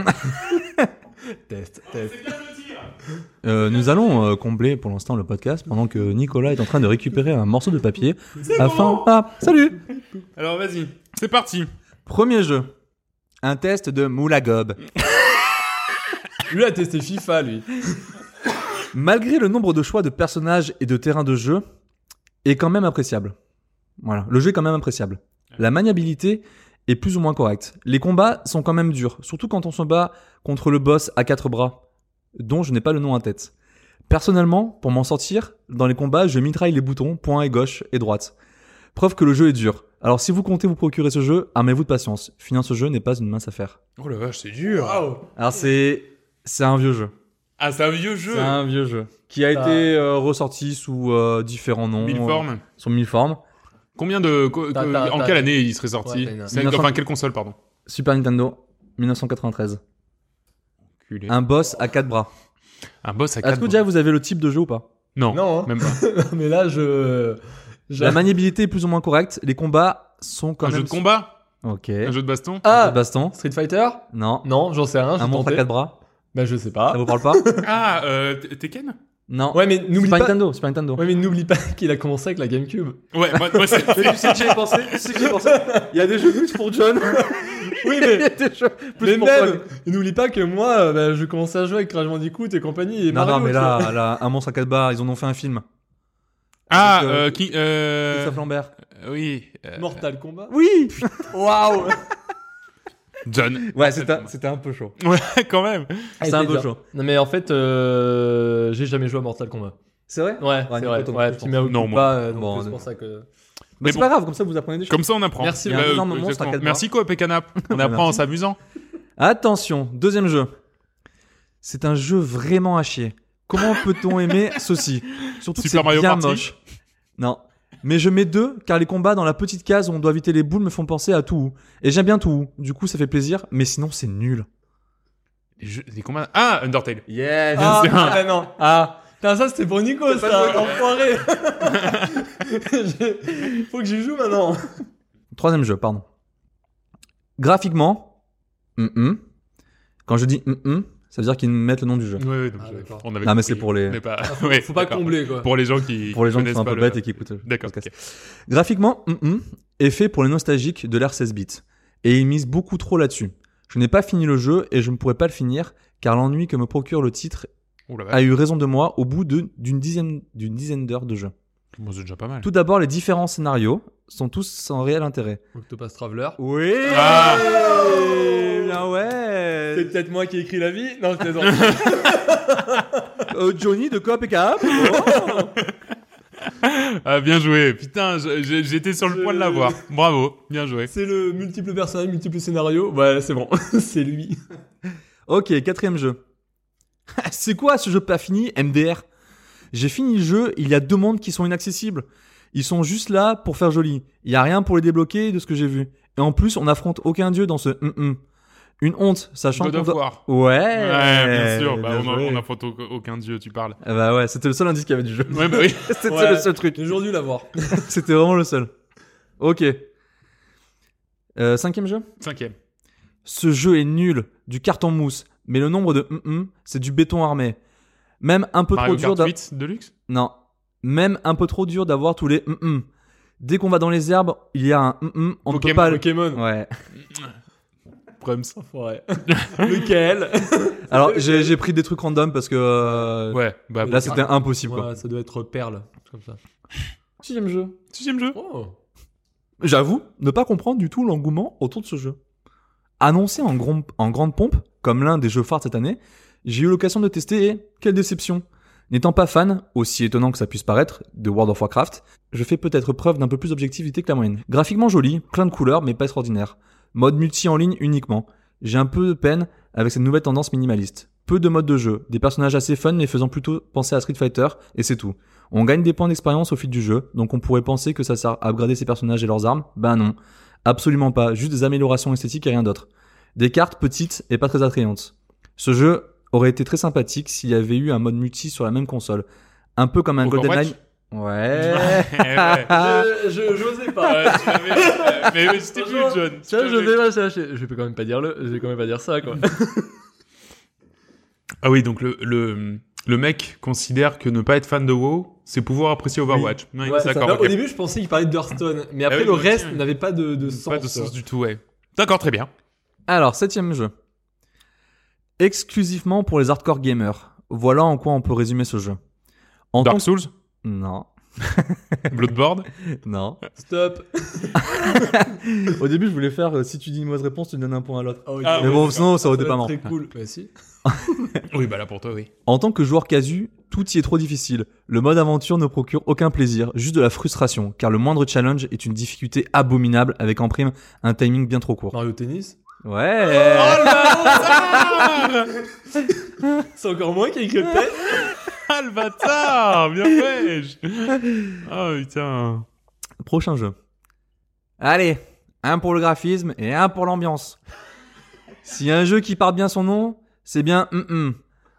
test, test. Euh, nous allons euh, combler pour l'instant le podcast pendant que Nicolas est en train de récupérer un morceau de papier afin. Ah, salut Alors vas-y, c'est parti. Premier jeu. Un test de Moulagob. Lui a testé FIFA, lui. Malgré le nombre de choix de personnages et de terrains de jeu, est quand même appréciable. Voilà, le jeu est quand même appréciable. La maniabilité est plus ou moins correcte. Les combats sont quand même durs, surtout quand on se bat contre le boss à quatre bras, dont je n'ai pas le nom en tête. Personnellement, pour m'en sortir, dans les combats, je mitraille les boutons point et gauche et droite. Preuve que le jeu est dur. Alors si vous comptez vous procurer ce jeu, armez-vous de patience. Finir ce jeu n'est pas une mince affaire. Oh la vache, c'est dur. Alors c'est c'est un vieux jeu. Ah, c'est un vieux jeu. C'est un vieux jeu qui a Ça- été euh, ressorti sous euh, différents noms. Mille euh, formes. Sur mille formes. Combien de. co- en quelle année il serait sorti Ouais, t'as une- C'est- 1900. Enfin, quelle console, pardon Super Nintendo, 1993. Un boss à quatre bras. Un boss à Est-ce 4 que déjà vous avez le type de jeu ou pas? Non, Non, hein. même pas. mais là, je. je- La maniabilité est plus ou moins correcte. Les combats sont quand un même. jeu de combat? Ok. Un jeu de baston? Ah, baston. Street Fighter? Non. Non, j'en sais rien. Un monstre à tenté. quatre bras? Bah, je sais pas. Ça vous parle pas? Ah, euh, T- Tekken? Non. Ouais, mais n'oublie pas. Nintendo. Super Nintendo. Ouais, mais n'oublie pas qu'il a commencé avec la GameCube. Ouais, moi, moi, c'est. Mais tu sais que j'y ai pensé. Tu sais que j'y ai pensé. Il y a des jeux plus pour John. Oui, Il y mais. a des jeux plus mais pour même, n'oublie pas que moi, euh, bah, je commençais à jouer avec Crash Bandicoot et compagnie. Et Non, Mario, non, mais là, là, un monstre à quatre bras, ils en ont fait un film. Ah, Avec, euh, euh, qui. Euh... Christophe Lambert. Oui. euh, Mortal Kombat. Oui Waouh John. Ouais, c'était un, c'était un peu chaud. Ouais, quand même. C'est un peu chaud. Non, mais en fait, euh, j'ai jamais joué à Mortal Kombat. C'est vrai? Ouais, Ouais, c'est vrai. ton Ouais, tu m'as Non, moi. pas, euh, Bon, c'est pour ça que. Mais Mais c'est bon. pas grave, comme ça vous apprenez des choses. Comme ça, on apprend. Merci, Bah, énorme euh, monstre. Merci, Coop et Canap. On apprend en s'amusant. Attention, deuxième jeu. C'est un jeu vraiment à chier. Comment peut-on aimer ceci? Surtout que Super c'est Mario bien Party moche. Non. Mais je mets deux car les combats dans la petite case où on doit éviter les boules me font penser à tout. Et j'aime bien tout. Du coup, ça fait plaisir, mais sinon c'est nul. Les, jeux- les combats. Ah, Undertale. Yeah, Ah, sûr. ah, non. Ah, putain, ça c'était pour Nico, ça, enfoiré. Faut que j'y joue maintenant. Troisième jeu, pardon. Graphiquement, quand je dis ça veut dire qu'ils mettent le nom du jeu. Ouais, ouais, donc, Ah, d'accord. on avait Non, mais c'est pour les- Mais pas... Faut, ouais, faut pas combler, quoi. Pour les gens qui. Pour les gens qui sont un peu le- bêtes et qui écoutent. le D'accord. Graphiquement, hum, hum, est fait pour les nostalgiques de l'ère 16 bits. Et ils misent beaucoup trop là-dessus. Je n'ai pas fini le jeu et je ne pourrais pas le finir car l'ennui que me procure le titre a eu raison de moi au bout d'une dizaine, d'une dizaine d'heures de jeu. Bon, c'est déjà pas mal. Tout d'abord, les différents scénarios sont tous sans réel intérêt. Octopus Traveler. Oui Ah. Bien ouais C'est peut-être moi qui ai écrit la vie Non, je plaisante. Euh, Johnny de Coop et Cap Ah, bien joué. Putain, je- je- j'étais sur le point de l'avoir. Bravo. Bien joué. c'est le multiple personnage, multiple scénario. Ouais, c'est bon. c'est lui. Ok, quatrième jeu. C'est quoi ce jeu pas fini MDR J'ai fini le jeu, il y a deux mondes qui sont inaccessibles. Ils sont juste là pour faire joli. Il y a rien pour les débloquer de ce que j'ai vu. Et en plus, on n'affronte aucun dieu dans ce hum hum. Une honte, sachant God of doit... War. Ouais, Ouais, bien sûr. Bah, bien on, a- joué. on affronte au- aucun dieu, tu parles. Ah bah ouais, c'était le seul indice qu'il y avait du jeu. Ouais, bah oui. c'était Ouais. le seul truc. J'ai aujourd'hui l'avoir. C'était vraiment le seul. Ok. Euh, cinquième jeu? Cinquième. Ce jeu est nul, du carton mousse, mais le nombre de hum hum, c'est du béton armé. Même un peu Mario trop dur Kart d'a- 8 Deluxe? Non. Même un peu trop dur d'avoir tous les hum hum. Dès qu'on va dans les herbes, il y a un hum hum, on ne peut Pokémon, pas le... Pokémon. Ouais. Prums. Enfoiré. Lequel Alors, j'ai pris des trucs random parce que euh, Ouais, bah, là, c'était impossible, quoi. Ouais, ça doit être Perle. Comme ça. Sixième jeu. sixième jeu. Oh. J'avoue ne pas comprendre du tout l'engouement autour de ce jeu. Annoncé en, en grande pompe, comme l'un des jeux phares de cette année, j'ai eu l'occasion de tester et quelle déception. N'étant pas fan, aussi étonnant que ça puisse paraître, de World of Warcraft, je fais peut-être preuve d'un peu plus d'objectivité que la moyenne. Graphiquement joli, plein de couleurs, mais pas extraordinaire. Mode multi en ligne uniquement. J'ai un peu de peine avec cette nouvelle tendance minimaliste. Peu de modes de jeu, des personnages assez fun mais faisant plutôt penser à Street Fighter, et c'est tout. On gagne des points d'expérience au fil du jeu, donc on pourrait penser que ça sert à upgrader ses personnages et leurs armes? Ben non. Absolument pas, juste des améliorations esthétiques et rien d'autre. Des cartes petites et pas très attrayantes. Ce jeu aurait été très sympathique s'il y avait eu un mode multi sur la même console. Un peu comme un Overwatch GoldenEye. Ouais. Ouais. Je, je- j'osais pas. Ouais, tu l'avais- mais mais c'était plus John. Tu vois, je vais, ouais, ça, je, vais quand même pas dire le, je vais quand même pas dire ça, quoi. Ah oui, donc le, le, le mec considère que ne pas être fan de WoW, c'est pouvoir apprécier Overwatch. Oui, Ouais, ça. d'accord. Non. Au début, je pensais qu'il parlait d'Hearthstone, mais après oui, le aussi, reste ouais. n'avait pas de, de sens. Pas de sens du tout, ouais. D'accord, très bien. Alors, septième jeu. Exclusivement pour les hardcore gamers. Voilà en quoi on peut résumer ce jeu. En tant Dark Souls, que- Non. Bloodborne. Non. Stop. Au début, je voulais faire euh, si tu dis une mauvaise réponse, tu donnes un point à l'autre. Ah, Mais ouais, bon, sinon, ça aurait été pas marrant. Très cool. Bah si. Oui, bah là pour toi, oui. En tant que joueur casu, tout y est trop difficile. Le mode aventure ne procure aucun plaisir, juste de la frustration, car le moindre challenge est une difficulté abominable avec en prime un timing bien trop court. Mario Tennis? Ouais. C'est encore moins écrit le test. Ah le bâtard Bien fait Oh putain Prochain jeu. Allez, un pour le graphisme et un pour l'ambiance. Si un jeu qui porte bien son nom, c'est bien hum, hum.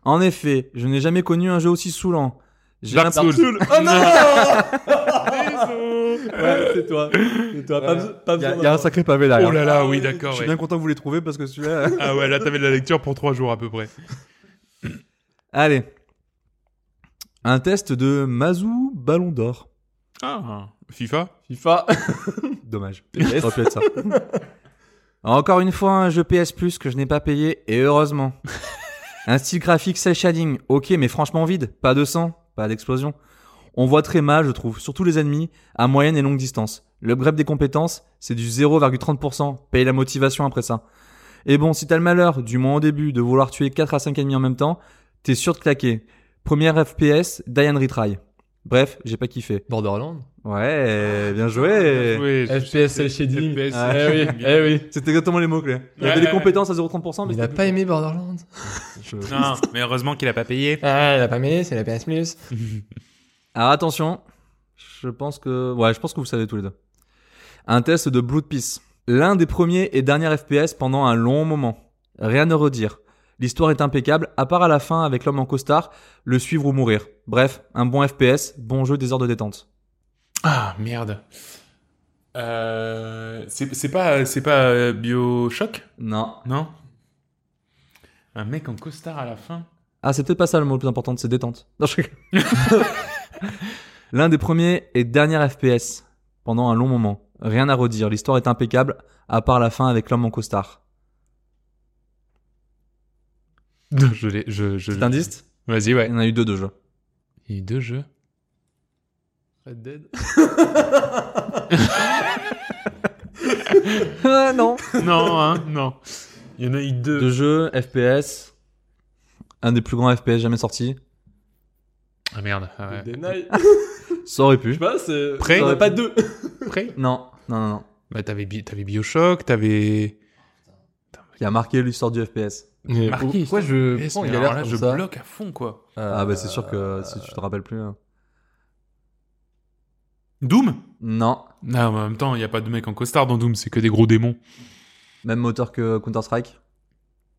En effet, je n'ai jamais connu un jeu aussi saoulant. J'ai Dark l'impression- Souls. Oh non. Ouais, c'est toi. C'est toi. Pas, besoin- pas Il y, a- besoin il y a un d'avoir- sacré pavé derrière. Oh là là, oui, Je d'accord. suis ouais. bien content que vous les trouvé parce que celui-là. Ah ouais, là t'avais de la lecture pour trois jours à peu près. Allez. Un test de Mazou Ballon d'Or. Ah, FIFA? FIFA. Dommage. Ça aurait pu être ça. Encore une fois, un jeu PS Plus que je n'ai pas payé, et heureusement. Un style graphique cel shading, ok, mais franchement vide. Pas de sang, pas d'explosion. On voit très mal, je trouve, surtout les ennemis, à moyenne et longue distance. L'upgrade des compétences, c'est du 0,30%. Paye la motivation après ça. Et bon, si t'as le malheur, du moins au début, de vouloir tuer 4 à 5 ennemis en même temps, t'es sûr de claquer. Première FPS, Die and Retry. Bref, j'ai pas kiffé. Borderland. Ouais, bien joué. Oui, FPS cel shading. FPS, Ah, eh oui, eh oui. C'était exactement les mots-clés. Il y Ouais, avait des compétences à 0,30%, mais Il a pas aimé Borderland. Je- Non, mais heureusement qu'il a pas payé. Ah, il a pas aimé, c'est la PS Plus. Alors attention, je pense que... Ouais, je pense que vous savez tous les deux. Un test de Blood Peace. L'un des premiers et derniers FPS pendant un long moment. Rien à redire. L'histoire est impeccable, à part à la fin avec l'homme en costard, le suivre ou mourir. Bref, un bon FPS, bon jeu des heures de détente. Ah merde. Euh, c'est pas c'est pas euh, Bioshock? Non. non? Un mec en costard à la fin? Ah, c'est peut-être pas ça le mot le plus important, c'est détente. Non, je. L'un des premiers et derniers FPS pendant un long moment. Rien à redire, l'histoire est impeccable, à part la fin avec l'homme en costard. Je l'ai je je. C'est un indice Vas-y ouais. Il y en a eu deux de jeux. Il y a deux jeux. Red Dead. Ah non non hein non. Il y en a eu deux. Deux jeux, FPS. Un des plus grands FPS jamais sortis. Ah merde. Ah ouais. Ça aurait Je pu. sais pas, c'est. Prêt Il y en a pas deux. Prêt Non, non, non, non. Bah t'avais Bi- t'avais Bioshock, t'avais. Qui a marqué l'histoire du FPS. Mais Marqué, pourquoi je. Mais alors là, comme je ça bloque à fond quoi. Ah bah c'est sûr que si tu te rappelles plus. hein. Doom? Non. Non, mais en même temps, il y a pas de mec en costard dans Doom, c'est que des gros démons. Même moteur que Counter-Strike.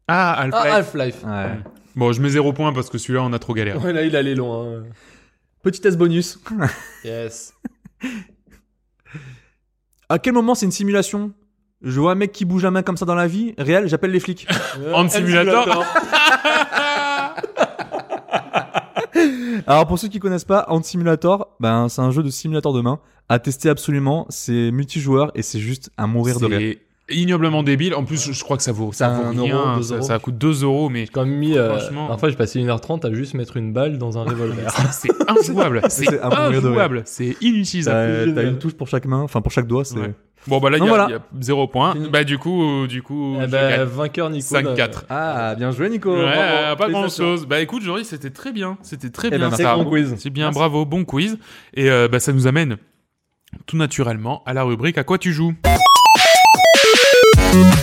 Ah, Ah, Half-Life. Half-Life. Ouais. Bon, je mets zéro point parce que celui-là, on a trop galéré. Ouais, là, il allait loin. Petit test bonus. Yes. À quel moment c'est une simulation? Je vois un mec qui bouge la main comme ça dans la vie, réel, j'appelle les flics. Hand Simulator. Alors pour ceux qui connaissent pas, Ant Simulator, ben c'est un jeu de simulateur de main à tester absolument. C'est multijoueur et c'est juste à mourir de rire. Ignoblement débile. En plus, je crois que ça vaut, ça vaut un rien. euro, ça, coûte 2 euros, mais même mis. Euh, Franchement. Enfin, j'ai passé 1h30 à juste mettre une balle dans un revolver. c'est injouable. c'est injouable. C'est inutilisable. T'as une touche pour chaque main, enfin pour chaque doigt. C'est Ouais. Bon, bah là, il y, a- voilà. il y a zéro point. Fini. Bah, du coup, du coup, Eh ben, gagne. vainqueur Nico. 5-4. ah bien joué Nico. Ouais, Bravo. pas grand chose. Bah écoute, Joris, c'était très bien. C'était très Eh bien. ben, C'est ça. bon quiz. C'est bien, Merci. bravo, bon quiz. Et euh, bah, ça nous amène tout naturellement à la rubrique À quoi tu joues? Euh,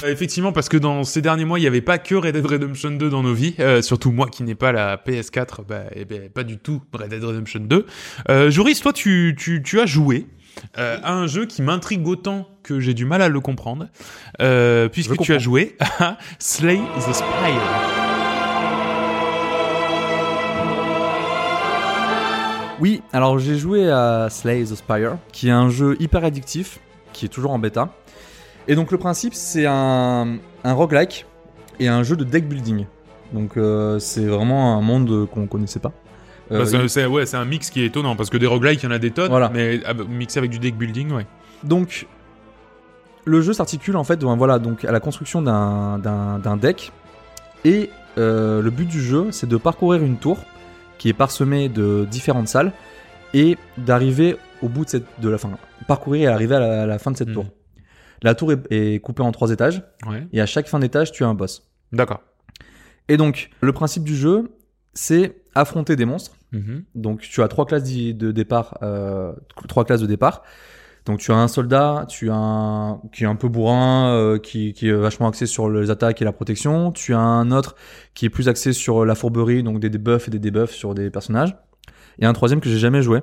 Effectivement, parce que dans ces derniers mois, il n'y avait pas que Red Dead Redemption 2 dans nos vies. Euh, surtout moi qui n'ai pas la PS4, bah, eh ben, pas du tout Red Dead Redemption 2. Euh, Joris, toi, tu, tu, tu as joué euh, à un jeu qui m'intrigue autant que j'ai du mal à le comprendre, euh, puisque tu as joué à Slay the Spire. Oui, alors j'ai joué à Slay the Spire, qui est un jeu hyper addictif, qui est toujours en bêta. Et donc le principe, c'est un, un roguelike et un jeu de deck building. Donc euh, c'est vraiment un monde qu'on connaissait pas. Euh, Bah, c'est- ouais, c'est un mix qui est étonnant parce que des roguelikes, il y en a des tonnes, Voilà. mais ah, bah, mixé avec du deck building, ouais. Donc, le jeu s'articule en fait voilà, donc à la construction d'un- deck. Et euh, le but du jeu, c'est de parcourir une tour qui est parsemée de différentes salles et d'arriver au bout de, cette, de la fin. Parcourir et arriver à la, à la fin de cette Mhm. tour. La tour est, est coupée en trois étages Ouais. et à chaque fin d'étage, tu as un boss. D'accord. Et donc, le principe du jeu, c'est affronter des monstres. Mhm. Donc tu as trois classes de départ, euh, trois classes de départ. Donc tu as un soldat, tu as un qui est un peu bourrin, euh, qui, qui est vachement axé sur les attaques et la protection. Tu as un autre qui est plus axé sur la fourberie, donc des debuffs et des debuffs sur des personnages. Et un troisième que j'ai jamais joué.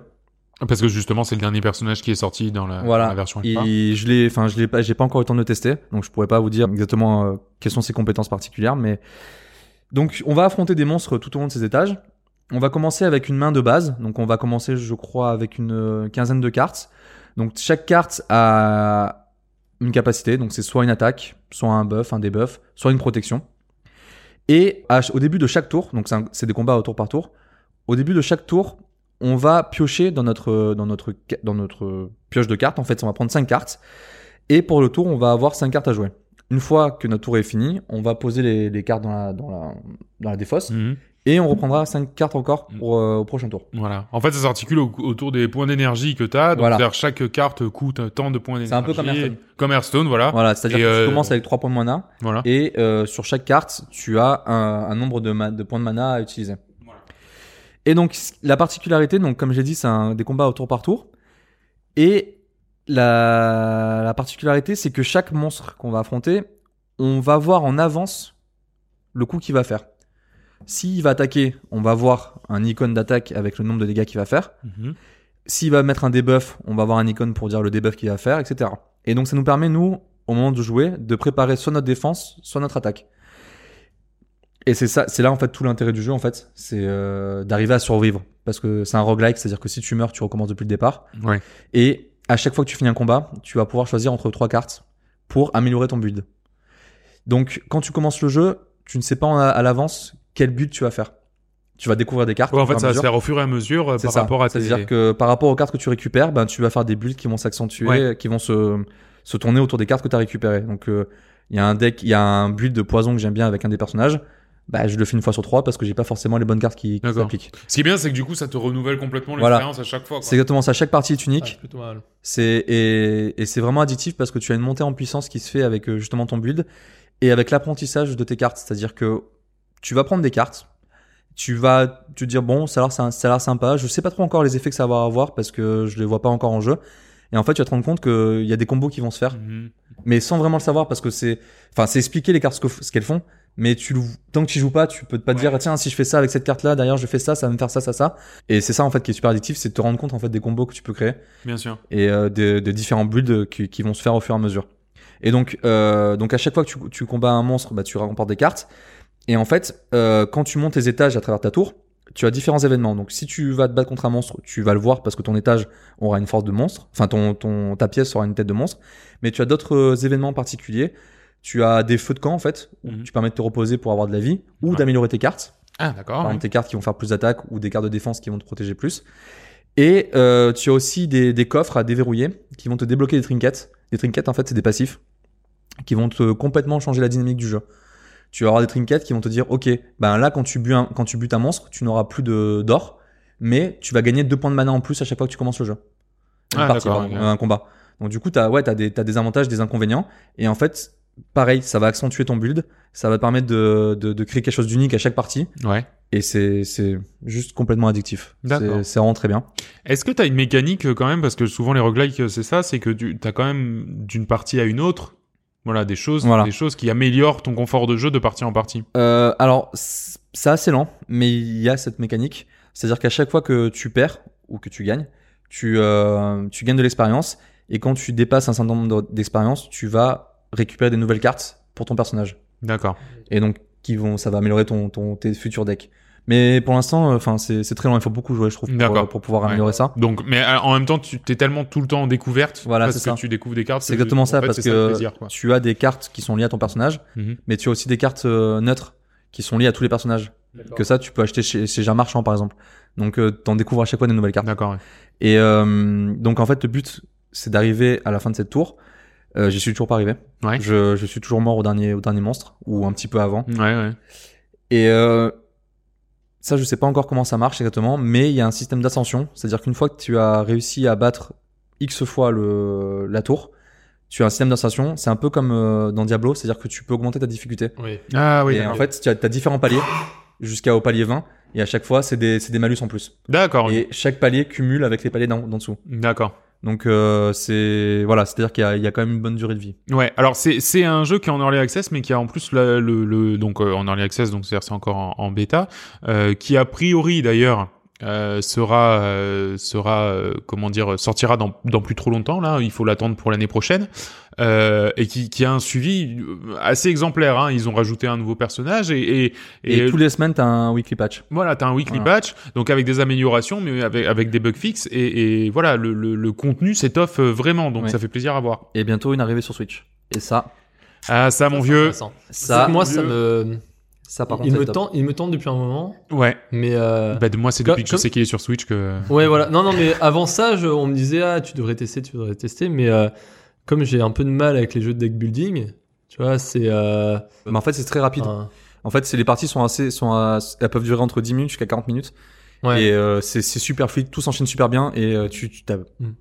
Parce que justement, c'est le dernier personnage qui est sorti dans la, Voilà. dans la version. Et je l'ai, enfin je l'ai pas, j'ai pas encore eu le temps de le tester, donc je pourrais pas vous dire exactement euh, quelles sont ses compétences particulières, mais donc on va affronter des monstres tout au long de ces étages. On va commencer avec une main de base, donc on va commencer, je crois, avec une euh, quinzaine de cartes. Donc chaque carte a une capacité, donc c'est soit une attaque, soit un buff, un debuff, soit une protection. Et à- au début de chaque tour, donc c'est des combats au tour par tour. Au début de chaque tour, on va piocher dans notre dans notre dans notre pioche de cartes. En fait, on va prendre 5 cartes. Et pour le tour, on va avoir 5 cartes à jouer. Une fois que notre tour est fini, on va poser les, les cartes dans la, dans la, dans la défausse. Mhm. Et on reprendra 5 cartes encore Mm. pour, euh, au prochain tour. Voilà. En fait, ça s'articule au- autour des points d'énergie que tu as. Donc, Voilà. chaque carte coûte tant de points d'énergie. C'est un peu comme Hearthstone. Comme Hearthstone, voilà. Voilà, c'est-à-dire que euh, tu commences avec 3 points de mana. Voilà. Et euh, sur chaque carte, tu as un, un nombre de, de points de mana à utiliser. Et donc, la particularité, donc comme j'ai dit, c'est un, des combats au tour par tour. Et la, la particularité, c'est que chaque monstre qu'on va affronter, on va voir en avance le coup qu'il va faire. S'il va attaquer, on va voir un icône d'attaque avec le nombre de dégâts qu'il va faire. Mhm. S'il va mettre un debuff, on va avoir un icône pour dire le debuff qu'il va faire, etc. Et donc ça nous permet, nous, au moment de jouer, de préparer soit notre défense, soit notre attaque. Et c'est ça, c'est là en fait tout l'intérêt du jeu en fait, c'est euh, d'arriver à survivre parce que c'est un roguelike, c'est-à-dire que si tu meurs, tu recommences depuis le départ. Ouais. Et à chaque fois que tu finis un combat, tu vas pouvoir choisir entre trois cartes pour améliorer ton build. Donc quand tu commences le jeu, tu ne sais pas à l'avance quel build tu vas faire. Tu vas découvrir des cartes. Ouais, en fait, ça va se faire au fur et à mesure euh, par ça. rapport à tes... C'est-à-dire que par rapport aux cartes que tu récupères, ben, tu vas faire des builds qui vont s'accentuer, Ouais. qui vont se, se tourner autour des cartes que tu as récupérées. Donc, euh, il y a un deck, il y a un build de poison que j'aime bien avec un des personnages. Bah, je le fais une fois sur trois parce que j'ai pas forcément les bonnes cartes qui, qui s'appliquent. Ce qui est bien, c'est que du coup, ça te renouvelle complètement Voilà. l'expérience à chaque fois. C'est exactement ça. Chaque partie est Ah, unique. mal. C'est et, et c'est vraiment addictif parce que tu as une montée en puissance qui se fait avec euh, justement ton build et avec l'apprentissage de tes cartes. C'est-à-dire que tu vas prendre des cartes, tu vas te dire bon, ça a l'air ça a l'air sympa. Je sais pas trop encore les effets que ça va avoir parce que je les vois pas encore en jeu. Et en fait, tu vas te rendre compte qu'il y a des combos qui vont se faire, Mhm. mais sans vraiment le savoir parce que c'est, enfin, c'est expliquer les cartes ce qu'elles font. Mais tu, tant que tu joues pas, tu peux pas te dire tiens si je fais ça avec cette carte là, derrière je fais ça, ça va me faire ça, ça, ça. Et c'est ça en fait qui est super addictif, c'est de te rendre compte en fait des combos que tu peux créer Bien sûr. et euh, des, des différents builds qui, qui vont se faire au fur et à mesure. Et donc, euh, donc à chaque fois que tu, tu combats un monstre, bah, tu remportes des cartes. Et en fait, euh, quand tu montes tes étages à travers ta tour, tu as différents événements. Donc, si tu vas te battre contre un monstre, tu vas le voir parce que ton étage aura une force de monstre. Enfin, ton, ton, ta pièce aura une tête de monstre. Mais tu as d'autres euh, événements particuliers. Tu as des feux de camp, en fait, où Mhm. tu permets de te reposer pour avoir de la vie ou Ouais. d'améliorer tes cartes. Ah, Par d'accord. exemple, tes cartes qui vont faire plus d'attaques ou des cartes de défense qui vont te protéger plus. Et euh, tu as aussi des, des coffres à déverrouiller qui vont te débloquer des trinkets. Des trinkets, en fait, c'est des passifs qui vont te complètement changer la dynamique du jeu. Tu vas avoir des trinkets qui vont te dire, ok, ben là, quand tu butes un, quand tu butes un monstre, tu n'auras plus de d'or, mais tu vas gagner deux points de mana en plus à chaque fois que tu commences le jeu. Une Ah, partie, pardon, un combat. Donc du coup, t'as ouais, t'as des, t'as des avantages, des inconvénients, et en fait, pareil, ça va accentuer ton build, ça va te permettre de, de, de créer quelque chose d'unique à chaque partie. Ouais. Et c'est, c'est juste complètement addictif. D'accord. C'est, vraiment très bien. Est-ce que tu as une mécanique euh, quand même, parce que souvent les roguelikes, euh, c'est ça, c'est que tu as quand même d'une partie à une autre, voilà, des choses, Voilà. des choses qui améliorent ton confort de jeu de partie en partie. Euh, alors, c'est assez lent, mais il y a cette mécanique. C'est-à-dire qu'à chaque fois que tu perds ou que tu gagnes, tu, euh, tu gagnes de l'expérience. Et quand tu dépasses un certain nombre d'expériences, tu vas récupérer des nouvelles cartes pour ton personnage. D'accord. Et donc, qui vont, ça va améliorer ton, ton, tes futurs decks. Mais pour l'instant, euh, enfin, c'est c'est très long. Il faut beaucoup jouer, je trouve, pour, euh, pour pouvoir Ouais. améliorer ça. Donc, mais euh, en même temps, tu t'es tellement tout le temps en découverte Voilà, parce c'est que ça. tu découvres des cartes. C'est exactement en ça, fait, parce que plaisir, tu as des cartes qui sont liées à ton personnage, Mhm. mais tu as aussi des cartes euh, neutres qui sont liées à tous les personnages. Que ça, tu peux acheter chez, chez un marchand, par exemple. Donc, euh, t'en découvres à chaque fois des nouvelles cartes. D'accord. ouais. Et euh, donc, en fait, le but, c'est d'arriver à la fin de cette tour. Euh, J'y suis toujours pas arrivé. Ouais. Je, je suis toujours mort au dernier, au dernier monstre, ou un petit peu avant. Ouais, ouais. Et euh, ça, je sais pas encore comment ça marche exactement, mais il y a un système d'ascension. C'est-à-dire qu'une fois que tu as réussi à battre X fois le, la tour, tu as un système d'ascension. C'est un peu comme euh, dans Diablo, c'est-à-dire que tu peux augmenter ta difficulté. Oui. Ah oui. et en fait, tu as, as différents paliers jusqu'au palier 20, et à chaque fois, c'est des, c'est des malus en plus. D'accord. Et chaque palier cumule avec les paliers d'en dessous. D'accord. Donc euh, c'est voilà, c'est-à-dire qu'il y y a quand même une bonne durée de vie. Ouais, alors c'est c'est un jeu qui est en early access, mais qui a en plus le, le, le- donc euh, en early access, donc c'est encore en, en bêta, euh, qui a priori d'ailleurs euh, sera euh, sera euh, comment dire sortira dans dans plus trop longtemps là, il faut l'attendre pour l'année prochaine, euh, et qui qui a un suivi euh, assez exemplaire. Hein. Ils ont rajouté un nouveau personnage et et, Et, tous les semaines, t'as un weekly patch. voilà, t'as un weekly Voilà. patch, donc avec des améliorations, mais avec, avec des bugs fixes, et, et voilà, le, le, le contenu s'étoffe vraiment, donc Ouais. ça fait plaisir à voir. Et bientôt une arrivée sur Switch. Et ça, Ah, ça, mon Ça, vieux. ça, moi, ça me, ça par il contre, me tente, il me tente depuis un moment, Ouais. mais euh, Bah, de moi, c'est Comme- depuis que je comme- sais qu'il est sur Switch que. ouais, voilà. Non, non, mais avant ça, je- on me disait ah, tu devrais tester, tu devrais tester, mais euh, comme j'ai un peu de mal avec les jeux de deck building, tu vois, c'est euh, Mais en fait, c'est très rapide. En fait, c'est les parties sont assez, sont à- elles peuvent durer entre 10 minutes jusqu'à 40 minutes. ouais. Et euh, c'est super fluide, tout s'enchaîne super bien et euh, tu, tu t'as- Mm.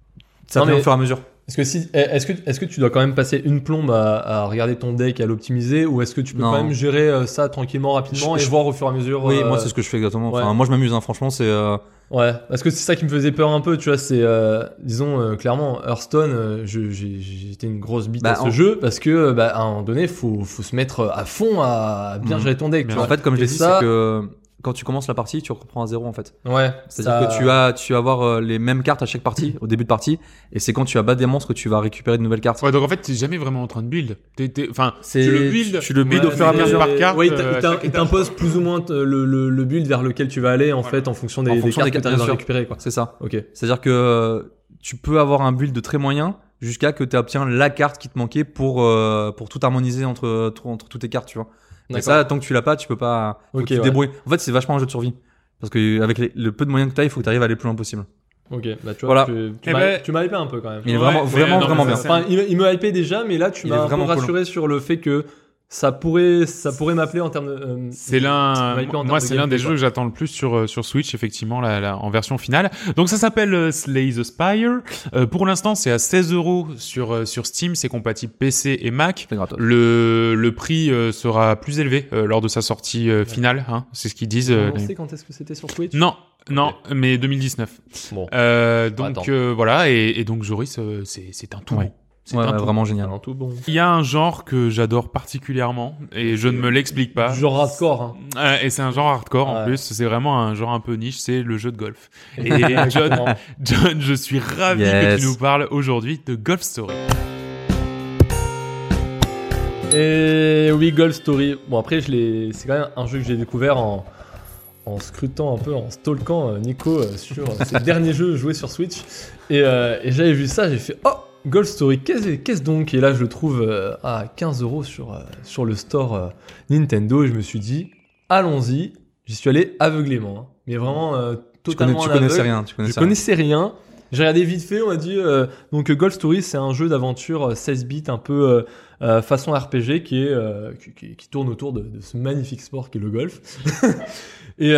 ça Non, vient mais- au fur et à mesure. Est-ce que si, est-ce que, est-ce que tu dois quand même passer une plombe à, à regarder ton deck et à l'optimiser, ou est-ce que tu peux Non. quand même gérer euh, ça tranquillement, rapidement Je- et je- voir au fur et à mesure Oui, euh, moi c'est ce que je fais exactement. ouais. Enfin, moi je m'amuse, hein, franchement, c'est. euh, Ouais, parce que c'est ça qui me faisait peur un peu, tu vois, c'est, euh, disons, euh, clairement, Hearthstone, euh, j'étais une grosse bite Bah, à ce en- jeu, parce que, euh, bah, à un moment donné, faut, faut se mettre à fond à bien Mhm. gérer ton deck, tu Bien vois. En fait, comme je l'ai dit, ça- c'est que quand tu commences la partie, tu reprends à zéro en fait. Ouais. C'est-à-dire ça- que tu vas, tu vas avoir euh, les mêmes cartes à chaque partie, au début de partie, et c'est quand tu vas battre des monstres que tu vas récupérer de nouvelles cartes. Ouais, donc en fait, t'es jamais vraiment en train de build. T'es- t'es- Enfin, C'est- tu le build. tu le build au fur et à c'est mesure. par carte. Ouais, il euh, t'impose plus ou moins le, le, le build vers lequel tu vas aller, en fait, en fonction des, En des fonction cartes des que cartes, tu bien sûr. récupérer, quoi. C'est ça. Ok. C'est-à-dire que euh, tu peux avoir un build très moyen jusqu'à que tu obtiens la carte qui te manquait pour euh, pour tout harmoniser entre entre toutes tes cartes, tu vois. D'accord. ça, tant que tu l'as pas, tu peux pas. Ok, tu te ouais. débrouilles. En fait, c'est vachement un jeu de survie. Parce que avec les- le peu de moyens que tu as, il faut que tu arrives à aller le plus loin possible. Ok, bah tu Voilà. vois, tu, tu Eh m'as ben- tu m'as hypé un peu quand même. Il est Ouais, vraiment, vraiment, non, vraiment bien. Enfin, il, me- il me hypé déjà, mais là, tu Il m'as est un peu vraiment cool. rassuré sur le fait que ça pourrait, ça pourrait m'appeler en termes de. euh, C'est l'un, moi c'est l'un des jeux que j'attends le plus sur euh, sur Switch effectivement là, là, en version finale. Donc ça s'appelle euh, Slay the Spire. Euh, pour l'instant c'est à 16 euros sur euh, sur Steam, c'est compatible PC et Mac. C'est gratos. Le le prix euh, sera plus élevé euh, lors de sa sortie euh, finale, hein, c'est ce qu'ils disent. euh, On les- sait quand est-ce que c'était sur Switch? Non, non, mais 2019. Bon. Euh, donc euh, voilà et, et donc Joris euh, c'est c'est un tout. Ouais. C'est Ouais, un ouais, tout. vraiment génial. un tout bon. Il y a un genre que j'adore particulièrement et je ne me l'explique pas. Genre hardcore. Hein. Euh, et c'est un genre hardcore en plus, c'est vraiment un genre un peu niche, c'est le jeu de golf. Et John. John, je suis ravi que tu nous parles aujourd'hui de Golf Story. Et oui, Golf Story. Bon, après, je. C'est quand même un jeu que j'ai découvert en, en scrutant un peu, en stalkant euh, Nico euh, sur euh, ses derniers jeux joués sur Switch. Et, euh, et j'avais vu ça, j'ai fait Oh, Golf Story, qu'est-ce donc? Et là, je le trouve euh, à 15 euros sur, euh, sur le store euh, Nintendo. Et je me suis dit Allons-y. J'y suis allé aveuglément. hein. Mais vraiment euh, Tu, connais, totalement tu connaissais rien. Tu Je connaissais rien. connaissais rien. J'ai regardé vite fait, on m'a dit. euh, donc, Golf Story, c'est un jeu d'aventure euh, 16 bits, un peu euh, façon RPG, qui, est, qui, qui- qui tourne autour de, de ce magnifique sport qui est le golf. et,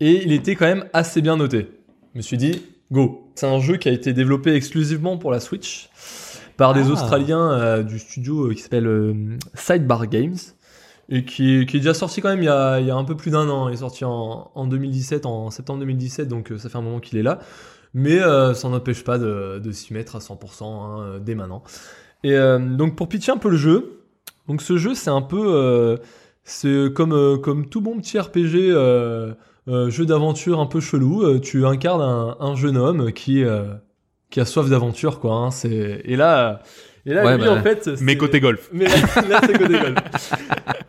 et il était quand même assez bien noté. Je me suis dit, go. C'est un jeu qui a été développé exclusivement pour la Switch par des Ah. Australiens euh, du studio euh, qui s'appelle euh, Sidebar Games et qui, qui est déjà sorti quand même il y a, il y a un peu plus d'un an. Il est sorti en, en 2017, en septembre 2017, donc ça fait un moment qu'il est là. Mais ça n'empêche pas de, de s'y mettre à 100% hein, dès maintenant. Et donc pour pitcher un peu le jeu, donc ce jeu c'est un peu, c'est comme comme tout bon petit RPG, euh, jeu d'aventure un peu chelou. euh, tu incarnes un, un jeune homme qui euh, qui a soif d'aventure quoi. hein, c'est et là et là Ouais, lui bah, en fait Mais côté golf. mais là, là, c'est côté golf.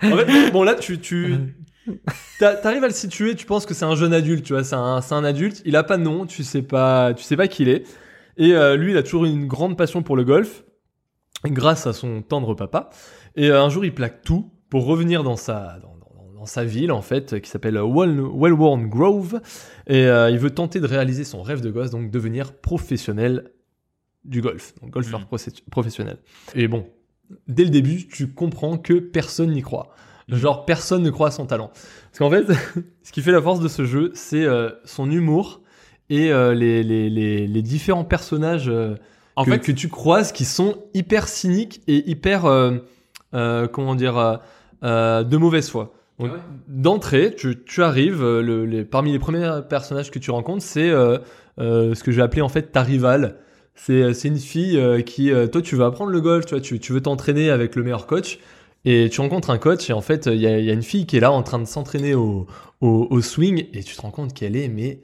en fait, bon là tu tu t'a- t'arrives à le situer, tu penses que c'est un jeune adulte, tu vois, c'est un, c'est un adulte, il a pas de nom, tu sais pas, tu sais pas qui il est. Et euh, lui, il a toujours une grande passion pour le golf, grâce à son tendre papa. Et euh, un jour, il plaque tout pour revenir dans sa, dans, dans- sa ville, en fait, qui s'appelle Well- Wellworn Grove. Et euh, il veut tenter de réaliser son rêve de gosse, donc devenir professionnel du golf, donc golfeur procé- professionnel. Et bon, dès le début, tu comprends que personne n'y croit. Genre, personne ne croit à son talent. Parce qu'en fait, ce qui fait la force de ce jeu, c'est euh, son humour et euh, les, les, les, les différents personnages En que, fait, que tu croises qui sont hyper cyniques et hyper, comment dire, de mauvaise foi. Donc, D'entrée, tu, tu arrives, euh, le, les, parmi les premiers personnages que tu rencontres, c'est euh, euh, ce que je vais appeler en fait ta rivale. C'est c'est une fille euh, qui, euh, toi, tu veux apprendre le golf, tu vois, tu, tu veux t'entraîner avec le meilleur coach, et tu rencontres un coach, et en fait, il y a, y a une fille qui est là en train de s'entraîner au, au, au swing, et tu te rends compte qu'elle est, mais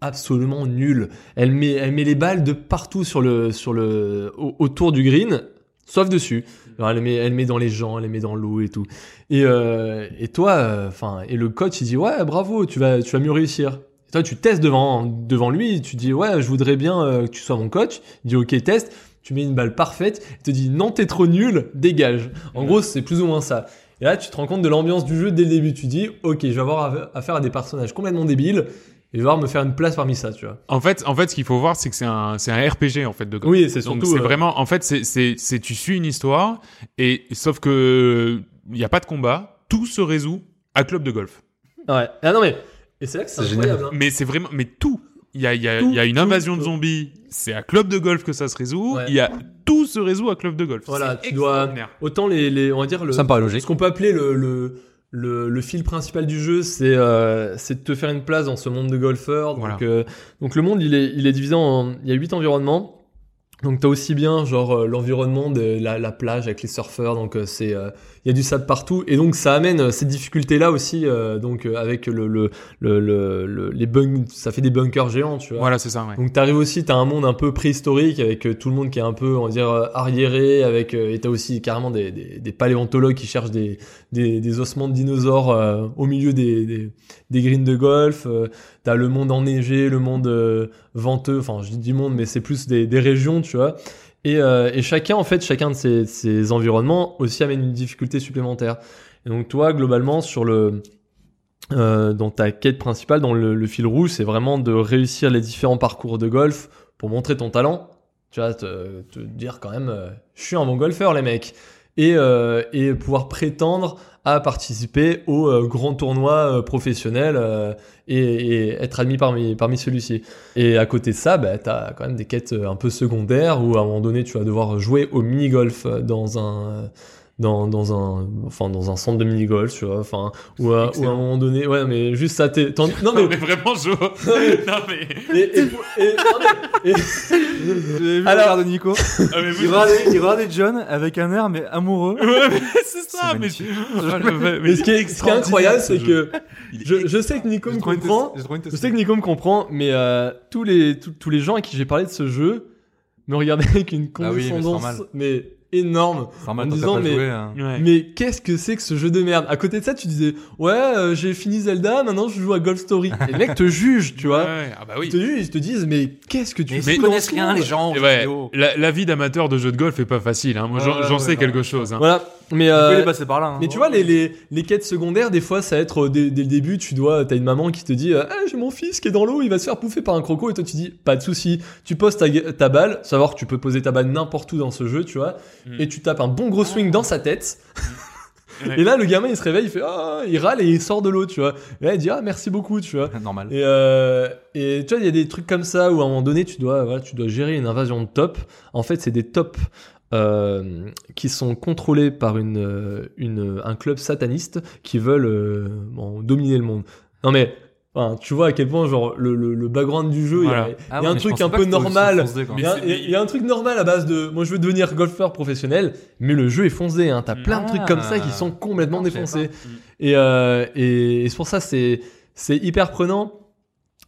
absolument nulle. Elle met, elle met les balles de partout sur le, sur le, au- autour du green, sauf dessus. Alors, elle, met, elle met dans les gens, elle met dans l'eau et tout. Et, euh, et toi, enfin, et le coach, il dit ouais, bravo, tu vas, tu vas mieux réussir. Et toi, tu testes devant, devant lui, tu dis ouais, je voudrais bien euh, que tu sois mon coach. Il dit ok, teste. Tu mets une balle parfaite. Il te dit non, t'es trop nul, dégage. En gros, c'est plus ou moins ça. Et là, tu te rends compte de l'ambiance du jeu dès le début. Tu dis ok, je vais avoir affaire à des personnages complètement débiles. Et devoir me faire une place parmi ça, tu vois. en fait, en fait, ce qu'il faut voir, c'est que c'est un, c'est un RPG en fait de. Oui, c'est Donc surtout. c'est euh, vraiment, en fait, c'est, c'est, c'est, tu suis une histoire et sauf que il y a pas de combat, tout se résout à club de golf. Ouais. Ah non mais. Et c'est là que c'est incroyable. hein. Mais c'est vraiment, mais tout. Il y a, il y a, Tout, y a une tout, invasion de zombies, c'est à club de golf que ça se résout. Ouais. Il y a tout se résout à club de golf. Voilà, tu dois-. Autant les, les, on va dire le. Ça me paraît Ce logique. qu'on peut appeler le, le, le, le fil principal du jeu, c'est euh, de te faire une place dans ce monde de golfeurs. Donc, Voilà. euh, donc le monde, il est, il est divisé en... Il y a huit environnements. Donc t'as aussi bien genre euh, l'environnement de la, la plage avec les surfeurs. Donc euh, c'est... euh, il y a du sable partout. Et donc ça amène euh, ces difficultés-là aussi. euh, donc euh, avec le, le, le, le- le- les bunkers... Ça fait des bunkers géants, tu vois. Voilà, c'est ça. Ouais. Donc t'arrives aussi, t'as un monde un peu préhistorique avec euh, tout le monde qui est un peu, on va dire, euh, arriéré, avec euh, et t'as aussi carrément des, des, des paléontologues qui cherchent des, des, des ossements de dinosaures euh, au milieu des, des, greens de golf. euh, t'as le monde enneigé, le monde euh, venteux. Enfin, je dis monde, mais c'est plus des, régions, tu vois. Et, euh, et chacun, en fait, chacun de ces, environnements aussi amène une difficulté supplémentaire. Et donc toi, globalement, sur le euh, dans ta quête principale, dans le, fil rouge, c'est vraiment de réussir les différents parcours de golf pour montrer ton talent. Tu vois, te, dire quand même, je suis un bon golfeur, les mecs. Et, et pouvoir prétendre à participer au euh, grand tournoi euh, professionnel euh, et, être admis parmi, parmi celui-ci. Et à côté de ça, bah, tu as quand même des quêtes un peu secondaires où à un moment donné, tu vas devoir jouer au mini-golf dans un, dans, dans un enfin dans un centre de mini golf tu vois enfin ou à, ou à un moment donné ouais mais juste ça t'es t'en- non Non, mais vraiment, je. non, mais. et, et, et- et- J'ai vu Alors- de Nico. Ah, mais vous- Il regardait, il regardait John avec un air mais amoureux. Ouais, mais c'est ça, mais. Ah, le- mais- mais ce qui est, ce qui est incroyable c'est que je, je sais que Nico me comprend je sais que Nico me comprend mais euh, tous les tous, tous les gens à qui j'ai parlé de ce jeu me regardaient avec une Ah oui, mais énorme en disant, pas mais- joué, hein. Mais qu'est-ce que c'est que ce jeu de merde? À côté de ça, tu disais ouais, euh, j'ai fini Zelda, maintenant je joue à Golf Story. Et les mecs te jugent, tu vois. Ouais, ah bah Ils te jugent, ils te disent mais qu'est-ce que tu Mais fais ils connaissent ce rien, les gens. ouais, la, la vie d'amateur de jeux de golf est pas facile. Hein. Moi, j'en- Ouais, j'en ouais, sais ouais, quelque ouais. chose. Hein. Voilà. Mais Tu peux euh, les passer par là. hein. mais tu vois les, les, les quêtes secondaires des fois ça va être euh, dès, dès le début tu dois t'as une maman qui te dit euh, ah j'ai mon fils qui est dans l'eau il va se faire bouffer par un croco et toi tu dis pas de souci tu poses ta, ta balle savoir que tu peux poser ta balle n'importe où dans ce jeu tu vois Mm. et tu tapes un bon gros swing dans sa tête Ouais. et là le gamin il se réveille il fait ah il râle et il sort de l'eau tu vois et là il dit ah merci beaucoup tu vois Normal. et, euh, et tu vois, il y a des trucs comme ça où à un moment donné, tu dois, voilà, tu dois gérer une invasion de top. En fait, c'est des tops euh, qui sont contrôlés par une, euh, une, un club sataniste qui veulent euh, bon, dominer le monde. Non mais, enfin, tu vois à quel point genre le, le, le background du jeu, il y a- y Ah ouais, un truc un peu normal. Il y, a, y un truc normal à base de moi je veux devenir golfeur professionnel, mais le jeu est foncé. Hein. T'as plein de trucs comme ça qui sont complètement Non, défoncés. Et, euh, et, et c'est pour ça c'est c'est hyper prenant.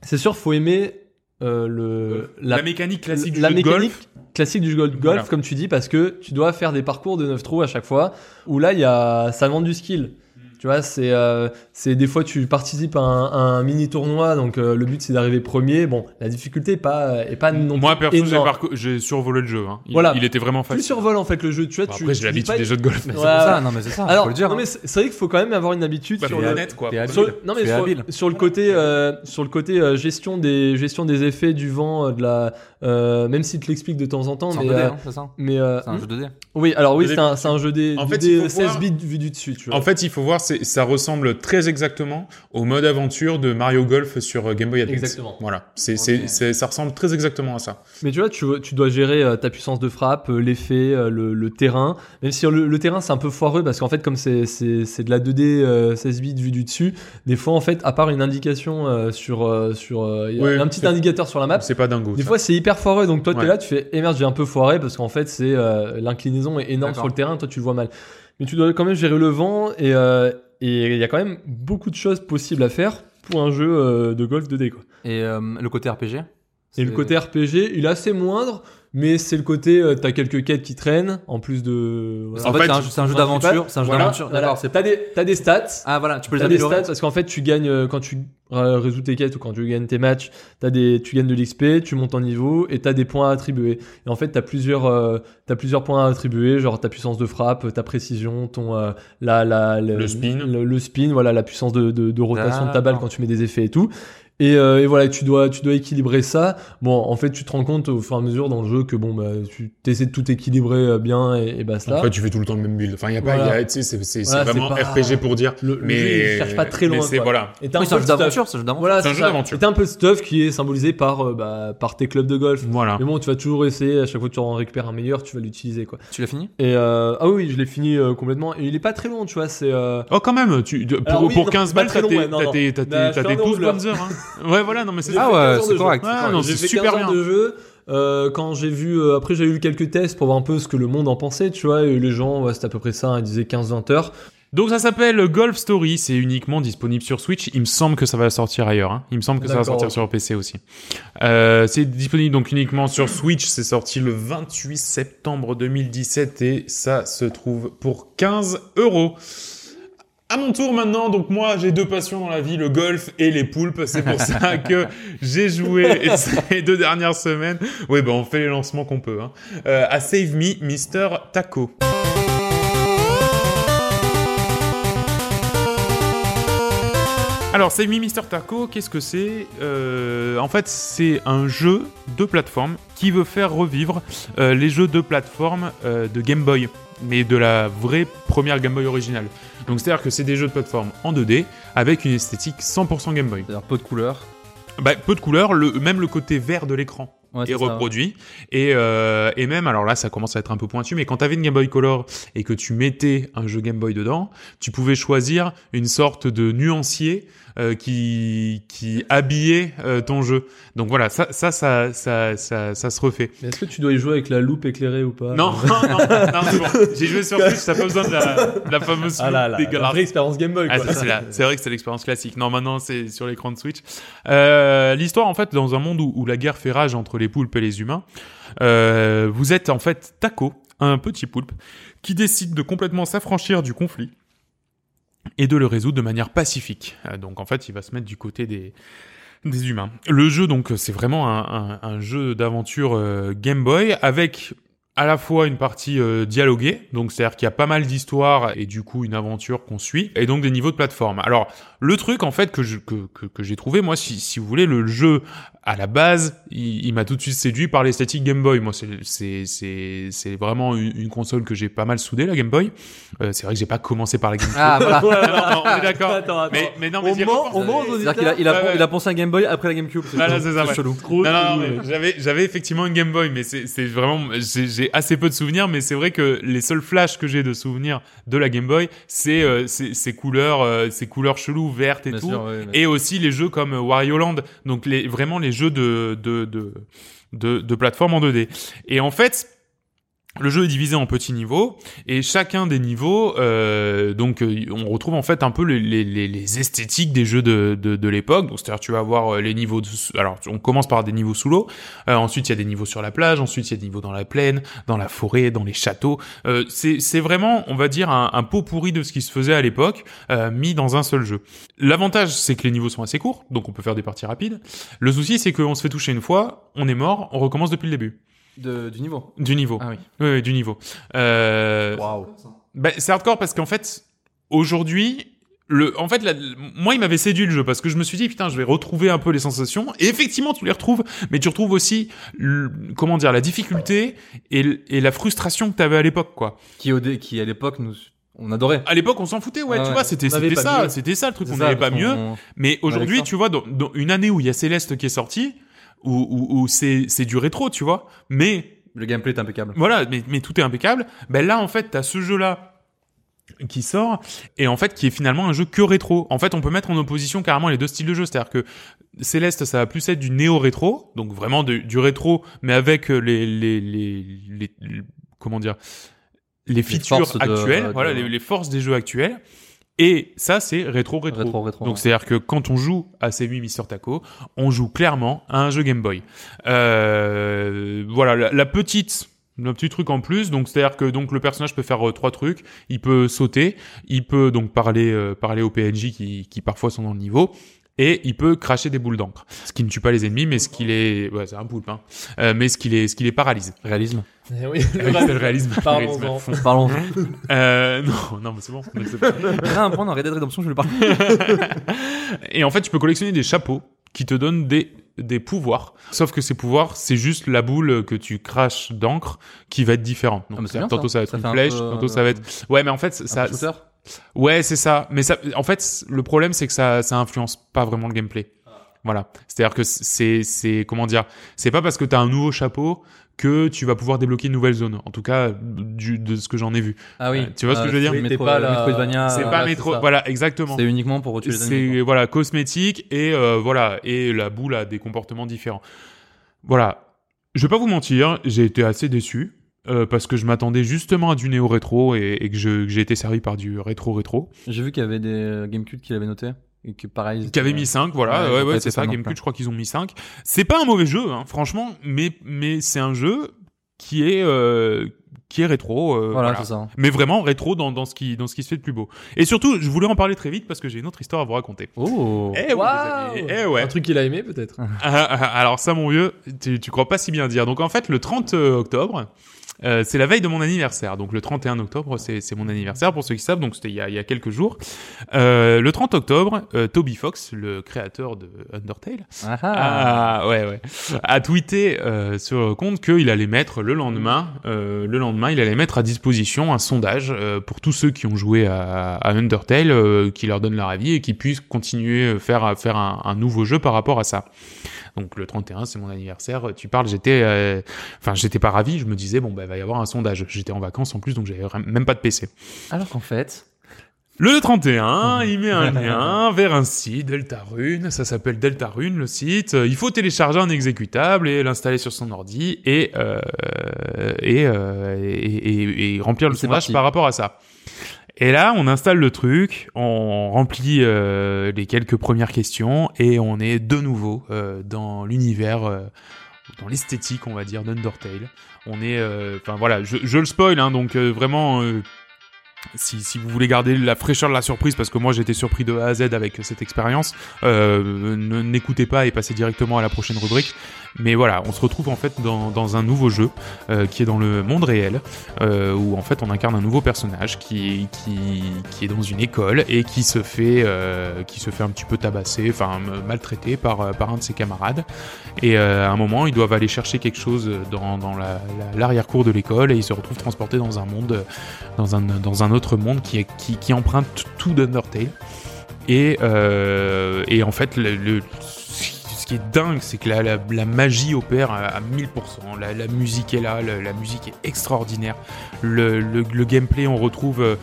C'est sûr, faut aimer euh, le La, mécanique classique la du jeu de golf. classique du golf, Voilà. comme tu dis, parce que tu dois faire des parcours de 9 trous à chaque fois. Où là, il y a ça demande du skill. Tu Tu vois, c'est euh, c'est des fois tu participes à un, à un mini tournoi, donc euh, le but c'est d'arriver premier. Bon, la difficulté est pas est pas non Moi, plus perso, j'ai survolé le jeu. Hein. Il, Voilà. il était vraiment Tu facile. survoles en fait le jeu, tu vois. Bon, tu, après, j'ai tu l'habitude pas- des jeux de golf. Mais Ouais, c'est pour ça, ouais. non mais c'est ça, Alors, faut le dire. non, hein. mais c'est vrai qu'il faut quand même avoir une habitude Bah, sur le, honnête, quoi. sur non mais Tu sur, le côté euh, sur le côté euh, gestion des gestion des effets du vent euh, de la euh, même s'il te l'explique de temps en temps C'est un mais 2D, hein, c'est ça mais C'est un jeu 2D. oui alors oui c'est un, jeu des En du fait, dé il faut 16 voir- bits vu du dessus tu En fait, il faut voir, ça ressemble très exactement au mode aventure de Mario Golf sur euh, Game Boy Advance. Exactement. Voilà, c'est, c'est, ça ressemble très exactement à ça. mais tu vois tu, tu dois gérer euh, ta puissance de frappe euh, l'effet euh, le, le terrain même si le, le terrain c'est un peu foireux parce qu'en fait comme c'est c'est c'est de la 2D euh, 16 bits vu du dessus des fois en fait à part une indication euh, sur euh, sur euh, il y a un petit c'est- indicateur sur la map C'est pas dingo. Des ça. fois, c'est hyper foireux, donc toi, Ouais. t'es là, tu fais, eh merde, j'ai un peu foiré, parce qu'en fait, c'est euh, l'inclinaison est énorme D'accord. sur le terrain, toi, tu le vois mal. Mais tu dois quand même gérer le vent, et euh, et il y a quand même beaucoup de choses possibles à faire pour un jeu euh, de golf 2D, quoi. Et euh, le côté RPG Et le côté RPG, il est assez moindre, mais c'est le côté, euh, t'as quelques quêtes qui traînent, en plus de... voilà. En En fait, fait, c'est un jeu, c'est un jeu principal, d'aventure. C'est un jeu voilà, d'aventure. Voilà. D'accord. c'est- T'as des, t'as des stats, Ah voilà, tu peux les T'as des améliorer. stats parce qu'en fait tu gagnes euh, quand tu euh, résous tes quêtes ou quand tu gagnes tes matchs, t'as des tu gagnes de l'XP, tu montes en niveau et t'as des points à attribuer. Et en fait t'as plusieurs euh, t'as plusieurs points à attribuer, genre ta puissance de frappe, ta précision, ton euh, la la Le spin. le, le spin, voilà la puissance de, de, de rotation de ta balle quand tu mets des effets et tout. Et, euh, et voilà, tu dois, tu dois équilibrer ça. Bon, en fait, tu te rends compte au fur et à mesure dans le jeu que bon, bah, tu essaies de tout équilibrer euh, bien et, et basta. En fait, tu fais tout le temps le même build. Enfin, il y a pas, Voilà. il y a- tu sais, c'est, c'est, c'est Voilà, c'est vraiment pas- RPG pour dire. le, le mais jeu, il cherche pas très mais loin. c'est quoi. voilà. Et t'as Oui, un c'est jeu d'aventure, c'est un jeu d'aventure. Voilà, C'est un c'est jeu d'aventure. Et t'as un peu de stuff qui est symbolisé par, euh, bah, par tes clubs de golf. Voilà. Mais bon, tu vas toujours essayer, à chaque fois que tu en récupères un meilleur, tu vas l'utiliser, quoi. Tu l'as fini? Et, euh, ah oui, je l'ai fini euh, complètement. Et il est pas très long, tu vois, c'est, euh, Oh, quand même, tu, pour, Alors oui, pour non, 15 c'est pas balles, t'as tes, ouais, non, t'as non. tes, t'as tes, Bah, je t'as fais tes un 12 heure. bonnes heures, hein. Ouais, voilà, non, mais c'est Ah fait ouais, 15 heures c'est correct. non, J'ai c'est fait super 15 heures bien. de jeu. Euh, quand j'ai vu, euh, après j'ai eu quelques tests pour voir un peu ce que le monde en pensait, tu vois, et les gens, ouais, c'était à peu près ça, ils disaient 15-20 heures. Donc ça s'appelle Golf Story, c'est uniquement disponible sur Switch. Il me semble que ça va sortir ailleurs. Hein. Il me semble que ça va sortir sur PC aussi. Euh, c'est disponible donc uniquement sur Switch. C'est sorti le 28 septembre 2017 et ça se trouve pour 15 euros. À mon tour maintenant, donc moi j'ai deux passions dans la vie, le golf et les poulpes. C'est pour ça que j'ai joué ces deux dernières semaines. Oui, ben on fait les lancements qu'on peut. Hein. Euh, à Save Me, Mr. Taco. Alors, Save Me Mr. Taco, qu'est-ce que c'est? Euh, En fait, c'est un jeu de plateforme qui veut faire revivre euh, les jeux de plateforme de Game Boy, mais de la vraie première Game Boy originale. Donc, c'est-à-dire que c'est des jeux de plateforme en 2D avec une esthétique 100% Game Boy. C'est-à-dire peu de couleurs. Bah, peu de couleurs, le, même le côté vert de l'écran Ouais, est c'est ça, ouais. reproduit. Et, euh, et même, alors là, ça commence à être un peu pointu, mais quand tu avais une Game Boy Color et que tu mettais un jeu Game Boy dedans, tu pouvais choisir une sorte de nuancier euh, qui, qui habillait euh, ton jeu. Donc voilà, ça, ça, ça, ça, ça, ça se refait. Est-ce que tu dois y jouer avec la loupe éclairée ou pas? Non, non, non, non, c'est bon. J'ai joué sur Switch, t'as pas besoin de la, de la fameuse Ah là, la vraie expérience Game Boy, Ah, c'est vrai que c'est l'expérience classique. Non, maintenant c'est sur l'écran de Switch. Euh, L'histoire, en fait, dans un monde où, où la guerre fait rage entre les poulpes et les humains, euh, vous êtes en fait Taco, un petit poulpe, qui décide de complètement s'affranchir du conflit et de le résoudre de manière pacifique. Euh, donc en fait, il va se mettre du côté des des humains. Le jeu, donc, c'est vraiment un, un- jeu d'aventure euh, Game Boy avec à la fois une partie euh, dialoguée, donc c'est-à-dire qu'il y a pas mal d'histoires et du coup une aventure qu'on suit, et donc des niveaux de plateforme. Alors le truc en fait que que, que, que j'ai trouvé, moi, si, si vous voulez, le jeu à la base, il, il m'a tout de suite séduit par l'esthétique Game Boy. Moi, c'est vraiment une, une console que j'ai pas mal soudée, la Game Boy. Euh, c'est vrai que j'ai pas commencé par la Game Boy. Ah voilà. non, non, on est d'accord. Mais, mais non, mais on ment, on ment aux qu'il a, il a, Ouais, ouais. il a pensé à Game Boy après la GameCube. Voilà, c'est ça, ouais. chelou. Non, non, j'avais, j'avais effectivement une Game Boy, mais c'est, vraiment, j'ai, assez peu de souvenirs, mais c'est vrai que les seuls flashs que j'ai de souvenirs de la Game Boy, c'est, euh, ces couleurs, euh, ces couleurs cheloues, vertes et Bien tout. sûr, ouais, mais- Et aussi les jeux comme Wario Land, donc les, vraiment les jeux de, de, de, de, de plateforme en 2D. Et en fait, le jeu est divisé en petits niveaux et chacun des niveaux, euh, donc euh, on retrouve en fait un peu les, esthétiques des jeux de, de, l'époque. Donc c'est-à-dire tu vas avoir euh, les niveaux. De, alors on commence par des niveaux sous l'eau. Euh, ensuite il y a des niveaux sur la plage. Ensuite il y a des niveaux dans la plaine, dans la forêt, dans les châteaux. Euh, c'est vraiment on va dire un, un pot pourri de ce qui se faisait à l'époque mis dans un seul jeu. L'avantage c'est que les niveaux sont assez courts, donc on peut faire des parties rapides. Le souci c'est qu'on se fait toucher une fois, on est mort, on recommence depuis le début De, du niveau. du niveau. Ah oui. Oui, oui, du niveau. Euh, Waouh. bah, c'est hardcore parce qu'en fait, aujourd'hui, le, en fait, la- moi, il m'avait séduit le jeu parce que je me suis dit, putain, je vais retrouver un peu les sensations. Et effectivement, tu les retrouves, mais tu retrouves aussi, le- comment dire, la difficulté et, la frustration que t'avais à l'époque, quoi. Qui, au dé- qui à l'époque, nous, on adorait. À l'époque, on s'en foutait, ouais, Ah tu ouais. vois, c'était, ça, c'était ça le truc, on n'avait pas mieux. Mais aujourd'hui, tu vois, dans, dans une année où il y a Céleste qui est sorti, où, où, où c'est, c'est du rétro, tu vois, mais Le gameplay est impeccable. Voilà, mais, mais tout est impeccable. Ben là, en fait, t'as ce jeu-là qui sort et en fait qui est finalement un jeu que rétro. En fait, on peut mettre en opposition carrément les deux styles de jeu, c'est-à-dire que Céleste, ça va plus être du néo-rétro, donc vraiment de- du rétro, mais avec euh, les, les, les, les- les- comment dire les features actuelles, de- voilà les forces des jeux actuels. Et ça, c'est rétro-rétro. Rétro, rétro. Donc ouais. c'est-à-dire que quand on joue à C8 Mister Taco, on joue clairement à un jeu Game Boy. Euh, voilà, la, la petite le petit truc en plus, donc c'est-à-dire que donc le personnage peut faire euh, trois trucs. Il peut sauter, il peut donc parler euh, parler aux PNJ qui, qui parfois sont dans le niveau, et il peut cracher des boules d'encre. Ce qui ne tue pas les ennemis, mais ce qui les ouais c'est un poulpe, hein. Euh, mais ce qui les ce qui les paralyse. Réalisme. Eh oui, le réalisme. Parlons-en. Réalisme fond. Parlons. Euh, non non mais c'est bon. c'est bon. Rien à prendre dans Red Dead Redemption, je voulais parler. Et en fait, tu peux collectionner des chapeaux qui te donnent des, des pouvoirs. Sauf que ces pouvoirs, c'est juste la boule que tu craches d'encre qui va être différente. Donc, Ah, c'est c'est-à-dire, bien, tantôt ça. ça va être Ça une fait un flèche, peu, tantôt ça va être... Ouais, mais en fait, ça... Un shooter. Ouais, c'est ça. Mais ça, en fait, le problème, c'est que ça, ça influence pas vraiment le gameplay. Voilà. C'est-à-dire que c'est, c'est, comment dire, c'est pas parce que t'as un nouveau chapeau que tu vas pouvoir débloquer une nouvelle zone. En tout cas, du, de ce que j'en ai vu. Ah oui. Euh, tu vois ce que je veux dire? c'est Oui, pas Metroidvania. c'est euh, pas métro, ça. voilà, exactement. C'est uniquement pour tuer les. C'est voilà cosmétique et euh, voilà et la boule a des comportements différents. Voilà, je vais pas vous mentir, j'ai été assez déçu euh, parce que je m'attendais justement à du néo rétro et, et que j'ai été servi par du rétro rétro. J'ai vu qu'il y avait des euh, Gamecube qui l'avaient noté. Et que pareil. ils Qui avait mis 5, voilà, Ouais, ouais, c'est ça, Gamecube, je crois qu'ils ont mis 5. C'est pas un mauvais jeu, hein, franchement, mais, mais c'est un jeu qui est, euh, qui est rétro. euh, Voilà, voilà. c'est ça. Mais vraiment rétro dans, dans, ce qui, dans ce qui se fait de plus beau. Et surtout, je voulais en parler très vite parce que j'ai une autre histoire à vous raconter. Oh. Eh amis, eh ouais. Un truc qu'il a aimé peut-être. Ah, ah, alors ça, mon vieux, tu, tu crois pas si bien dire. Donc en fait, le 30 octobre, euh, c'est la veille de mon anniversaire. Donc le 31 octobre, c'est mon anniversaire pour ceux qui savent. Donc c'était il, y a- il y a quelques jours. Euh, le 30 octobre, euh, Toby Fox, le créateur de Undertale, Ah, ah, ouais, ouais, a tweeté euh, sur le compte qu'il allait mettre le lendemain, euh, le lendemain, il allait mettre à disposition un sondage euh, pour tous ceux qui ont joué à, à Undertale, euh, qui leur donne leur avis et qui puissent continuer à faire, faire un, un nouveau jeu par rapport à ça. Donc le 31, c'est mon anniversaire. Tu parles, j'étais, euh, enfin, j'étais pas ravi. Je me disais bon, bah, il va y avoir un sondage. J'étais en vacances en plus, donc j'avais même pas de PC. Alors qu'en fait. Le 31, il met un lien vers un site, Deltarune, ça s'appelle Deltarune le site. Il faut télécharger un exécutable et l'installer sur son ordi et euh, et, euh, et, et- et remplir le sondage parti. par rapport à ça. Et là, on installe le truc, on remplit euh, les quelques premières questions et on est de nouveau euh, dans l'univers, euh, dans l'esthétique, on va dire, d'Undertale. On est, enfin voilà, je, le spoil, hein, donc vraiment, si, si vous voulez garder la fraîcheur de la surprise, parce que moi été surpris de A à Z avec cette expérience, n'écoutez pas et passez directement à la prochaine rubrique. Mais voilà, on se retrouve en fait dans, dans un nouveau jeu euh, qui est dans le monde réel, euh, où en fait on incarne un nouveau personnage qui, qui, qui est dans une école et qui se fait, euh, qui se fait un petit peu tabasser, enfin m- maltraiter par, par un de ses camarades. Et à un moment, ils doivent aller chercher quelque chose dans, dans la- la- l'arrière-cour de l'école et ils se retrouvent transportés dans un monde, dans un, dans un autre monde qui, qui, emprunte tout d'Undertale. Et, et en fait, le- ce qui est dingue, c'est que la, magie opère à, à 1000%. La, musique est là, la, musique est extraordinaire. Le, gameplay, on retrouve euh,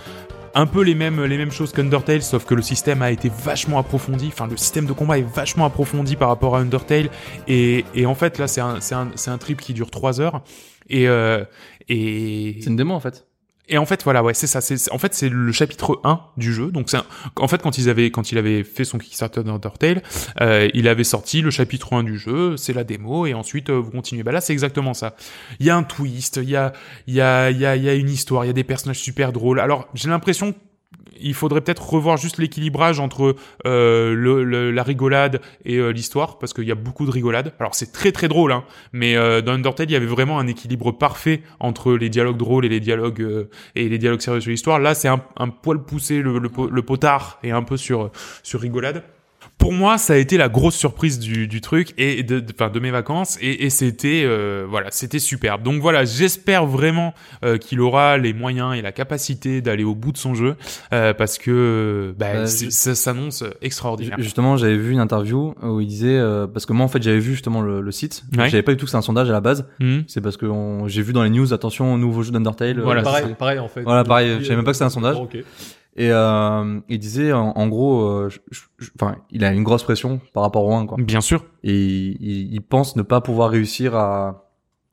un peu les mêmes, choses qu'Undertale, sauf que le système a été vachement approfondi. Enfin, le système de combat est vachement approfondi par rapport à Undertale. Et, en fait, là, c'est un, un trip qui dure 3 heures. Et euh, et C'est une démo en fait. Et en fait, voilà, ouais, c'est ça. C'est en fait c'est le chapitre 1 du jeu. Donc c'est en fait quand ils avaient quand il avait fait son Kickstarter d'Undertale, euh, il avait sorti le chapitre 1 du jeu, c'est la démo et ensuite euh, vous continuez. Bah là, c'est exactement ça. Il y a un twist, il y a il y a il y a il y a une histoire, il y a des personnages super drôles. Alors, j'ai l'impression il faudrait peut-être revoir juste l'équilibrage entre euh, la rigolade et euh, l'histoire parce qu'il y a beaucoup de rigolade. Alors c'est très très drôle, hein, mais euh, dans Undertale il y avait vraiment un équilibre parfait entre les dialogues drôles et les dialogues euh, et les dialogues sérieux sur l'histoire. Là c'est un, poil poussé le, le, po- le potard et un peu sur sur rigolade. Pour moi, ça a été la grosse surprise du, du truc et de, de, enfin, de mes vacances et, et c'était euh, voilà, c'était superbe. Donc voilà, j'espère vraiment euh, qu'il aura les moyens et la capacité d'aller au bout de son jeu euh, parce que bah, Bah, je- ça s'annonce extraordinaire. Justement, j'avais vu une interview où il disait euh, parce que moi en fait j'avais vu justement le, le site. Ouais. J'avais pas du tout que c'est un sondage à la base. Mhm. C'est parce que j'ai vu dans les news attention nouveau jeu d'Undertale. euh, Voilà, pareil, c'est- pareil en fait. Voilà, pareil, je savais même pas que c'était un sondage. Ok. Et euh, il disait en, en gros, euh, je- je- je- enfin, il a une grosse pression par rapport au 1 quoi. Bien sûr. Et il, il pense ne pas pouvoir réussir à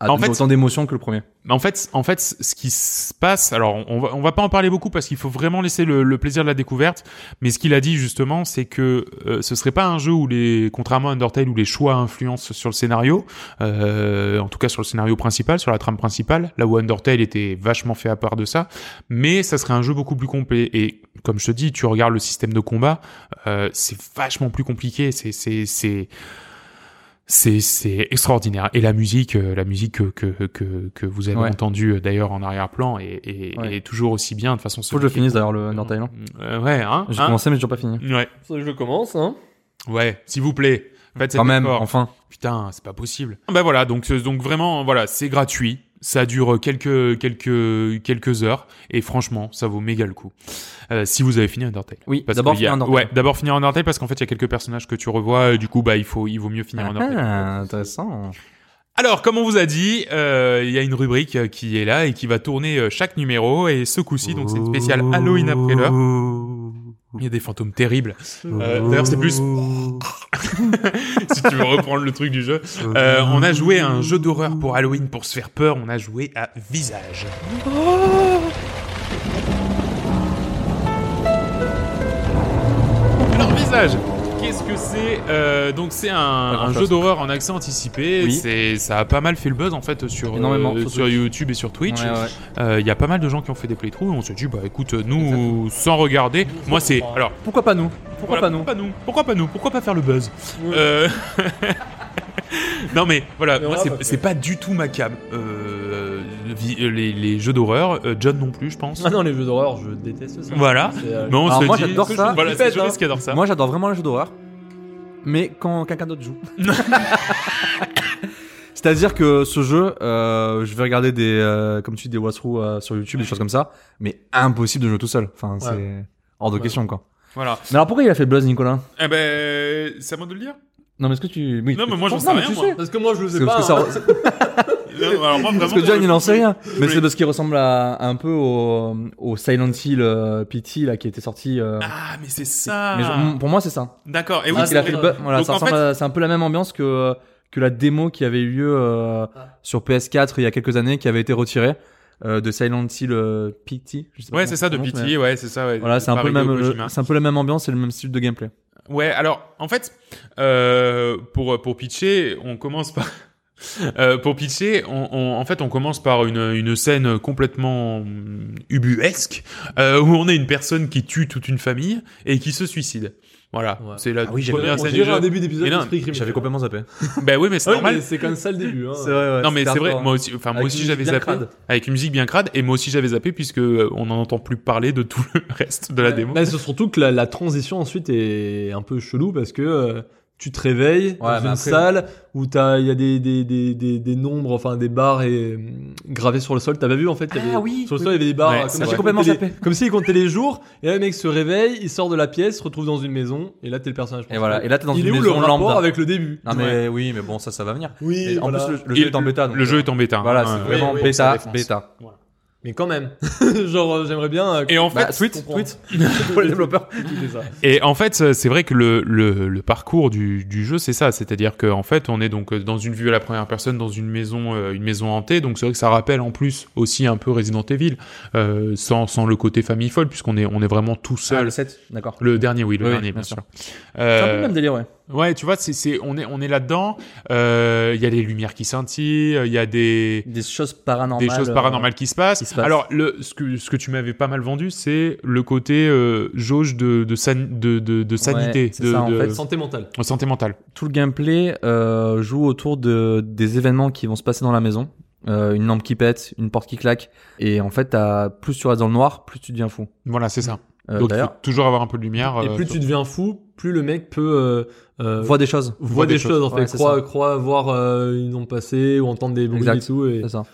En donner fait- autant d'émotions que le premier. En fait, en fait, ce qui se passe, alors on va, on va pas en parler beaucoup parce qu'il faut vraiment laisser le, le plaisir de la découverte. Mais ce qu'il a dit justement, c'est que euh, ce serait pas un jeu où les, contrairement à Undertale, où les choix influencent sur le scénario, euh, en tout cas sur le scénario principal, sur la trame principale, là où Undertale était vachement fait à part de ça. Mais ça serait un jeu beaucoup plus complet. Et comme je te dis, tu regardes le système de combat, euh, c'est vachement plus compliqué. C'est, c'est, c'est c'est c'est extraordinaire et la musique euh, la musique que que que, que vous avez Ouais. entendue euh, d'ailleurs en arrière-plan est, est, Ouais. est toujours aussi bien de toute façon Faut que je le finisse d'ailleurs le Undertale. hein. Euh, ouais hein, J'ai hein commencé mais j'ai toujours pas fini. ouais Ça, je commence, hein. ouais s'il vous plaît faites cet Quand même, enfin. putain c'est pas possible bah voilà donc euh, donc vraiment voilà c'est gratuit ça dure quelques quelques quelques heures et franchement ça vaut méga le coup euh, si vous avez fini Undertale Oui, d'abord finir Undertale. ouais d'abord finir Undertale parce qu'en fait il y a quelques personnages que tu revois et du coup bah il faut il vaut mieux finir Undertale Ah, intéressant. Alors, comme on vous a dit, euh, il y a une rubrique qui est là et qui va tourner euh, chaque numéro. Et ce coup-ci, donc c'est une spéciale Halloween après l'heure. Il y a des fantômes terribles. Euh, D'ailleurs, c'est plus... si tu veux reprendre le truc du jeu. Euh, on a joué à un jeu d'horreur pour Halloween pour se faire peur. On a joué à Visage. Alors, Visage Qu'est-ce que c'est Euh, Donc c'est un, jeu d'horreur en accès anticipé. Oui. C'est ça a pas mal fait le buzz en fait sur euh, sur. YouTube et sur Twitch. Ouais, ouais. Euh, Il y a pas mal de gens qui ont fait des playthroughs. On s'est dit bah écoute nous sans regarder. Moi c'est alors Pourquoi pas nous? Pourquoi voilà, pas nous? pourquoi pas nous? Pourquoi pas nous? Pourquoi pas faire le buzz? Non mais voilà, Mais moi c'est pas du tout ma cam. Euh, les, les jeux d'horreur, euh, John non plus je pense. Ah non, les jeux d'horreur, je déteste ça. Voilà. Euh, Mais on Alors se moi, dit, j'adore ça. Voilà, Tu c'est pètes, Joris hein. qui adore ça. Moi, j'adore vraiment les jeux d'horreur, mais quand quelqu'un d'autre joue. C'est-à-dire que ce jeu, euh, je vais regarder des, euh, comme tu dis, des walkthroughs euh, sur YouTube, des choses comme ça, mais impossible de jouer tout seul. Enfin, c'est hors de Ouais. question, quoi. Voilà. Mais alors, pourquoi il a fait buzz, Nicolas? Eh ben, c'est à moi de le dire. Non, mais est-ce que tu... Oui, Non, mais moi j'en sais rien. tu moi. sais. Parce que moi, je le sais pas. parce que ça. Non, alors moi, Parce vraiment, que John, il en sait rien. Mais Oui. c'est parce qu'il ressemble à, un peu au, au Silent Hill euh, PT, là, qui était sorti. euh, Ah, mais c'est ça. mais je- pour moi, c'est ça. D'accord. Et oui, Ah, Donc, c'est bu- voilà, fait- à- c'est un peu la même ambiance que, que la démo qui avait eu lieu euh, Ah. sur PS4 il y a quelques années, qui avait été retirée euh, de Silent Hill euh, PT. je sais pas Ouais, c'est ça, de Pity, ouais, c'est ça. Ouais, Voilà, c'est un peu même, c'est un peu la même ambiance et le même style de gameplay. Ouais, alors en fait, euh, pour pour pitcher, on commence par euh, pour pitcher, on, en fait, on commence par une une scène complètement hum, ubuesque euh, où on a une personne qui tue toute une famille et qui se suicide. Voilà, Ouais. c'est la Ah oui, j'avais- première scène du jeu. un début d'épisode Mais non, d'Esprit criminel. J'avais complètement zappé. Ben oui, mais c'est Ouais, normal. c'est comme ça le début. Hein. C'est vrai, ouais. Non mais c'est vrai, moi aussi, enfin moi Avec aussi une j'avais musique bien zappé crade. avec une musique bien crade et moi aussi j'avais zappé puisque euh, on n'en entend plus parler de tout le reste de la démo. Là, c'est surtout que la, la transition ensuite est un peu chelou parce que euh, tu te réveilles dans une après- salle où t'as il y a des des, des, des des nombres enfin des barres et hum, gravés sur le sol. T'as pas vu en fait il y avait- Ah oui, sur le oui. sol il y avait des barres Ouais, comme. J'ai complètement comptait les- zappé. comme s'il comptait les jours et là le mec se réveille, il sort de la pièce, se retrouve dans une maison et là t'es le personnage. Et voilà. Et là, t'es dans il une est où le maison rapport lambda. avec le début Non mais oui, mais bon, ça, ça va venir. Oui. Et en voilà. plus, le, jeu est en bêta. donc, Le jeu euh, est en bêta. Voilà, c'est ouais. vraiment oui, bêta, ça bêta. Mais quand même, genre euh, j'aimerais bien. euh, Et en Bah, fait, tweet, comprends. tweet pour les développeurs. Et en fait, c'est vrai que le, le, le parcours du, du jeu, c'est ça. C'est-à-dire qu'en fait, on est donc euh, dans une vue à la première personne, dans une maison, euh, une maison hantée. Donc c'est vrai que ça rappelle en plus aussi un peu Resident Evil, euh, sans, sans le côté famille folle, puisqu'on est, on est vraiment tout Ah, seul. le 7, d'accord. le dernier, oui, le Oui, dernier, bien bien sûr. sûr. C'est un peu le même délire, ouais. Ouais, tu vois, c'est, c'est, on est, on est là-dedans. Euh, Il y a des lumières qui scintillent, il y a des, Des choses paranormales. des choses euh, paranormales qui se passent. qui se passent. Alors, le, ce que, ce que tu m'avais pas mal vendu, c'est le côté euh, jauge de, de, san- de, de, de sanité, c'est de, ça, en de- fait. Santé mentale. santé mentale. Tout le gameplay euh, joue autour de des événements qui vont se passer dans la maison. Euh, une lampe qui pète, une porte qui claque. Et en fait, t'as- plus tu restes dans le noir, plus tu deviens fou. Voilà, c'est ça. Euh, Donc, il faut toujours avoir un peu de lumière. Et euh, plus tu deviens fou, plus le mec peut euh, euh, voit des choses. voit des, choses, en Ouais, fait, c'est croit, ça. croit voir euh, une onde passer ou entendre des bruits Exact. et tout. Et... C'est ça.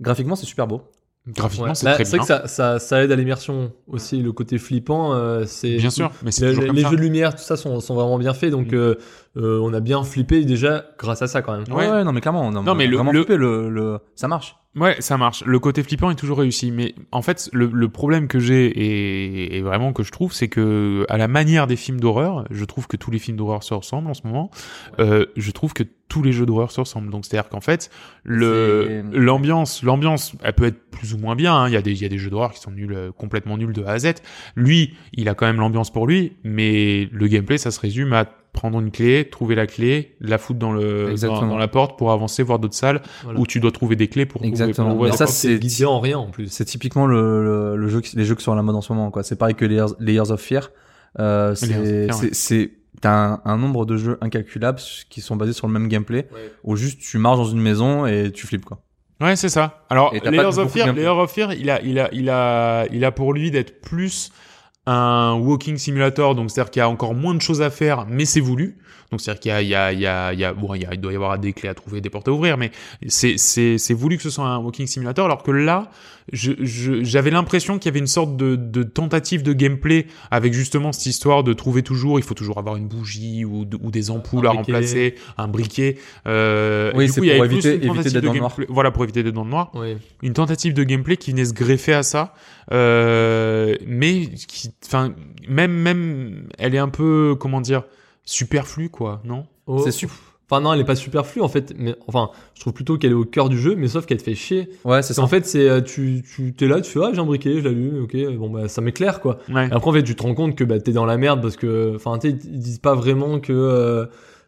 Graphiquement, c'est super beau. Graphiquement, Ouais. c'est très c'est bien. vrai que ça, ça, ça aide à l'immersion aussi, le côté flippant. euh, c'est Bien sûr, mais c'est Les, toujours comme les ça. jeux de lumière, tout ça sont, sont vraiment bien faits, donc Mm. Euh, on a bien flippé déjà grâce à ça quand même. Ouais. Ouais, non, mais clairement, on a Non, mais le- vraiment le- flippé, le, le, ça marche. Ouais, ça marche. Le côté flippant est toujours réussi, mais en fait, le, le problème que j'ai et, et vraiment que je trouve, c'est que à la manière des films d'horreur, je trouve que tous les films d'horreur se ressemblent en ce moment. Euh, je trouve que tous les jeux d'horreur se ressemblent. Donc, c'est-à-dire qu'en fait, le l'ambiance, l'ambiance, elle peut être plus ou moins bien. hein. Il y a des, il y a des jeux d'horreur qui sont nuls, euh, complètement nuls de A à Z. Lui, il a quand même l'ambiance pour lui, mais le gameplay, ça se résume à prendre une clé, trouver la clé, la foutre dans le dans, la porte pour avancer voir d'autres salles Voilà. où tu dois trouver des clés pour Exactement. trouver- pour Mais ça, c'est- guidé en rien en plus. C'est typiquement le, le, le jeu, les jeux qui sont à la mode en ce moment, quoi. C'est pareil que Layers, Layers of Fear. Euh, c'est, ouais. t'as un, un nombre de jeux incalculables qui sont basés sur le même gameplay, où juste tu marches dans une maison et tu flippes, quoi. Ouais, c'est ça. Alors, Layers of Fear. Layers of Fear, il a, il a, il a, il a pour lui d'être plus un walking simulator, donc c'est-à-dire qu'il y a encore moins de choses à faire, mais c'est voulu. Donc c'est-à-dire qu'il y a, il y a, il y a, bon, il doit y avoir des clés à trouver, des portes à ouvrir, mais c'est, c'est, c'est voulu que ce soit un walking simulator, alors que là, je, je, j'avais l'impression qu'il y avait une sorte de, de tentative de gameplay avec justement cette histoire de trouver toujours, il faut toujours avoir une bougie ou, de- ou des ampoules Un à briquet. remplacer, un briquet. Euh, Oui, c'est il pour plus éviter- éviter d'être de dans le noir. gameplay- Voilà, pour éviter d'être dans le noir Oui. une tentative de gameplay qui venait se greffer à ça, euh, mais qui, enfin, même, même, elle est un peu, comment dire, superflue, quoi, non? Oh. C'est super. Enfin non, elle est pas superflue en fait, mais enfin, je trouve plutôt qu'elle est au cœur du jeu, mais sauf qu'elle te fait chier. Ouais, c'est ça. qu'en fait, c'est euh, tu tu t'es là, tu fais ah j'ai un briquet, je l'allume, ok, bon bah ça m'éclaire quoi. Ouais. Et après en fait, tu te rends compte que bah t'es dans la merde parce que enfin tu sais ils disent pas vraiment que euh,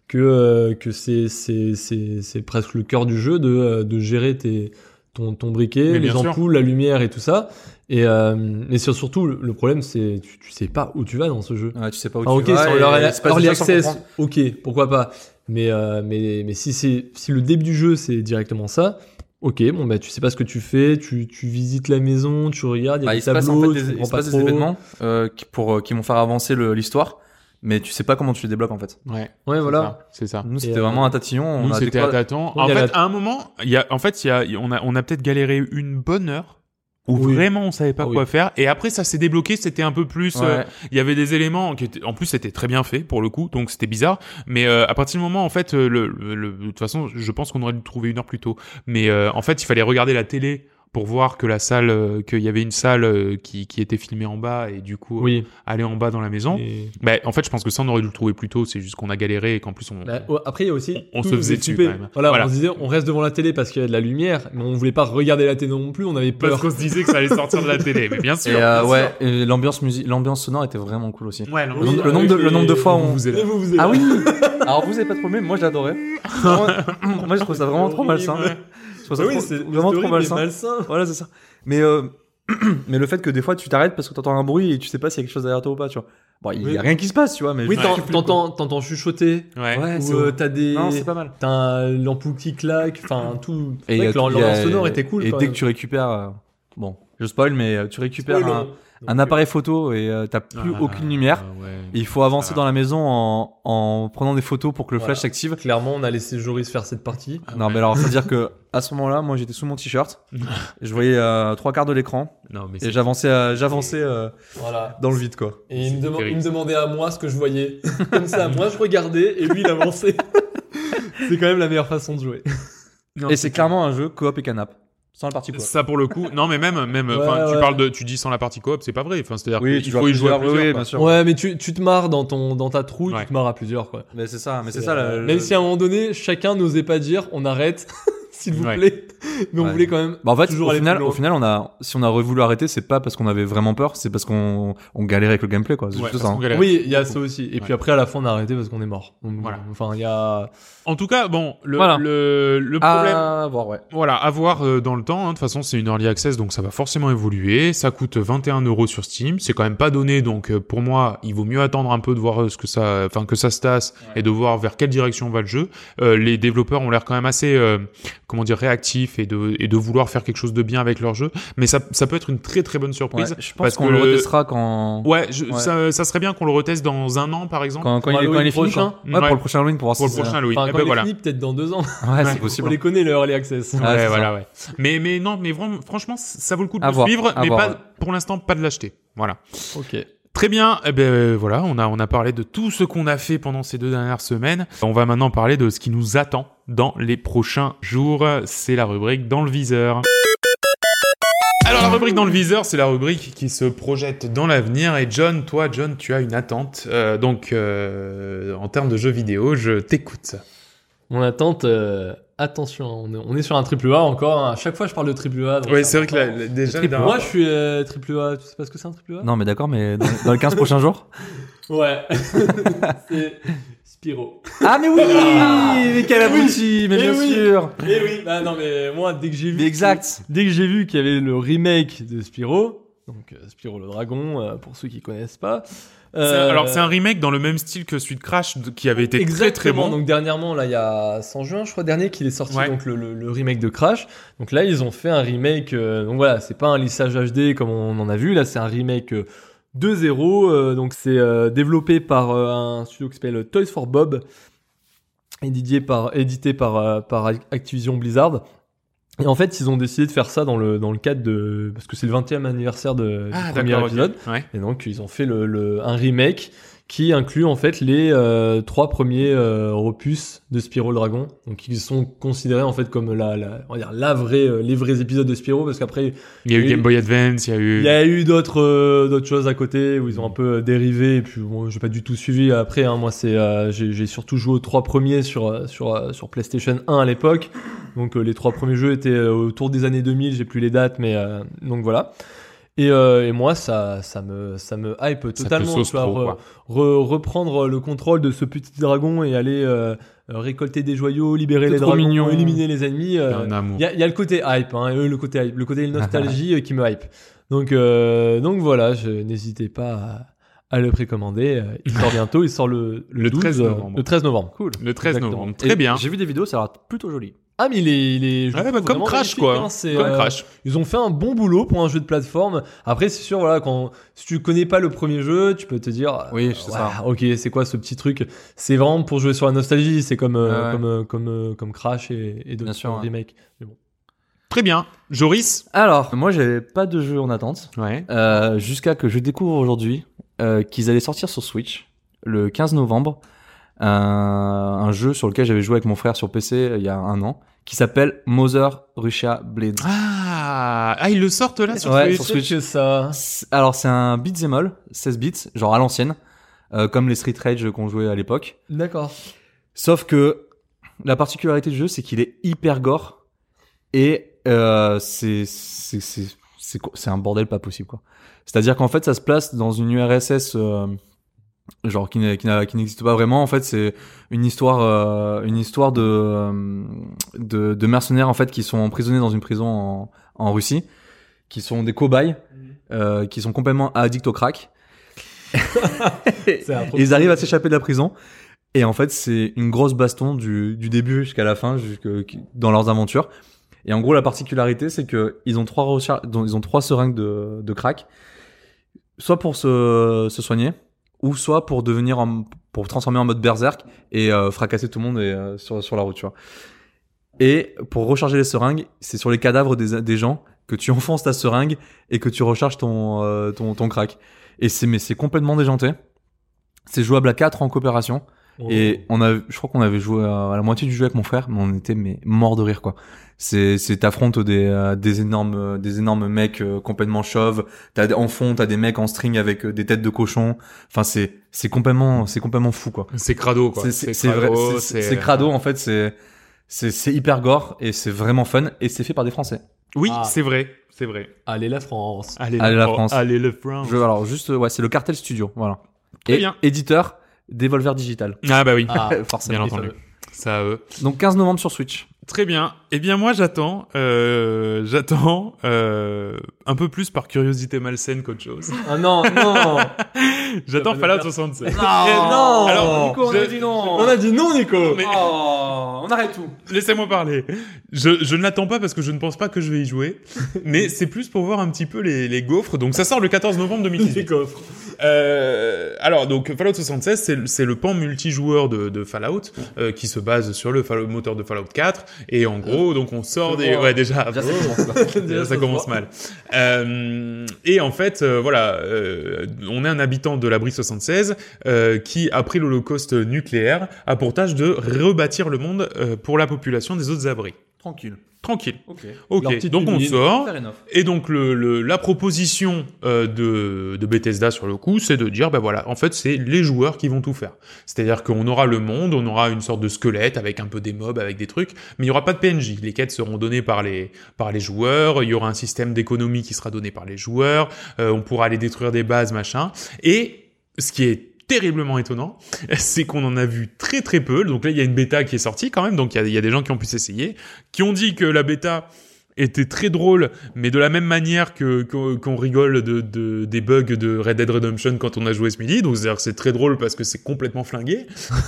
que euh, que c'est c'est c'est c'est presque le cœur du jeu de de gérer tes ton ton briquet, Mais les sûr. ampoules, la lumière et tout ça. Et euh, mais sur- surtout le problème c'est tu, tu sais pas où tu vas dans ce jeu. Ouais, tu sais pas où Ah, tu ok, vas. sur et leur sans access, ok, pourquoi pas. Mais, euh, mais, mais si c'est si le début du jeu c'est directement ça, ok, bon bah tu sais pas ce que tu fais, tu, tu visites la maison, tu regardes, il y a Bah, des il se passe en fait des, il comprends se pas passe des trop. événements euh, qui, pour, euh, qui vont faire avancer le- l'histoire, mais tu sais pas comment tu les débloques en fait. Ouais. Ouais, voilà. C'est ça. Nous, c'était euh, vraiment un tatillon. On Nous, c'était à tâtons. En fait, la- à un moment, il y a, en fait, il y a, on a, on a peut-être galéré une bonne heure où Oui. vraiment on savait pas Ah oui. quoi faire. Et après, ça s'est débloqué. C'était un peu plus. euh, Ouais. il y avait des éléments qui étaient, en plus, c'était très bien fait pour le coup, donc c'était bizarre. Mais euh, à partir du moment, en fait, euh, le, le- le- de toute façon, je pense qu'on aurait dû trouver une heure plus tôt. Mais euh, en fait, il fallait regarder la télé pour voir que la salle, euh, qu'il y avait une salle euh, qui, qui était filmée en bas et du coup Oui. aller en bas dans la maison. Et- Bah, en fait, je pense que ça, on aurait dû le trouver plus tôt. C'est juste qu'on a galéré et qu'en plus on. Bah, après, il y a aussi. On se faisait dessus, coupé. quand même. Voilà, Voilà. on se disait, on reste devant la télé parce qu'il y a de la lumière, mais on voulait pas regarder la télé non plus, on avait Parce peur. qu'on se disait que ça allait sortir de la télé, mais bien sûr. Et euh, bien ouais, l'ambiance musique, l'ambiance sonore était vraiment cool aussi. Ouais, non, Le oui, le nombre de- le nombre de fois où on- vous vous, vous Ah oui. Alors vous avez pas de problème, moi j'adorais. Moi, moi, je trouve ça vraiment trop malsain. Trouve ça oui, trop- c'est vraiment trop malsain. malsain. Voilà, c'est ça. Mais euh, mais le fait que des fois tu t'arrêtes parce que t'entends un bruit et tu sais pas s'il y a quelque chose derrière toi ou pas, tu vois. Bon, il Oui. y a rien qui se passe, tu vois, mais Oui, t'entends t'entends chuchoter. Ouais. Ouais, Ou c'est euh, t'as des. Non, c'est pas mal. T'as un- l'ampoule qui claque, enfin tout. Et vrai euh, sonore était cool. Et dès que tu récupères, bon, je spoil, mais tu récupères un, Donc, un appareil photo et euh, t'as plus Ah, aucune lumière. ouais. Et il faut avancer Ah. dans la maison en, en prenant des photos pour que le Voilà. flash s'active. Clairement, on a laissé Joris faire cette partie. Ah, Non, ouais. mais alors, c'est à dire que à ce moment-là, moi, j'étais sous mon t-shirt, je voyais euh, trois quarts de l'écran Non, mais et c'est- j'avançais, euh, j'avançais euh, Voilà. dans le vide, quoi. Et il me, il me demandait à moi ce que je voyais. Comme ça, moi je regardais et lui il avançait. c'est quand même la meilleure façon de jouer. Non, et c'est clairement un jeu coop et canap. Sans la partie coop. Ça pour le coup, non mais même même Ouais, enfin tu parles de tu dis sans la partie coop, c'est pas vrai. Enfin c'est-à-dire Oui, qu'il tu faut y jouer à plusieurs, oui, bien sûr. Ouais, mais tu, tu te marres dans ton dans ta trouille, Ouais. tu te marres à plusieurs quoi. Mais c'est ça, mais c'est C'est, ça. euh, le- Même le- si à un moment donné, chacun n'osait pas dire on arrête, s'il vous Ouais. plaît. Mais on Ouais. voulait quand même. Bah en fait, toujours au aller final, plus loin. au final, on a, si on a voulu arrêter, c'est pas parce qu'on avait vraiment peur, c'est parce qu'on on galérait avec le gameplay, quoi. Ouais, ça. hein. Oui, il y a ça aussi. Et puis après, à la fin, on a arrêté parce qu'on est mort. Donc, Voilà. Enfin, il y a. En tout cas, bon, le Voilà. le, le problème À voir, ouais. Voilà, à voir euh, dans le temps. hein. De toute façon, c'est une early access, donc ça va forcément évoluer. Ça coûte 21 euros sur Steam. C'est quand même pas donné, donc euh, pour moi, il vaut mieux attendre un peu de voir euh, ce que ça, enfin que ça se tasse et de voir vers quelle direction va le jeu. Euh, les développeurs ont l'air quand même assez, euh, comment dire, réactifs et de et de vouloir faire quelque chose de bien avec leur jeu. Mais ça, ça peut être une très très bonne Ouais, surprise. Je pense parce qu'on que le retestera quand, Ouais, je- Ouais. Ça, ça serait bien qu'on le reteste dans un an, par exemple. quand, quand Pour il est, quand il est Halloween fini, Ouais, Ouais. pour le prochain Halloween, pour voir Pour si le prochain Louis. Enfin, Eh quand ben il voilà. est fini, peut-être dans deux ans. Ouais, c'est On possible. les connaît, le Early Access. Ouais, voilà, ouais. Mais, mais non, mais vraiment, franchement, ça vaut le coup de suivre, mais pas, pour l'instant, pas de l'acheter. Voilà. ok. Très bien, eh ben euh, voilà, on a parlé de tout ce qu'on a fait pendant ces deux dernières semaines. On va maintenant parler de ce qui nous attend dans les prochains jours. C'est la rubrique dans le viseur. Alors la rubrique dans le viseur, c'est la rubrique qui se projette dans l'avenir. Et John, toi, John, tu as une attente. Euh, donc euh, en termes de jeux vidéo, je t'écoute. Mon attente, euh, attention, on est, on est sur un triple A encore. hein. À chaque fois, je parle de triple A. donc Oui, c'est vrai que important. la- la- déjà triple Moi, je suis euh, triple A. Tu sais pas ce que c'est un triple A? Non, mais d'accord, mais dans, dans les 15 prochains jours? Ouais. c'est Spyro. Ah, mais oui! Mais quel abouti! Mais bien oui. sûr! Eh oui. Bah non, mais moi, dès que j'ai vu. Mais exact! Dès que j'ai vu qu'il y avait le remake de Spyro, donc euh, Spyro le dragon, euh, pour ceux qui connaissent pas. Euh, Alors c'est un remake dans le même style que celui de Crash qui avait été très très Exactement. bon. Donc dernièrement, là, il y a 100 juin, je crois, dernier, qu'il est sorti Ouais. donc le, le- le remake de Crash. Donc là, ils ont fait un remake. euh, donc voilà, c'est pas un lissage HD comme on en a vu. Là, c'est un remake euh, 2.0. euh, donc c'est euh, développé par euh, un studio qui s'appelle Toys for Bob, édité par édité par euh, par Activision Blizzard. Et en fait, ils ont décidé de faire ça dans le dans le cadre de parce que c'est le 20e anniversaire de, Ah, du premier d'accord, ok. épisode. Ouais. Et donc ils ont fait le, le- un remake qui inclut en fait les euh, trois premiers euh, opus de Spyro le Dragon, donc ils sont considérés en fait comme la, la, on va dire la vraie, euh, les vrais épisodes de Spyro, parce qu'après Il y a eu Game Boy Advance, il y a eu. il y a eu d'autres euh, d'autres choses à côté où ils ont un peu euh, dérivé et puis bon, j'ai pas du tout suivi après. Hein, moi c'est euh, j'ai surtout joué aux trois premiers sur sur sur PlayStation 1 à l'époque, donc les trois premiers jeux étaient autour des années 2000, j'ai plus les dates, mais euh, donc voilà. Et, euh, et moi, ça, ça me, ça me hype Ça te totalement. tu vois, trop, re- quoi. re- reprendre le contrôle de ce petit dragon et aller euh, récolter des joyaux, libérer les dragons, mignon. éliminer les ennemis. Il y a euh, un amour. Il y, a, il y a le côté hype, hein, euh, le côté hype, le côté nostalgie qui me hype. Donc, euh, donc voilà, je, n'hésitez pas à, à le précommander. Il sort bientôt, il sort le, Le 12, 13 euh, novembre. Le 13 novembre. Cool. Le 13 Exactement. novembre. Très Et bien. J'ai vu des vidéos, ça a l'air plutôt joli. Ah mais il est, il est je Ouais, le bah, comme Crash, quoi. hein, c'est, Comme euh, Crash. Ils ont fait un bon boulot pour un jeu de plateforme. Après, c'est sûr, voilà, quand si tu connais pas le premier jeu, tu peux te dire, Oui, euh, c'est ouais, ça. Ok, c'est quoi ce petit truc? C'est vraiment pour jouer sur la nostalgie. C'est comme euh, Ouais, comme comme comme Crash et, et d'autres Bien sûr, ouais. remakes. Mais bon. Très bien. Joris? Alors, moi, j'avais pas de jeu en attente. Ouais. Euh, jusqu'à que je découvre aujourd'hui euh, qu'ils allaient sortir sur Switch le 15 novembre un, un jeu sur lequel j'avais joué avec mon frère sur PC il y a un an qui s'appelle Mother Russia Blade. Ah, ah, ils le sortent là sur Ouais, Switch. sur Switch. que ça. Alors c'est un beat'em all, 16 bits, genre à l'ancienne, euh, comme les Street Rage qu'on jouait à l'époque. D'accord. Sauf que la particularité du jeu, c'est qu'il est hyper gore et euh, c'est c'est c'est c'est quoi- c'est un bordel pas possible quoi. C'est-à-dire qu'en fait, ça se place dans une URSS euh, genre qui n'existe pas vraiment. En fait, c'est une histoire euh, une histoire de, euh, de de mercenaires en fait qui sont emprisonnés dans une prison en en Russie, qui sont des cobayes, euh, qui sont complètement addicts au crack. Ils arrivent à s'échapper de la prison. Et en fait, c'est une grosse baston du, du début jusqu'à la fin, jusque, dans leurs aventures. Et en gros, la particularité, c'est que ils ont trois ils ont trois seringues de, de crack, soit pour se, se soigner, ou soit pour devenir, en, pour transformer en mode berserk et euh, fracasser tout le monde et, euh, sur, sur la route, tu vois. Et pour recharger les seringues, c'est sur les cadavres des, des gens que tu enfonces ta seringue et que tu recharges ton, euh, ton, ton crack. Et c'est, mais c'est complètement déjanté. C'est jouable à 4 en coopération. Et on a, je crois qu'on avait joué à, à la moitié du jeu avec mon frère, mais on était mais mort de rire quoi. C'est, c'est t'affrontes des euh, des énormes euh, des énormes mecs euh, complètement chauves. T'as des- en fond t'as des mecs en string avec euh, des têtes de cochon. Enfin c'est c'est complètement c'est complètement fou quoi. C'est crado, quoi. C'est- C'est c'est vrai, crado, c'est- crado en fait. C'est c'est c'est hyper gore et c'est vraiment fun et c'est fait par des Français. Oui, Ah. c'est vrai, c'est vrai. Allez la France. Allez, Allez, la oh, France. Allez, le France. Je, alors juste ouais c'est le Cartel Studio voilà. Très et bien. éditeur Devolver Digital Ah bah oui, Ah, forcément. bien entendu. Ça, euh, Donc 15 novembre sur Switch. Très bien. Eh bien moi j'attends, euh, j'attends euh, un peu plus par curiosité malsaine qu'autre chose. Ah non, non. j'attends Fallout le 67. non. Alors, Nico, on je- a dit non. On a dit non, Nico. Mais- Oh, on arrête tout. Laissez-moi parler. Je, je ne l'attends pas parce que je ne pense pas que je vais y jouer, mais c'est plus pour voir un petit peu les, les gaufres. Donc ça sort le 14 novembre 2018. coffres. Euh, alors donc Fallout 76 c'est le- c'est le pan multijoueur de, de Fallout euh, qui se base sur le Fallout- moteur de Fallout 4 et en gros donc on sort des ouais déjà Déjà, ça commence là. Déjà, ça commence mal. Euh, et en fait, euh, voilà, euh, on est un habitant de l'abri 76 euh, qui, après l'Holocauste nucléaire, a pour tâche de rebâtir le monde pour la population des autres abris. Tranquille. Tranquille. Ok. Donc on sort. Et donc le, le- la proposition euh, de, de Bethesda sur le coup, c'est de dire, ben voilà, en fait c'est les joueurs qui vont tout faire. C'est-à-dire qu'on aura le monde, on aura une sorte de squelette avec un peu des mobs, avec des trucs, mais il y aura pas de PNJ. Les quêtes seront données par les par les joueurs. Il y aura un système d'économie qui sera donné par les joueurs. euh, on pourra aller détruire des bases, machin. Et ce qui est terriblement étonnant, c'est qu'on en a vu très très peu. Donc là, il y a une bêta qui est sortie quand même, donc il y a, y a des gens qui ont pu s'essayer, qui ont dit que la bêta était très drôle, mais de la même manière que qu'on rigole de, de des bugs de Red Dead Redemption quand on a joué ce midi. Donc c'est très drôle parce que c'est complètement flingué.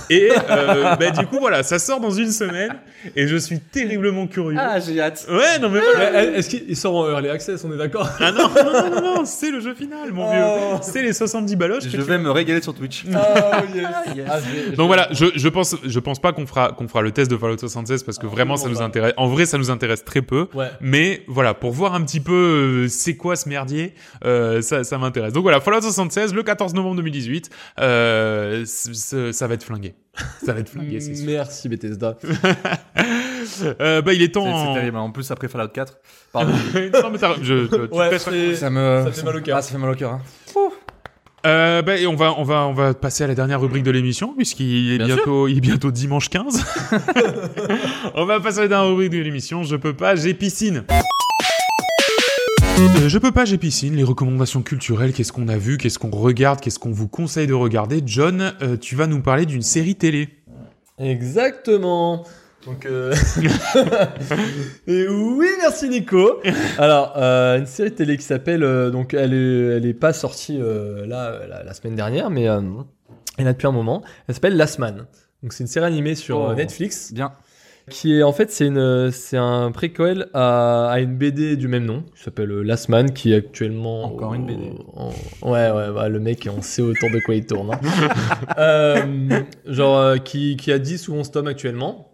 Et euh, bah, du coup voilà, ça sort dans une semaine et je suis terriblement curieux. Ah, j'ai hâte. Ouais, non mais voilà. Est-ce qu'il sort en early access On est d'accord? Ah non, non, non, non, non, c'est le jeu final, mon vieux. C'est les 70 baloches. Je tu- vais me régaler sur Twitch. Ah, Donc voilà, je, je pense je pense pas qu'on fera qu'on fera le test de Fallout 76 parce que Ah, vraiment ça nous intéresse. En vrai, ça nous intéresse très peu. Ouais. Mais voilà, pour voir un petit peu euh, c'est quoi ce merdier, euh, ça, ça m'intéresse. Donc voilà, Fallout 76, le 14 novembre 2018, euh, c- c- ça va être flingué. Ça va être flingué, c'est sûr. Merci Bethesda. Euh, bah il est temps. c'est en- terrible. En plus, après Fallout 4. Pardon. non, mais t'as- je, Ouais, c'est- ça me. Ça fait mal au cœur. Ah, ça fait mal au cœur. hein. Euh, bah, et on va on va on va passer à la dernière rubrique de l'émission puisqu'il est Bien bientôt il est bientôt dimanche 15. on va passer à la dernière rubrique de l'émission. Je peux pas, j'ai piscine. Euh, je peux pas, j'ai piscine. Les recommandations culturelles, qu'est-ce qu'on a vu, qu'est-ce qu'on regarde, qu'est-ce qu'on vous conseille de regarder. John, euh, tu vas nous parler d'une série télé. Exactement. Donc, euh... et oui, merci Nico. Alors, euh, une série télé qui s'appelle, euh, donc elle est, elle est pas sortie là la, la semaine dernière, mais elle a depuis un moment. Elle s'appelle Last Man. Donc c'est une série animée sur Oh. Netflix Bien. qui est en fait c'est une c'est un préquel à, à une BD du même nom qui s'appelle Last Man qui est actuellement Encore une BD. en- ouais ouais bah, le mec on sait autour de quoi il tourne hein. Genre qui qui a 10 ou 11 tomes actuellement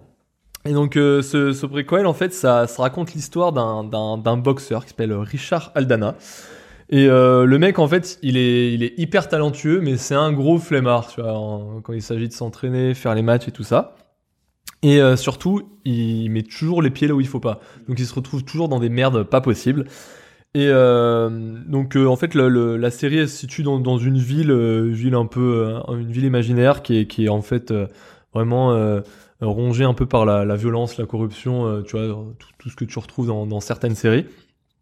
et donc euh, ce, ce préquel en fait ça, raconte l'histoire d'un boxeur qui s'appelle Richard Aldana et euh, le mec, en fait, il est, hyper talentueux, mais c'est un gros flemmard, tu vois, quand il s'agit de s'entraîner, faire les matchs et tout ça. Et euh, surtout, il met toujours les pieds là où il faut pas. Donc il se retrouve toujours dans des merdes pas possibles. Et donc en fait, la série elle se situe dans, une ville, ville un peu, une ville imaginaire qui est, en fait vraiment rongée un peu par la, la violence, la corruption, euh, tu vois, tout, tout ce que tu retrouves dans, dans certaines séries.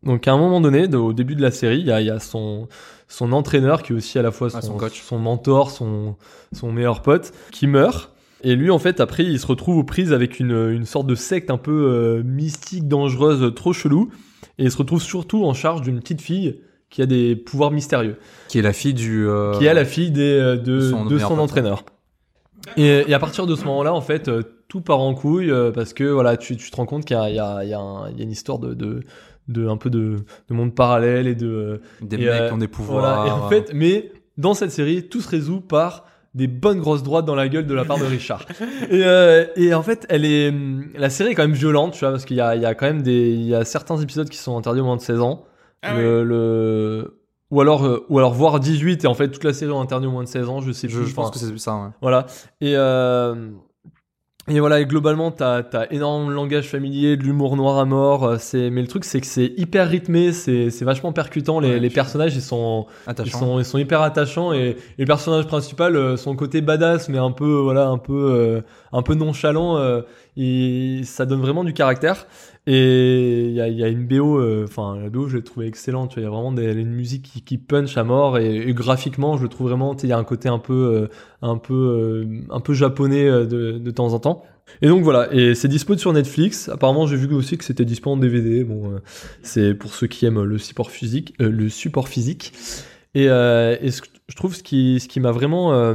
Donc à un moment donné, de- au début de la série, il y a, il y a son, son entraîneur qui est aussi à la fois Ah, son, coach. son mentor, son, son meilleur pote, qui meurt. Et lui, en fait, après, il se retrouve aux prises avec une, une sorte de secte un peu euh, mystique, dangereuse, trop chelou. Et il se retrouve surtout en charge d'une petite fille qui a des pouvoirs mystérieux, Qui est la fille du. euh, qui est la fille des, de, son de son entraîneur. Et, et à partir de ce moment-là, en fait, euh, tout part en couille euh, parce que voilà, tu, tu te rends compte qu'il y a, il y, a, il y, a un- il y a une histoire de, de, de un peu de, de monde parallèle et de Des et, mecs euh, qui ont des pouvoirs. voilà. Et en fait, mais dans cette série, tout se résout par des bonnes grosses droites dans la gueule de la part de Richard. et, euh, et en fait, elle est, la série est quand même violente, tu vois, parce qu'il y a, il y a quand même des, il y a certains épisodes qui sont interdits au moins de 16 ans. Ah le, le- ou alors, euh, ou alors voir 18 et en fait toute la série en interdit au moins de 16 ans, je sais plus. je pense que c'est ça. Ouais. Voilà. Et, euh, et voilà, et globalement, t'as as énormément de langage familier, de l'humour noir à mort. euh, C'est, mais le truc, c'est que c'est hyper rythmé, c'est c'est vachement percutant. Les, Ouais, les personnages, ils sont, ils sont, ils sont hyper attachants et, et le personnage principal, euh, son côté badass, mais un peu, voilà, un peu, euh, un peu nonchalant, il- ça donne vraiment du caractère. Et il y a, une BO, euh, enfin la BO je l'ai trouvée excellente. Il y a vraiment une musique qui, qui punch à mort et, et graphiquement je le trouve vraiment. Il y a un côté un peu, euh, un peu, euh, un peu japonais de, de temps en temps. Et donc voilà, et c'est dispo sur Netflix. Apparemment j'ai vu aussi que c'était dispo en DVD. Bon, c'est pour ceux qui aiment le support physique, le support physique. Et, euh, et je trouve ce qui, ce qui m'a vraiment euh,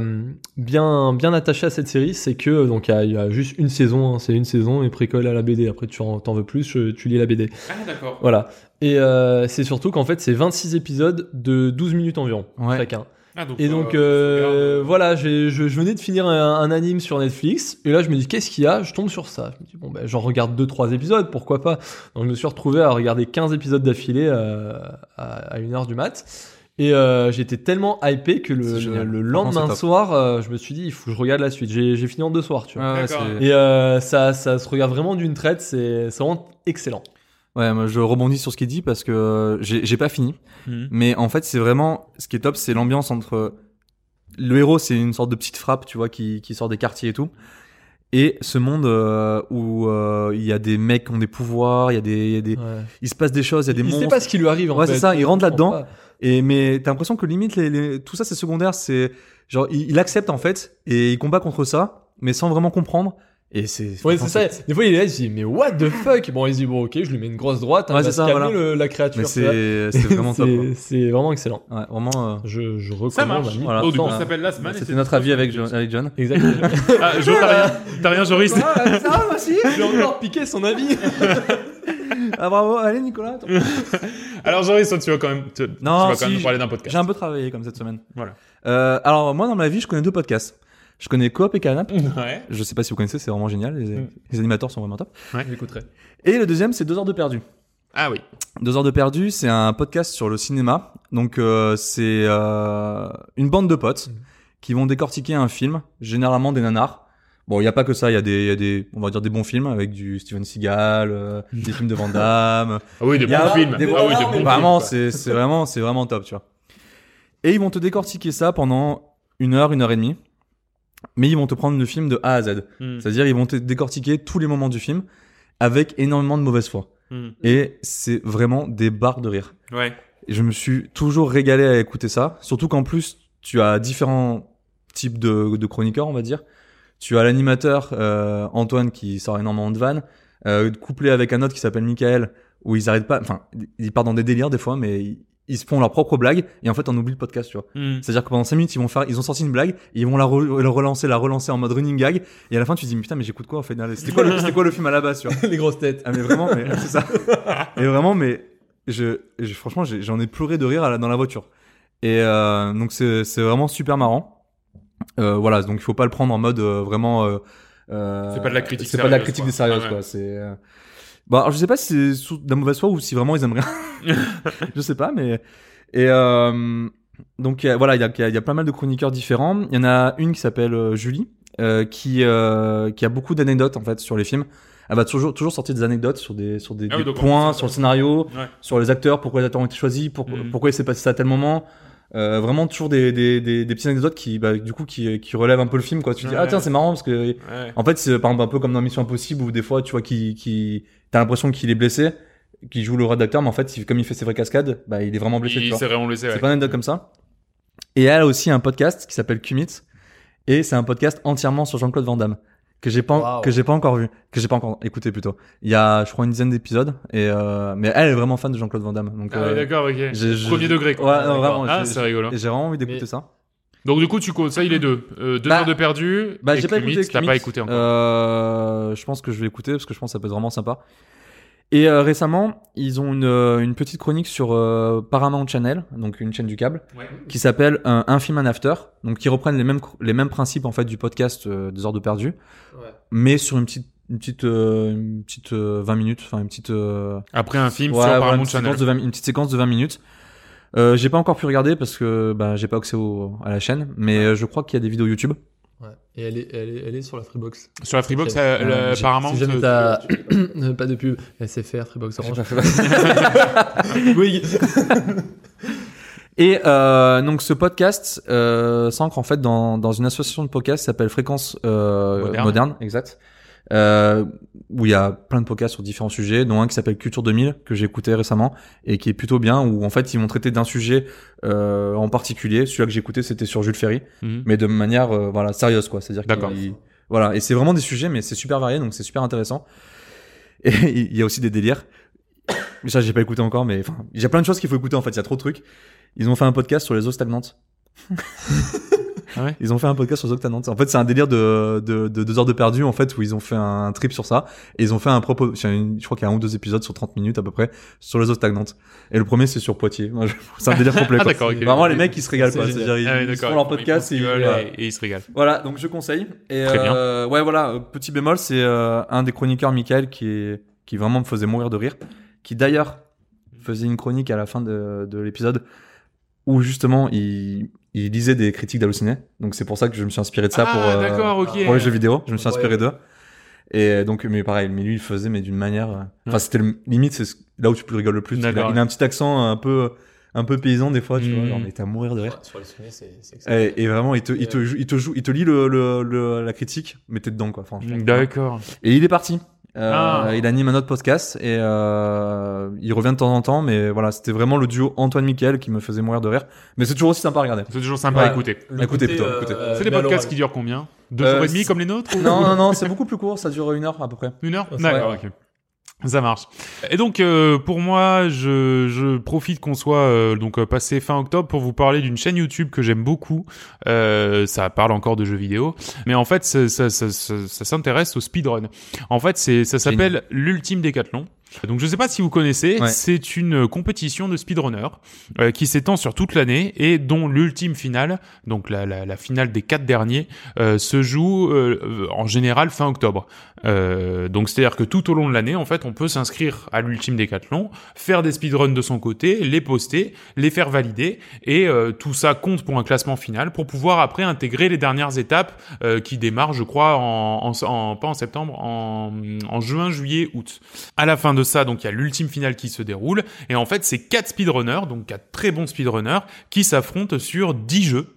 bien, bien attaché à cette série, c'est que donc il y a, il y a juste une saison, hein, c'est une saison et précolle à la BD. Après tu en, t'en veux plus, je- tu lis la BD. Ah, d'accord. Voilà. Et euh, c'est surtout qu'en fait c'est 26 épisodes de 12 minutes environ Ouais. chacun. Ah, donc, Et donc euh, euh, voilà, je, je venais de finir un, un anime sur Netflix et là je me dis qu'est-ce qu'il y a? Je tombe sur ça. Je me dis bon ben j'en regarde deux trois épisodes, pourquoi pas? Donc je me suis retrouvé à regarder 15 épisodes d'affilée euh, à, à 1h du mat. Et euh, j'étais tellement hypé que le, le, lendemain soir, euh, je me suis dit il faut que je regarde la suite. J'ai j'ai fini en deux soirs, tu vois. Ouais, ouais, D'accord. c'est- Et euh, ça, ça se regarde vraiment d'une traite, c'est c'est vraiment excellent. Ouais, moi je rebondis sur ce qu'il dit parce que j'ai j'ai pas fini. Mhm. Mais en fait, c'est vraiment ce qui est top, c'est l'ambiance entre le héros, c'est une sorte de petite frappe, tu vois, qui, qui sort des quartiers et tout. Et ce monde euh, où euh, il y a des mecs qui ont des pouvoirs, il y a des, il y a des, Ouais. il se passe des choses, il y a des il monstres. sait pas ce qui lui arrive en Ouais, fait. c'est ça, il rentre là-dedans. Et mais t'as l'impression que limite les, les- tout ça c'est secondaire, c'est genre il, il accepte en fait et il combat contre ça, mais sans vraiment comprendre. Et c'est Ouais, c'est ça. Des fois, il est là, il se dit, mais what the fuck? Bon, il se dit, bon, ok, je lui mets une grosse droite, hein, Ouais, va se ça, calmer voilà. le- la créature. C'est c'est vraiment top. C'est- vraiment excellent. Ouais, vraiment. euh, Je, je recommande. Ça marche. Voilà. Donc, du coup, ça s'appelle Last Man. et C'était notre avis avec avec John. Exactement. Ah, Jo, t'as rien, t'as rien, Joris Ah, ça va aussi. J'ai encore piqué son avis. Ah bravo, allez Nicolas. Alors, Joris, toi, tu vas quand même, tu, tu Non, vas quand si, même parler d'un podcast. J'ai un peu travaillé comme cette semaine. Voilà. Euh, alors moi dans ma vie, je connais deux podcasts. Je connais Coop et Canap. Ouais. Je sais pas si vous connaissez, c'est vraiment génial. Les, Mm. les animateurs sont vraiment top. J'écouterai. Et le deuxième, c'est Deux heures de perdu. Ah oui. Deux heures de perdu, c'est un podcast sur le cinéma. Donc euh, c'est euh, une bande de potes Mhm. qui vont décortiquer un film, généralement des nanars. Bon, il y a pas que ça, il y a des, il y a des, on va dire des bons films avec du Steven Seagal, euh, des films de Van Damme. Ah oui, des Il y a bons films. des- Ah oui, des bons vraiment, films. c'est c'est vraiment, c'est vraiment top, tu vois. Et ils vont te décortiquer ça pendant une heure, une heure et demie. Mais ils vont te prendre le film de A à Z. Hmm. C'est-à-dire, ils vont te décortiquer tous les moments du film avec énormément de mauvaise foi. Hmm. Et c'est vraiment des barres de rire. Ouais. Et je me suis toujours régalé à écouter ça. Surtout qu'en plus, tu as différents types de, de chroniqueurs, on va dire. Tu as l'animateur euh, Antoine qui sort énormément de vannes, euh, couplé avec un autre qui s'appelle Michael, où ils arrêtent pas. Enfin, ils partent dans des délires des fois, mais ils, ils se font leur propre blague et en fait on oublie le podcast, tu vois. Hmm. C'est-à-dire que pendant 5 minutes, ils vont faire, ils ont sorti une blague, et ils vont la, re- la relancer, la relancer en mode running gag, et à la fin tu te dis mais putain mais j'écoute quoi en fait C'était quoi, le- quoi le film à la base, tu vois? Les grosses têtes. ah mais vraiment, mais c'est ça. Et vraiment, mais je, je- franchement, j'en ai pleuré de rire à la- dans la voiture. Et euh, donc c'est c'est vraiment super marrant. Euh, voilà, donc il faut pas le prendre en mode euh, vraiment. euh, euh, C'est pas de la critique C'est pas de la critique quoi. des sérieuses Ah ouais. quoi. C'est. euh, Bah, alors, je sais pas si c'est de la mauvaise foi ou si vraiment ils aiment rien. je sais pas, mais et euh, donc voilà, il y a, y a- y a pas mal de chroniqueurs différents. Il y en a une qui s'appelle Julie, euh, qui euh, qui a beaucoup d'anecdotes en fait sur les films. Elle va toujours toujours sortir des anecdotes sur des sur des, Ah oui, des donc, points, sur le scénario, Ouais. sur les acteurs, pourquoi les acteurs ont été choisis, pour- Mhm. pourquoi il s'est passé ça à tel moment. Euh, vraiment toujours des, des, des, des petites anecdotes qui bah, du coup qui, qui relèvent un peu le film quoi. Tu te dis Ouais. ah tiens c'est marrant parce que Ouais. en fait, c'est par exemple un peu comme dans Mission Impossible où des fois, tu vois, qui, qui, t'as l'impression qu'il est blessé, qu'il joue le rédacteur, mais en fait, comme il fait ses vraies cascades, bah, il est vraiment blessé, Il s'est vraiment laissé, C'est ouais. pas une anecdote comme ça. Et elle a aussi un podcast qui s'appelle Kumit, et c'est un podcast entièrement sur Jean-Claude Van Damme que j'ai pas, Wow. que j'ai pas encore vu, que j'ai pas encore écouté plutôt. Il y a, je crois, une dizaine d'épisodes, et euh, mais elle est vraiment fan de Jean-Claude Van Damme, donc. Ah oui, euh, d'accord, ok. j'ai- j'ai- Premier degré, quoi. Ouais, non, vraiment, Ah, c'est rigolo. j'ai vraiment envie d'écouter Mais- ça. Donc, du coup, tu conseilles les deux. Euh, deux Bah, heures de perdu. Bah, j'ai pas Kumit, écouté. T'as pas écouté encore. Euh, je pense que je vais écouter parce que je pense que ça peut être vraiment sympa. Et euh, récemment, ils ont une, euh, une petite chronique sur euh, Paramount Channel, donc une chaîne du câble, Ouais. qui s'appelle un, un film un after, donc qui reprennent les mêmes les mêmes principes en fait du podcast euh, des heures de perdu, Ouais. mais sur une petite une petite euh, une petite euh, 20 minutes, enfin une petite euh, Après un film ouais, sur Paramount une, petite Channel. séquence de 20 une petite séquence de 20 minutes. Euh, j'ai pas encore pu regarder parce que bah, j'ai pas accès au, à la chaîne, mais euh, je crois qu'il y a des vidéos YouTube. Et elle est, elle est, elle est sur la Freebox. Sur la Freebox, Ok. euh, le- Euh, apparemment. Si jamais tu- t'as pas de pub, SFR, Freebox Orange. oui. Et euh, donc ce podcast euh, s'ancre en fait dans, dans une association de podcasts qui s'appelle Fréquence euh, Moderne. Moderne. exact. Euh, où il y a plein de podcasts sur différents sujets, dont un qui s'appelle Culture 2000 que j'ai écouté récemment et qui est plutôt bien. Où en fait ils vont traiter d'un sujet euh, en particulier. Celui-là que j'ai écouté c'était sur Jules Ferry, Mhm. mais de manière euh, voilà sérieuse quoi. C'est-à-dire voilà et c'est vraiment des sujets mais c'est super varié donc c'est super intéressant. Et il y a aussi des délires. Ça, j'ai pas écouté encore, mais enfin, il y a plein de choses qu'il faut écouter en fait. Il y a trop de trucs. Ils ont fait un podcast sur les eaux stagnantes. Ah ouais Ils ont fait un podcast sur stagnantes. En fait, c'est un délire de, de, de deux heures de perdu, en fait, où ils ont fait un trip sur ça. Et ils ont fait un propos, je crois qu'il y a un ou deux épisodes sur 30 minutes à peu près, sur les eaux stagnantes. Et le premier, c'est sur Poitiers. C'est un délire complet. Ah, quoi. d'accord, ok. Vraiment, les mecs, ils se régalent pas. C'est-à-dire, ils, Ah ouais, ils d'accord. font leur podcast et, ils- voilà. et, et ils se régalent. Voilà, donc je conseille. Et Très bien. euh, ouais, voilà, euh, petit bémol, c'est euh, un des chroniqueurs, Michael, qui est qui vraiment me faisait mourir de rire, qui d'ailleurs faisait une chronique à la fin de, de l'épisode où justement il, il lisait des critiques d'halluciné. Donc c'est pour ça que je me suis inspiré de ça ah, pour euh, d'accord, ok. pour les jeux vidéo. Je me suis Ouais. inspiré d'eux. Et donc, mais pareil, mais lui, il faisait, mais d'une manière. euh, Enfin, c'était le- limite, c'est ce- là où tu peux rigoler le plus. Il a, D'accord. il a un petit accent un peu, un peu paysan des fois, tu vois. Genre, mais t'es à mourir de rire. Sur les. Et, et vraiment, il te, il te, il te joue, il te lit le, le, le- la critique, mais t'es dedans, quoi. D'accord. Et il est parti. Euh, Ah. Il anime un autre podcast et euh, il revient de temps en temps, mais voilà, c'était vraiment le duo Antoine Michael qui me faisait mourir de rire. Mais c'est toujours aussi sympa à regarder. C'est toujours sympa à Ouais. écouter. Le écoutez plutôt, euh, écoutez. euh, C'est des podcasts qui durent combien? Deux Euh, jours et demi c'est- comme les nôtres ou- Non, non, non, c'est beaucoup plus court, ça dure une heure à peu près. Une heure? Ouais. D'accord, ok. Ça marche. Et donc euh, pour moi, je, je profite qu'on soit euh, donc euh, passé fin octobre pour vous parler d'une chaîne YouTube que j'aime beaucoup. Euh, ça parle encore de jeux vidéo, mais en fait ça, ça, ça, ça- ça s'intéresse au speedrun. En fait, c'est ça s'appelle l'ultime décathlon. Donc je sais pas si vous connaissez, Ouais. c'est une compétition de speedrunner euh, qui s'étend sur toute l'année et dont l'ultime finale, donc la, la, la finale des quatre derniers, euh, se joue euh, en général fin octobre. Donc c'est-à-dire que tout au long de l'année, en fait, on peut s'inscrire à l'ultime décathlon, faire des speedruns de son côté, les poster, les faire valider, et tout ça compte pour un classement final pour pouvoir après intégrer les dernières étapes qui démarrent, je crois, en, en, en- pas en septembre, en, en juin, juillet, août. À la fin de ça, donc il y a l'ultime finale qui se déroule, et en fait c'est quatre speedrunners, donc quatre très bons speedrunners, qui s'affrontent sur 10 jeux.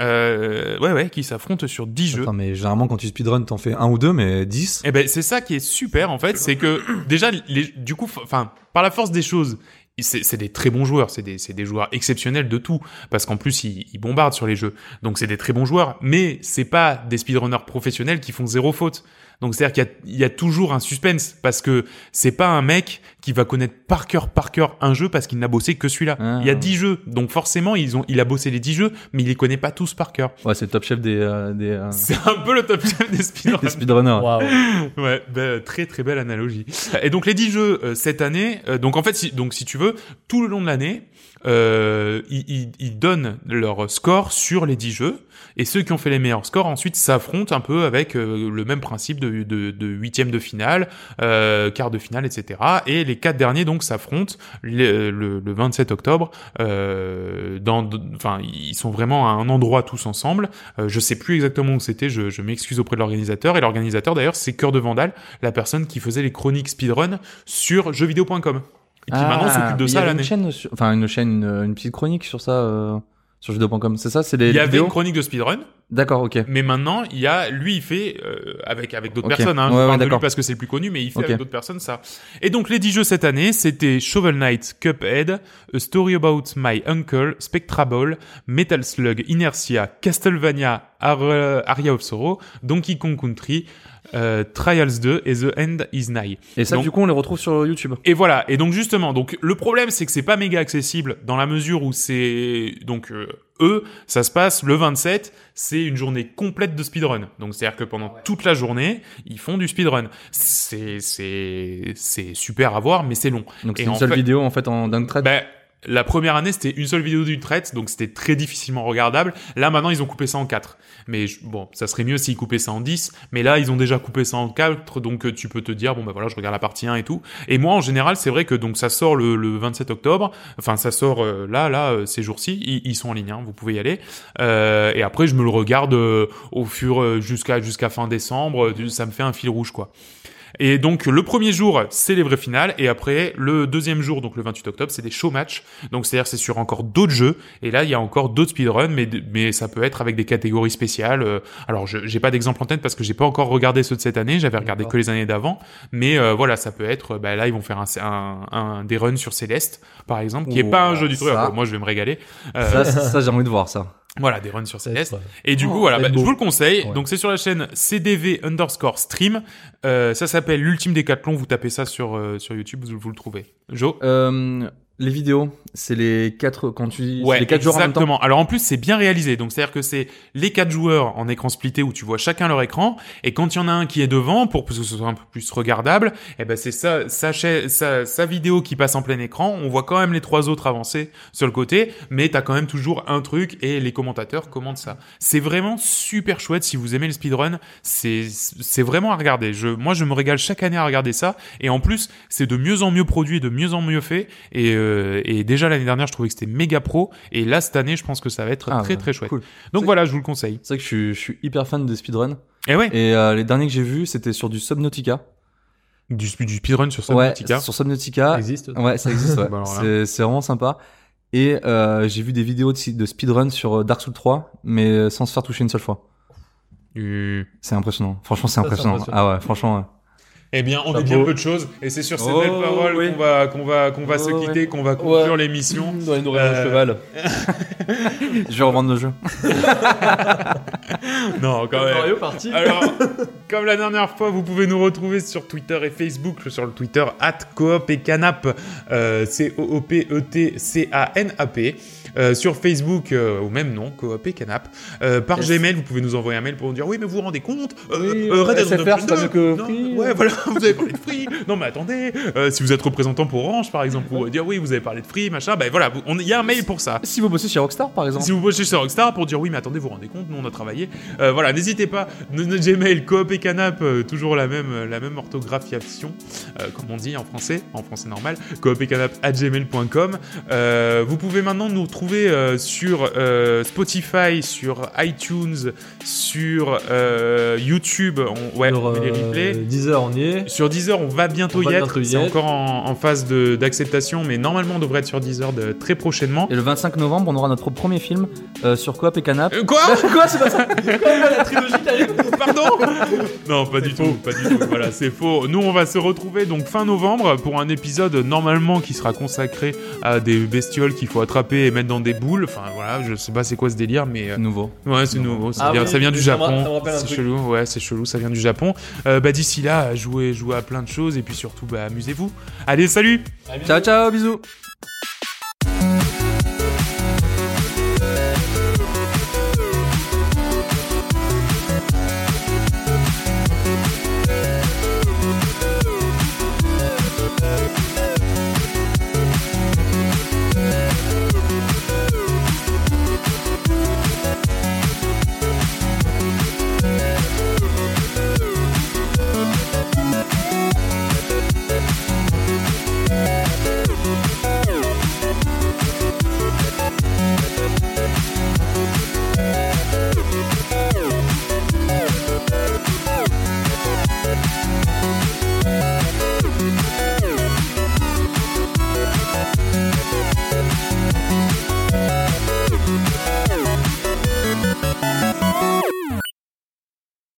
Euh, ouais, ouais, qui s'affrontent sur 10 jeux. Mais généralement, quand tu speedrun, t'en fais un ou deux, mais 10. Eh ben, c'est ça qui est super, en fait, c'est que, déjà, les, du coup, enfin, par la force des choses, c'est des très bons joueurs, c'est des, des joueurs exceptionnels de tout, parce qu'en plus, ils, ils bombardent sur les jeux. Donc, c'est des très bons joueurs, mais c'est pas des speedrunners professionnels qui font zéro faute. Donc, c'est-à-dire qu'il y a, il y a toujours un suspense, parce que c'est pas un mec qui va connaître par cœur, par cœur un jeu parce qu'il n'a bossé que celui-là. Ah. Il y a 10 jeux, donc forcément, ils ont, il a bossé les 10 jeux, mais il les connaît pas tous par cœur. Ouais, c'est le top chef des, euh, des, euh, C'est un peu le top chef des des speedrunners. speedrunners. Waouh. Ouais, bah, très très belle analogie. Et donc les 10 jeux euh, cette année, euh, donc en fait, si, donc si tu veux, tout le long de l'année, euh, ils, ils, donnent leur score sur les 10 jeux, et ceux qui ont fait les meilleurs scores ensuite s'affrontent un peu avec euh, le même principe de, de, de huitième de finale, euh, quart de finale, etc. Et les quatre derniers donc s'affrontent le, le, le 27 octobre. Euh, dans, enfin, ils sont vraiment à un endroit tous ensemble. Euh, je sais plus exactement où c'était. Je, je m'excuse auprès de l'organisateur. Et l'organisateur d'ailleurs, c'est Cœur de Vandal, la personne qui faisait les chroniques speedrun sur jeuxvideo.com. Et qui maintenant s'occupe de mais il y ça l'année. Une chaîne, enfin une chaîne, une, une petite chronique sur ça, euh, sur jeuxvideo.com. C'est ça, c'est les Il y avait une chronique de speedrun, D'accord, ok. mais maintenant il y a lui il fait euh, avec avec d'autres personnes. Hein, Ouais, je ouais, parle de lui d'accord. parce que c'est le plus connu, mais il fait avec d'autres personnes ça. Et donc les 10 jeux cette année, c'était Shovel Knight, Cuphead, A Story About My Uncle, Spectrable, Metal Slug, Inertia, Castlevania, Ar- Aria of Sorrow, Donkey Kong Country, euh, Trials 2 et The End Is Nigh. Et ça, Donc- du coup, on les retrouve sur YouTube. Et voilà. Et donc justement, donc le problème c'est que c'est pas méga accessible dans la mesure où c'est donc euh, eux, ça se passe le 27, c'est une journée complète de speedrun. Donc c'est à dire que pendant toute la journée, ils font du speedrun. C'est c'est c'est super à voir, mais c'est long. Donc c'est une en seule fait- vidéo en fait en d'un trait. Ben la première année, c'était une seule vidéo d'une traite, donc c'était très difficilement regardable. Là, maintenant, ils ont coupé ça en quatre. Mais je- bon, ça serait mieux s'ils coupaient ça en 10. Mais là, ils ont déjà coupé ça en 4, donc euh, tu peux te dire, bon, bah voilà, je regarde la partie 1 et tout. Et moi, en général, c'est vrai que donc ça sort le, le 27 octobre. Enfin, ça sort euh, là, là, euh, ces jours-ci. Ils, ils sont en ligne, hein, vous pouvez y aller. Euh, et après, je me le regarde au fur jusqu'à jusqu'à fin décembre. Ça me fait un fil rouge, quoi. Et donc le premier jour, c'est les vraies finales, et après le deuxième jour, donc le 28 octobre, c'est des show matchs. Donc c'est-à-dire c'est sur encore d'autres jeux, et là il y a encore d'autres speedruns, mais mais ça peut être avec des catégories spéciales. Euh, Alors je j'ai pas d'exemple en tête parce que j'ai pas encore regardé ceux de cette année, j'avais regardé que les années d'avant, mais euh, voilà ça peut être. Bah là ils vont faire un, un, un- des runs sur Céleste par exemple, qui est pas un jeu du tout. moi je vais me régaler. Euh, Ça, ça, ça, j'ai envie de voir ça. Voilà des runs sur Céleste. Et du Oh, coup, voilà, bah, je vous le conseille. Ouais. Donc, c'est sur la chaîne CDV underscore stream. Euh, ça s'appelle l'ultime décathlon. Vous tapez ça sur, euh, sur YouTube, vous, vous le trouvez. Jo? Euh, les vidéos, c'est les quatre quand tu dis c'est Ouais, les quatre joueurs en même temps. exactement. Alors en plus, c'est bien réalisé. Donc c'est-à-dire que c'est les quatre joueurs en écran splitté où tu vois chacun leur écran. Et quand il y en a un qui est devant, pour que ce soit un peu plus regardable, eh ben c'est sa, cha- sa, sa vidéo qui passe en plein écran. On voit quand même les trois autres avancer sur le côté, mais t'as quand même toujours un truc et les commentateurs commentent ça. C'est vraiment super chouette si vous aimez le speedrun. C'est c'est vraiment à regarder. Je, moi, je me régale chaque année à regarder ça. Et en plus, c'est de mieux en mieux produit, de mieux en mieux fait. Et, euh, et déjà l'année dernière, je trouvais que c'était méga pro. Et là, cette année, je pense que ça va être Ah, très bah, très chouette. cool. Donc voilà, je vous le conseille. C'est vrai que je suis, je suis hyper fan de speedrun. Et ouais, Et euh, les derniers que j'ai vus, c'était sur du Subnautica. du, du speedrun sur ouais, Subnautica. sur Ça Subnautica. existe Ouais, ça existe. Ouais. Bah c'est, vraiment sympa. Et euh, j'ai vu des vidéos de, de speedrun sur euh, Dark Souls 3, mais euh, sans se faire toucher une seule fois. Euh, C'est impressionnant. Franchement, c'est Ça, c'est impressionnant. impressionnant. Ah ouais, franchement. ouais. Eh bien, on a Chapeau. dit un peu de choses. Et c'est sur ces Oh, belles paroles oui. qu'on va, qu'on va, qu'on va Oh, se ouais. quitter, qu'on va conclure Ouais. l'émission. Dans les nourrir Euh, un cheval. Je vais revendre le jeu. Non, quand même. Mario parti. Alors, comme la dernière fois, vous pouvez nous retrouver sur Twitter et Facebook, sur le Twitter at coop et canap, euh, C-O-O-P-E-T-C-A-N-A-P. Euh, sur Facebook, euh, au même nom, coop et canap. Euh, par Yes. Gmail, vous pouvez nous envoyer un mail pour nous dire oui, mais vous vous rendez compte euh, Oui, Red Dead SFR, Redemption c'est pas 2, mieux que non, Free. Ouais, voilà, vous avez parlé de Free. Non, mais attendez, si vous êtes représentant pour Orange, par exemple, pour dire oui, vous avez parlé de Free, machin, ben voilà, vous- il y a un mail pour ça. Si vous bossez chez Rockstar, par exemple. Si vous bossez chez Rockstar pour dire oui, mais attendez, vous vous rendez compte, nous on a travaillé. Voilà, n'hésitez pas. Notre Gmail, coop et canap, toujours la même, la même orthographiation, comme on dit en français, en français normal. coop et canap at gmail.com. Vous pouvez maintenant nous retrouver euh, sur euh, Spotify, sur iTunes, sur euh, YouTube. On, ouais, Sur, on met les replays. 10 heures, on y est. Sur Deezer, on va bientôt On va y être. C'est encore en, en phase d'acceptation, mais normalement on devrait être sur Deezer de, très prochainement. Et le 25 novembre, on aura notre premier film euh, sur Coop et Canap. Euh, quoi Quoi, c'est pas ça la trilogie. Pardon Non, pas du tout, pas du tout. Voilà, c'est faux. Nous, on va se retrouver donc fin novembre pour un épisode normalement qui sera consacré à des bestioles qu'il faut attraper et mettre dans des boules. Enfin, voilà, je sais pas c'est quoi ce délire, mais euh, Nouveau. ouais, c'est nouveau. Ça Ah vient, oui, ça vient du Japon. C'est chelou, ouais, c'est chelou. Ça vient du Japon. Euh, bah d'ici là, jouez, jouez à plein de choses et puis surtout, bah amusez-vous. Allez, salut Ciao, ciao, bisous.